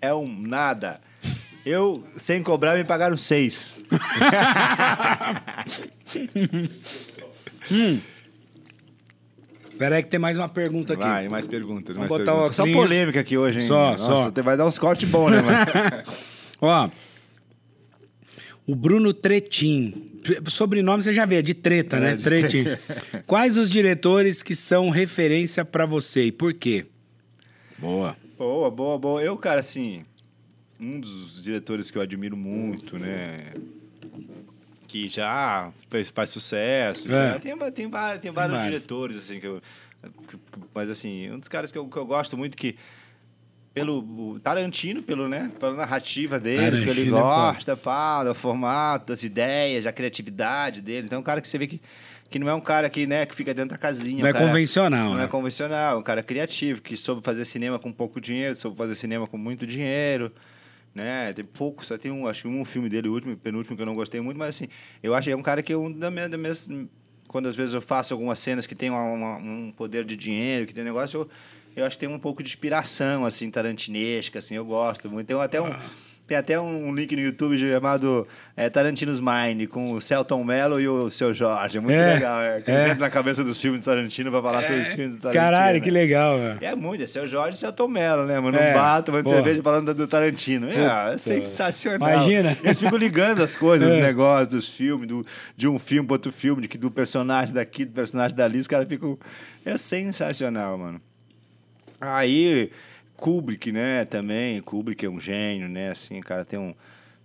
é um nada. Eu, sem cobrar, me pagaram seis. (laughs) Pera aí que tem mais uma pergunta aqui. Vai, mais perguntas, mais botar perguntas. Só polêmica aqui hoje, hein? Só, Nossa, só. vai dar uns cortes bons, né, mano? (laughs) Ó, o Bruno Tretin. Sobrenome você já vê, é de treta, né? de Tretin. Quais os diretores que são referência pra você e por quê? Boa. Boa, boa, boa. Eu, cara, assim, um dos diretores que eu admiro muito, né? Que já fez, faz sucesso. É. né? Tem, tem, vários, tem vários diretores, assim, que eu. que- Mas, assim, um dos caras que eu, que eu gosto muito que. Pelo Tarantino, pelo, né, pela narrativa dele, que ele Tarantino é gosta, pá, do formato, das ideias, da criatividade dele. Então, é um cara que você vê que, que não é um cara que, né, que fica dentro da casinha. Não um é cara- convencional, Não né? é convencional, um cara criativo, que soube fazer cinema com pouco dinheiro, soube fazer cinema com muito dinheiro, né? Tem pouco, só tem um, acho um filme dele, o último, penúltimo, que eu não gostei muito, mas assim, eu acho que é um cara que eu, da minha, da minha, quando às vezes eu faço algumas cenas que tem uma- uma- um poder de dinheiro, que tem negócio, eu, eu acho que tem um pouco de inspiração, assim, tarantinesca, assim, eu gosto muito. Tem até um... Tem até um link no YouTube chamado é, Tarantino's Mind, com o Celton Mello e o seu Jorge. É muito É, legal, é. É. entram na cabeça dos filmes do Tarantino pra falar sobre os filmes do Tarantino. Caralho, né? que legal, velho. É muito, é seu Jorge e seu Tom Mello, né, mano? É, Um bar tomando pô. cerveja falando do Tarantino. É, é sensacional. Imagina. Eles ficam ligando as coisas, (laughs) É. os negócios, dos filmes, do, de um filme para outro filme, de que do personagem daqui, do personagem dali, os caras ficam. É sensacional, mano. Aí, Kubrick, né, também. Kubrick é um gênio, né? Assim, o cara tem um.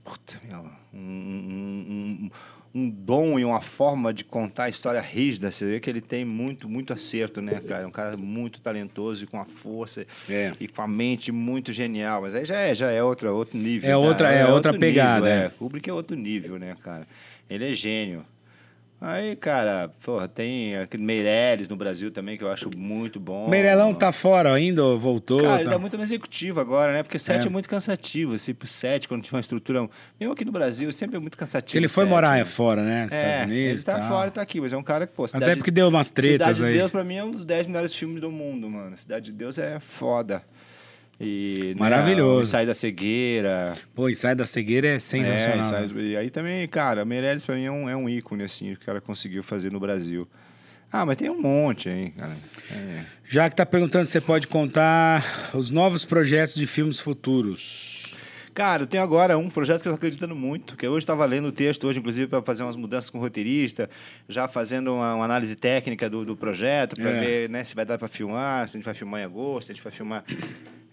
Puta, meu, um, um, um, um dom e uma forma de contar a história rígida. Você vê que ele tem muito, muito acerto, né, cara? É um cara muito talentoso e com a força É. e com a mente muito genial. Mas aí já é, já é outra, outro nível. É outra- é outra outro pegada, nível, é. é. Kubrick é outro nível, né, cara? Ele é gênio. Aí, cara, porra, tem aquele Meirelles no Brasil também, que eu acho muito bom. Meirelão tá fora ainda ou voltou? Cara, ele tá? tá muito no executivo agora, né? Porque o set É. é, muito cansativo. Assim, pro set, quando tinha uma estrutura. Mesmo aqui no Brasil, sempre é muito cansativo. Ele foi set, morar né? fora, né? Estados É, Unidos. ele tá tal. fora e tá aqui, mas é um cara que, pô, Até porque deu umas tretas Cidade aí. de Deus, pra mim, é um dos 10 melhores filmes do mundo, mano. Cidade de Deus é foda. E, né, Maravilhoso. Sai da Cegueira. Pô, e sai da cegueira é sensacional. É, e, né? sai- e aí também, cara, Meirelles pra mim é um, é um ícone, assim, que o cara conseguiu fazer no Brasil. Ah, mas tem um monte, hein, cara. É. Já que tá perguntando se você pode contar os novos projetos de filmes futuros. Cara, eu tenho agora um projeto que eu tô acreditando muito, que eu hoje estava lendo o texto, hoje, inclusive, para fazer umas mudanças com o roteirista, já fazendo uma, uma análise técnica do, do projeto, para É. ver né, se vai dar para filmar, se a gente vai filmar em agosto, se a gente vai filmar.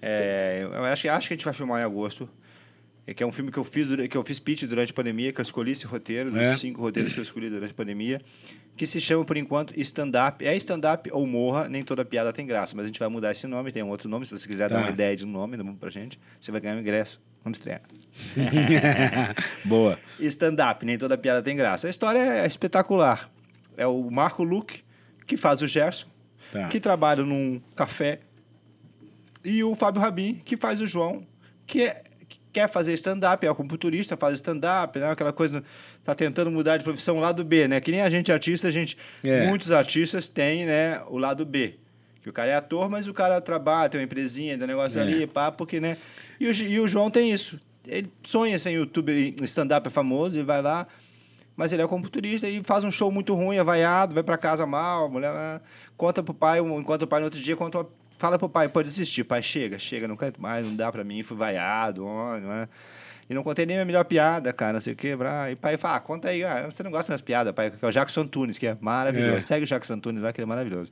É, eu acho, que- acho que a gente vai filmar em agosto. É que é um filme que eu fiz que eu fiz pitch durante a pandemia, que eu escolhi esse roteiro, dos É. cinco roteiros que eu escolhi durante a pandemia, que se chama, por enquanto, stand-up. É stand-up ou morra, nem toda piada tem graça, mas a gente vai mudar esse nome, tem um outro nome, se você quiser Tá. dar uma ideia de um nome pra gente, você vai ganhar um ingresso quando estrear. (laughs) Boa. Stand-up, nem toda piada tem graça. A história é espetacular. É o Marco Luque, que faz o Gerson, Tá. que trabalha num café, e o Fábio Rabin, que faz o João, que, é- que quer fazer stand-up, é acupunturista, faz stand-up, né? aquela coisa, tá tentando mudar de profissão lado B, né? Que nem a gente artista, a gente, É. muitos artistas têm, né, o lado B. Que o cara é ator, mas o cara trabalha, tem uma empresinha, tem um negócio É. ali, pá, porque, né? E o, e o João tem isso. Ele sonha ser youtuber, e stand-up é famoso, ele vai lá, mas ele é computurista e faz um show muito ruim, é vaiado, vai pra casa mal, a mulher ah, conta pro pai, enquanto o pai no outro dia conta, uma- fala pro pai, pode desistir, pai, chega, chega, não canto mais, não dá pra mim, fui vaiado, ó, não é? E não contei nem a minha melhor piada, cara, não sei o que, e o pai fala, ah, conta aí, ah, você não gosta das piadas, pai, que é o Jackson Antunes, que é maravilhoso, É. segue o Jackson Antunes lá, que ele é maravilhoso.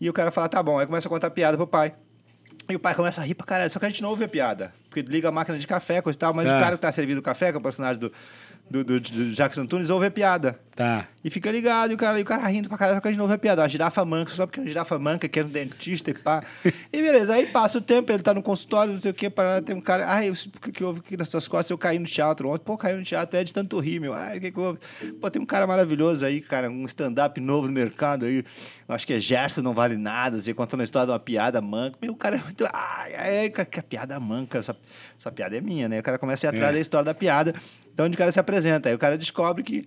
E o cara fala, tá bom, aí começa a contar piada pro pai. E o pai começa a rir pra caralho, só que a gente não ouve a piada. Porque liga a máquina de café, coisa e tal, mas Tá. o cara que tá servindo o café, que é o personagem do, do, do, do Jackson Tunes ouve a piada. Tá. E fica ligado, e o cara, e o cara rindo pra caralho, só que não ouve a piada. A girafa manca, só porque a girafa manca, que era um dentista e pá. (laughs) E beleza, aí passa o tempo, ele tá no consultório, não sei o que, para tem um cara. Ai, por que, que houve aqui nas suas costas? Eu caí no teatro ontem. Pô, caiu no teatro, é de tanto rir, meu. Ai, o que que houve? Pô, tem um cara maravilhoso aí, cara, um stand-up novo no mercado aí. Eu acho que é Gerson, não vale nada. Você contando a história de uma piada manca. Meu, o cara é muito. Ai, ai, cara, que a piada manca. Essa, essa piada é minha, né? O cara começa a ir atrás É. da história da piada. Então, onde o cara se apresenta. Aí o cara descobre que.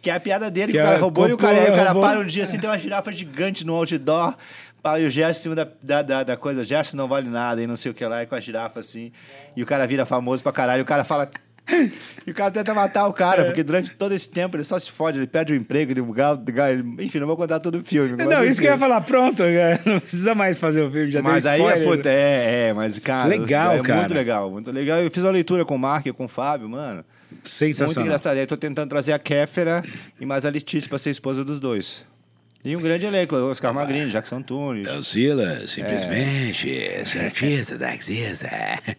Que é a piada dele, Que que, o cara é- roubou e o cara, aí o cara roubou. para um dia assim, tem uma girafa gigante no outdoor, para e o Gerson em cima da, da, da, da coisa, Gerson não vale nada e não sei o que lá, e com a girafa assim, e o cara vira famoso pra caralho, e o cara fala. (laughs) E o cara tenta matar o É. cara, porque durante todo esse tempo ele só se fode, ele perde o emprego, ele, ele enfim, não vou contar todo o filme. Não, isso que eu ia falar, pronto, cara, (laughs) não precisa mais fazer o filme, já Mas aí, é, spoiler. puta, é, é, mas cara, Legal, é cara. muito legal, muito legal. Eu fiz uma leitura com o Mark e com o Fábio, mano. Muito Sensacional. engraçado. Aí eu tô tentando trazer a Kéfera e mais a Letícia pra ser esposa dos dois. E um grande elenco, Oscar Magrini, Jackson Antunes. Oscila, simplesmente, certista, taxista.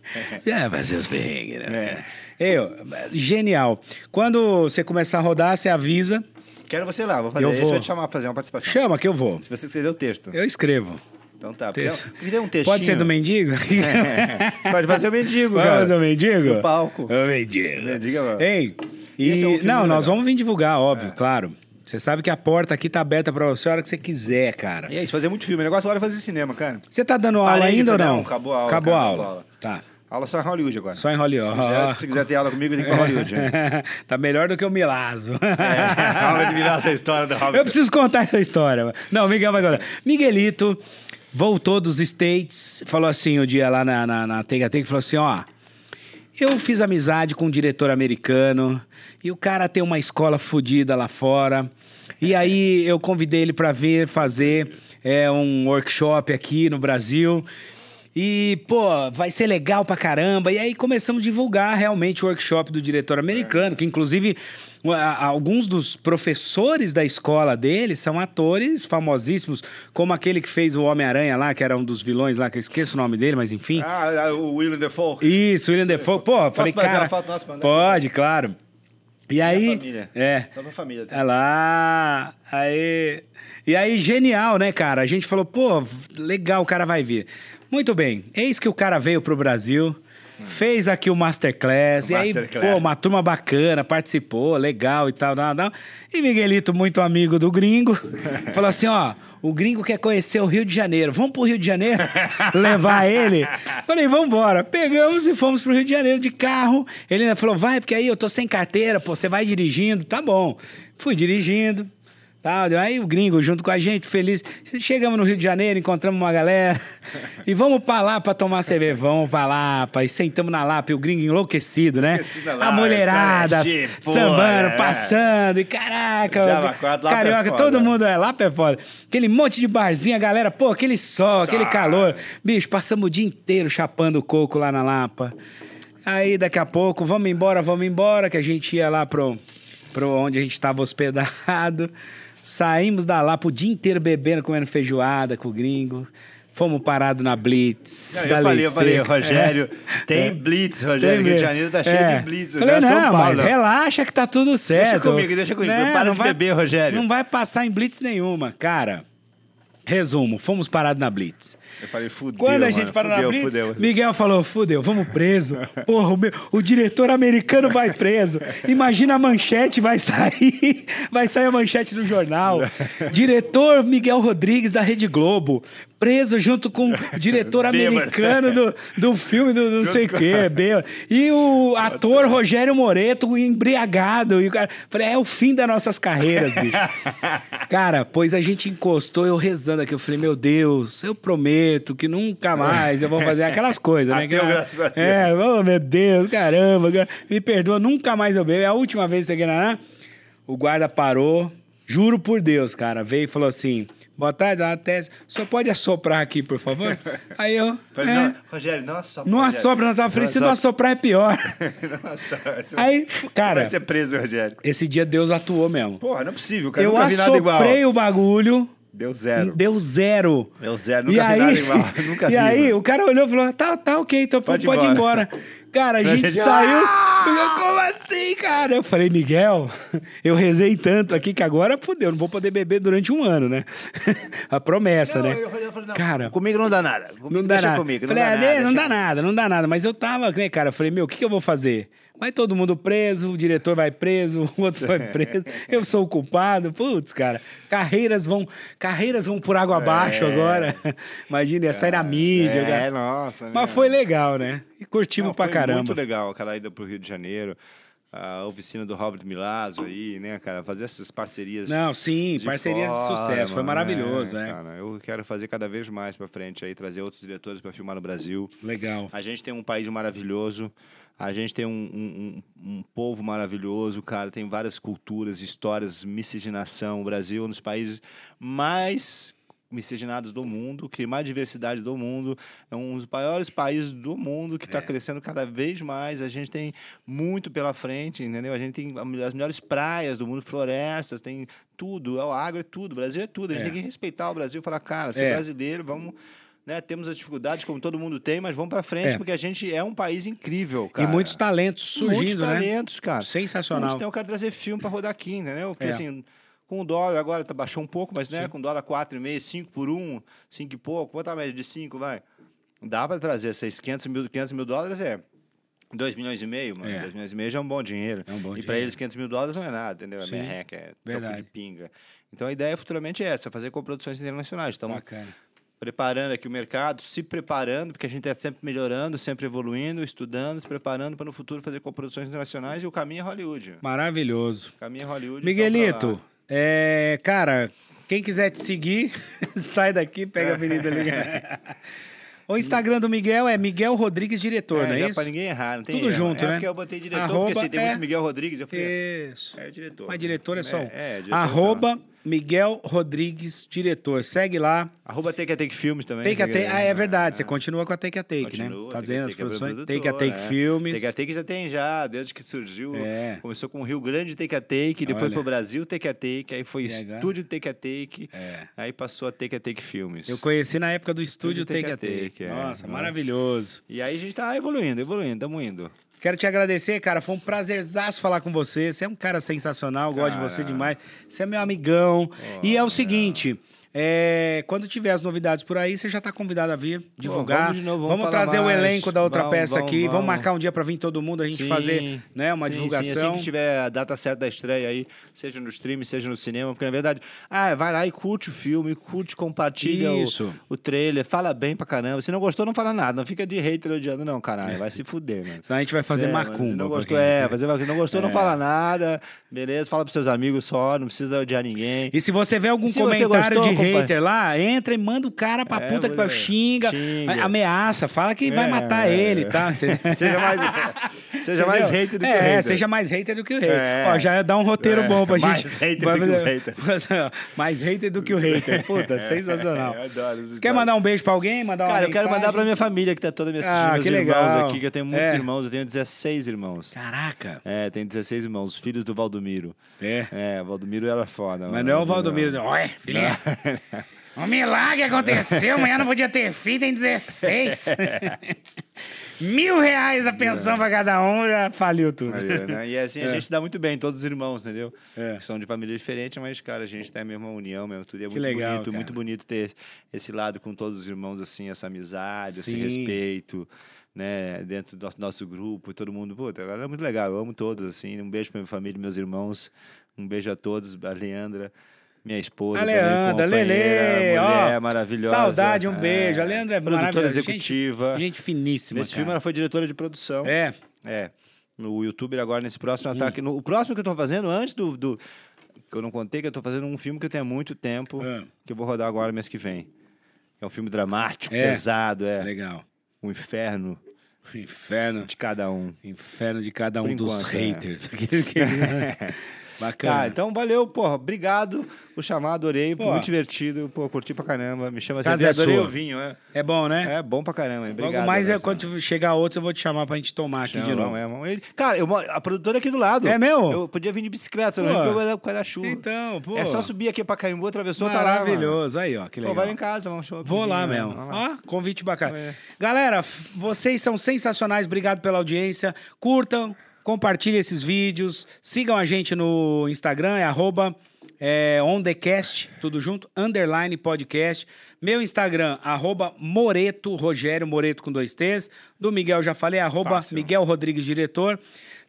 (laughs) Vai fazer os bem, né? Eu, genial. Quando você começar a rodar, você avisa. Quero você lá, vou fazer. Eu Esse vou. eu vou te chamar pra fazer uma participação. Chama que eu vou. Se você escrever o texto. Eu escrevo. Então tá. Texto. Me dê um textinho. Pode ser do mendigo? (laughs) Você pode fazer o mendigo, Vamos cara. fazer o mendigo? No palco. O mendigo. Mendigo, mano. Ei, e, é um não, nós legal. vamos vir divulgar, óbvio, claro. Você sabe que a porta aqui tá aberta pra você a hora que você quiser, cara. E é isso, fazer muito filme. O negócio agora é fazer cinema, cara. Você tá dando aula Parei ainda ou não? não, acabou a aula, Acabou cara, a aula. a aula. Tá. Aula só em Hollywood agora. Só em Hollywood. Se quiser, se quiser ter aula comigo, tem que ir pra Hollywood. né? (laughs) tá melhor do que o Milazo. É, aula de virar essa história da Hobbit. Eu preciso contar essa história. Não, Miguel vai contar. Miguelito voltou dos States, falou assim o dia lá na, na, na falou assim, ó... Eu fiz amizade com um diretor americano e o cara tem uma escola fodida lá fora. E aí eu convidei ele para vir fazer é, um workshop aqui no Brasil. E, pô, vai ser legal pra caramba. E aí começamos a divulgar realmente o workshop do diretor americano, que inclusive alguns dos professores da escola dele são atores famosíssimos, como aquele que fez o Homem-Aranha lá, que era um dos vilões lá, que eu esqueço o nome dele, mas enfim. Ah, o William Defoe. Isso, William Defoe. Pô, eu falei, cara... foto nossa? Pode, claro. E aí... família. É. Tá pra família. Tá? É lá, aí... E aí, genial, né, cara? A gente falou, pô, legal, o cara vai vir. Muito bem, eis que o cara veio pro Brasil, fez aqui o Masterclass, e aí, Masterclass. pô, uma turma bacana, participou, legal e tal, tal, tal. E Miguelito, muito amigo do gringo, (laughs) falou assim, ó, o gringo quer conhecer o Rio de Janeiro, vamos pro Rio de Janeiro (laughs) levar ele? Falei, vamos embora. Pegamos e fomos pro Rio de Janeiro de carro. Ele ainda falou, vai, porque aí eu tô sem carteira, pô, você vai dirigindo, tá bom. Fui dirigindo. Tá, aí o gringo junto com a gente, feliz. Chegamos no Rio de Janeiro, encontramos uma galera. (laughs) E vamos pra lá pra tomar cerveja. Vamos pra Lapa. E sentamos na Lapa. E o gringo enlouquecido, né? Enlouquecido na a mulherada boa, sambando, é. passando. E caraca, Javaquara, Lapa é carioca, foda. todo mundo é. Lapa é foda. Aquele monte de barzinho, a galera, pô, aquele sol, aquele calor. Bicho, passamos o dia inteiro chapando coco lá na Lapa. Aí daqui a pouco, vamos embora, vamos embora, que a gente ia lá pro, pro onde a gente estava hospedado. Saímos da Lapa o dia inteiro bebendo, comendo feijoada com o gringo. Fomos parados na Blitz. Não, eu falei, eu falei. Rogério, É. tem É. Blitz, Rogério. Tem Rio de. Janeiro tá cheio É. de Blitz. Falei, não, São não, Paulo. mas relaxa que tá tudo certo. comigo, deixa comigo. Né, Para não de vai- beber, Rogério. Não vai passar em Blitz nenhuma. Cara, resumo, fomos parados na Blitz. Eu falei, fudeu, Quando a mano, gente parou na fudeu, Blitz, fudeu. Miguel falou, fudeu, vamos preso. Porra, o, meu- o diretor americano vai preso. Imagina a manchete vai sair. (laughs) Vai sair a manchete no jornal. Diretor Miguel Rodrigues da Rede Globo. Preso junto com o diretor americano do, do filme do não sei o quê. bêbado. E o ator Rogério Moreto embriagado. E o cara... Falei, é o fim das nossas carreiras, bicho. (laughs) Cara, pois a gente encostou, eu rezando aqui. Eu falei, meu Deus, eu prometo que nunca mais eu vou fazer aquelas coisas, né? (laughs) Ateu, Que- graças a Deus. É, oh, meu Deus, caramba. cara. Me perdoa, nunca mais eu bebo. É a última vez que você Guaraná. O guarda parou, juro por Deus, cara. Veio e falou assim: boa tarde. O senhor pode assoprar aqui, por favor? (laughs) Aí eu. Falei, é, não, Rogério, não assopra. não Rogério. assopra, não assopra. Se não assoprar é pior. (laughs) Não assopra. Você Aí, você cara, vai ser preso, Rogério. 7 esse dia Deus atuou mesmo. Porra, não é possível, cara. Eu nunca assoprei o bagulho, Deu zero. Deu zero. Deu zero, e nunca vi aí, nada igual, (laughs) nunca e vi, aí, mano. o cara olhou e falou: tá, tá ok, então pode, Pode ir ir embora. Cara, a (laughs) gente, gente- saiu. Ah! Eu, Como assim, cara? Eu falei, Miguel, (laughs) eu rezei tanto aqui que agora fudeu, não vou poder beber durante um ano, né? a promessa, né? eu falei, eu falei, não, Cara, comigo não dá nada. Comigo não dá deixa nada. comigo. falei, não ah, dá né, nada, não deixa dá nada, não dá nada. Mas eu tava, né, cara? Eu falei, meu, o que, que eu vou fazer? Vai todo mundo preso, o diretor vai preso, o outro vai (laughs) preso, eu sou o culpado. Putz, cara, carreiras vão, carreiras vão por água abaixo agora. Imagina, ia sair na mídia. É, cara. nossa. Mas né? foi legal, né? E curtimos Não, pra foi caramba. muito legal aquela ida pro Rio de Janeiro. A oficina do Robert Milazzo aí, né, cara? Fazer essas parcerias. Não, sim, de parcerias de sucesso. Foi mano, maravilhoso, é, né? Cara, eu quero fazer cada vez mais pra frente aí, trazer outros diretores pra filmar no Brasil. Legal. A gente tem um país maravilhoso. A gente tem um, um, um- povo maravilhoso, cara. Tem várias culturas, histórias, miscigenação. O Brasil é um dos países mais miscigenados do mundo, que mais diversidade do mundo. É um dos maiores países do mundo que está É. crescendo cada vez mais. A gente tem muito pela frente, entendeu? A gente tem as melhores praias do mundo, florestas, tem tudo. É o agro, é tudo. O Brasil é tudo. A gente É. tem que respeitar o Brasil e falar, cara, ser É. brasileiro, vamos. Né, temos as dificuldades como todo mundo tem, mas vamos para frente É. porque a gente é um país incrível, cara. E muitos talentos surgindo, Muitos né? talentos, cara. Sensacional. Muitos, então eu quero trazer filme para rodar aqui, entendeu? Porque É. assim, com o dólar agora tá, baixou um pouco, mas né, com o dólar 4,5, 5 por 1, 5 e pouco, quanto a média de 5, vai? Dá para trazer esses 500 mil, 500 mil dólares, é 2 milhões e meio, mano. É. 2 milhões e meio já é um bom dinheiro. É um bom e para eles 500 mil dólares não é nada, entendeu? É Sim. merreca, é Verdade. de pinga. Então a ideia futuramente é essa, fazer coproduções internacionais. Então, Bacana. Preparando aqui o mercado, se preparando, porque a gente está sempre melhorando, sempre evoluindo, estudando, se preparando para no futuro fazer coproduções internacionais e o caminho é Hollywood. Maravilhoso. O caminho é Hollywood. Miguelito, então, é, cara, quem quiser te seguir, (laughs) sai daqui, pega a avenida ali. (laughs) o Instagram do Miguel é Miguel Rodrigues Diretor, é, não é isso? para ninguém errar, não tem Tudo erro. junto, é né? porque eu botei diretor, Arroba porque assim, tem é- muito Miguel Rodrigues, eu falei, Isso. é diretor. Mas diretor é só um. É, é, diretor Arroba Miguel Rodrigues Diretor. Segue lá. Arroba Take a Take Filmes também. Take a Take. Ah, é verdade. Você continua com a Take a Take, Continua, né? Fazendo as Take é produções. produtora, Take a Take é. Filmes. Take a Take já tem já, desde que surgiu. É. Começou com o Rio Grande Take a Take, depois Olha. foi o Brasil Take a Take, aí foi Legal. Estúdio Take a Take, É. aí passou a Take a Take Filmes. Eu conheci na época do estúdio Take Take a Take. Take, é. Nossa, É. maravilhoso. E aí a gente tá evoluindo, evoluindo, estamos indo. Quero te agradecer, cara. Foi um prazerzaço falar com você. Você é um cara sensacional, gosto de Cara. você demais. Você é meu amigão. e é o seguinte. É, quando tiver as novidades por aí, você já está convidado a vir divulgar. vamos novo, vamos falar trazer o mais. elenco da outra Vamos, peça vamos, aqui. Vamos. vamos. marcar um dia para vir todo mundo, a gente Sim, fazer né, uma sim, divulgação. Sim, assim que tiver a data certa da estreia aí, seja no stream, seja no cinema, porque na verdade, ah, vai lá e curte o filme, curte, compartilha o- Isso. O, trailer, fala bem pra caramba. Se não gostou, não fala nada. Não fica de hater odiando, não, caralho. Vai se fuder, mano. Senão a gente vai fazer É, macumba. Se não gostou, é, fazer macumba. Não gostou, não fala nada. Beleza, fala pros seus amigos só, não precisa odiar ninguém. E se você vê algum comentário gostou, de hater lá, entra e manda o cara pra É, puta que vai é. xinga, Xinga. ameaça, fala que vai É, matar é, ele, é. tá? (laughs) Seja mais, (laughs) seja mais hater do que é, hater. seja mais hater do que o hater. É. Ó, já dá um roteiro É, bom pra gente. mais hater Vai do que os fazer- (laughs) mais hater do que o hater. Puta, sensacional. Eu adoro Você quer mandar um beijo pra alguém? Mandar Cara, eu quero mandar pra minha família que tá toda me assistindo, Ah, meus que irmãos legal. aqui, que eu tenho muitos É. irmãos, eu tenho 16 irmãos. Caraca. É, tenho 16 irmãos, filhos do Valdomiro. É. É, o Valdomiro era foda. Mas não é o Valdomiro. Olha, filhinha. (laughs) Um milagre aconteceu, amanhã não podia ter filho, tem 16. (laughs) Mil reais a pensão pra cada um, já faliu tudo. Aí, né? E assim, a É. gente dá muito bem, todos os irmãos, entendeu? É. São de família diferente, mas, cara, a gente tem a mesma união mesmo. Tudo. É Que muito legal, bonito, cara. muito bonito ter esse lado com todos os irmãos, assim, essa amizade, esse Sim. respeito, né? Dentro do nosso, grupo, todo mundo. Puta, é muito legal, eu amo todos, assim. Um beijo pra minha família, meus irmãos. Um beijo a todos, a Leandra. Minha esposa, A também, Leandra, companheira, Lelê, mulher ó, maravilhosa. saudade, um beijo. A Leandra é produtora maravilhosa. executiva. Gente, gente finíssima, Nesse filme cara. ela foi diretora de produção. É, É. No youtuber agora, nesse próximo ataque. No, o próximo que eu tô fazendo, antes do, do- Que eu não contei, que eu tô fazendo um filme que eu tenho há muito tempo, É. que eu vou rodar agora mês que vem. É um filme dramático, É. pesado, é. legal. O inferno Inferno. de cada um. Inferno de cada um Por dos enquanto, é. haters. (laughs) Que- (laughs) Bacana. Tá, então valeu, porra. Obrigado. O chamado, adorei. Pô. Muito divertido. Pô, curti pra caramba. Me chama Casa assim. é adorei sua. o vinho, é. É bom, né? É bom pra caramba. Obrigado. Logo mais, é, Anderson. quando chegar outros, eu vou te chamar pra gente tomar aqui Não, de novo. é, não. Ele- Cara, eu a produtora é aqui do lado. É mesmo? Eu podia vir de bicicleta, Pô. não é por causa da chuva. Então, pô. É só subir aqui pra Caimbu, atravessou, tá lá. Maravilhoso. Aí, ó, que Pô, legal. vai lá em casa, vamos show. Vou lá né? mesmo. Ó, convite bacana. É. Galera, vocês são sensacionais. Obrigado pela audiência. Curtam, compartilhem esses vídeos. Sigam a gente no Instagram, é arroba é, onthecast, tudo junto, underline podcast. Meu Instagram, arroba Moreto, Rogério Moreto com dois T's. Do Miguel já falei, arroba Fácil. Miguel Rodrigues, diretor.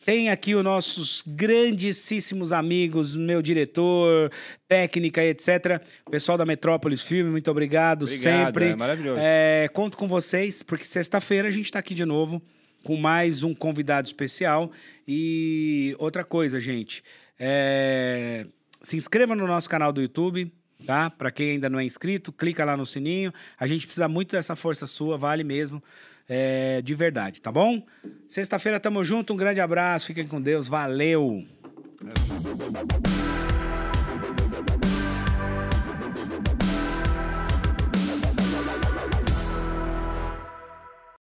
Tem aqui os nossos grandíssimos amigos, meu diretor, técnica, etc. Pessoal da Metrópolis Filme, muito obrigado, Obrigado, sempre. é maravilhoso. É, conto com vocês, porque sexta-feira a gente está aqui de novo com mais um convidado especial. E outra coisa, gente, é, se inscreva no nosso canal do YouTube, tá? Para quem ainda não é inscrito, clica lá no sininho. A gente precisa muito dessa força sua, vale mesmo. é, de verdade, tá bom? Sexta-feira tamo junto, um grande abraço, fiquem com Deus, valeu!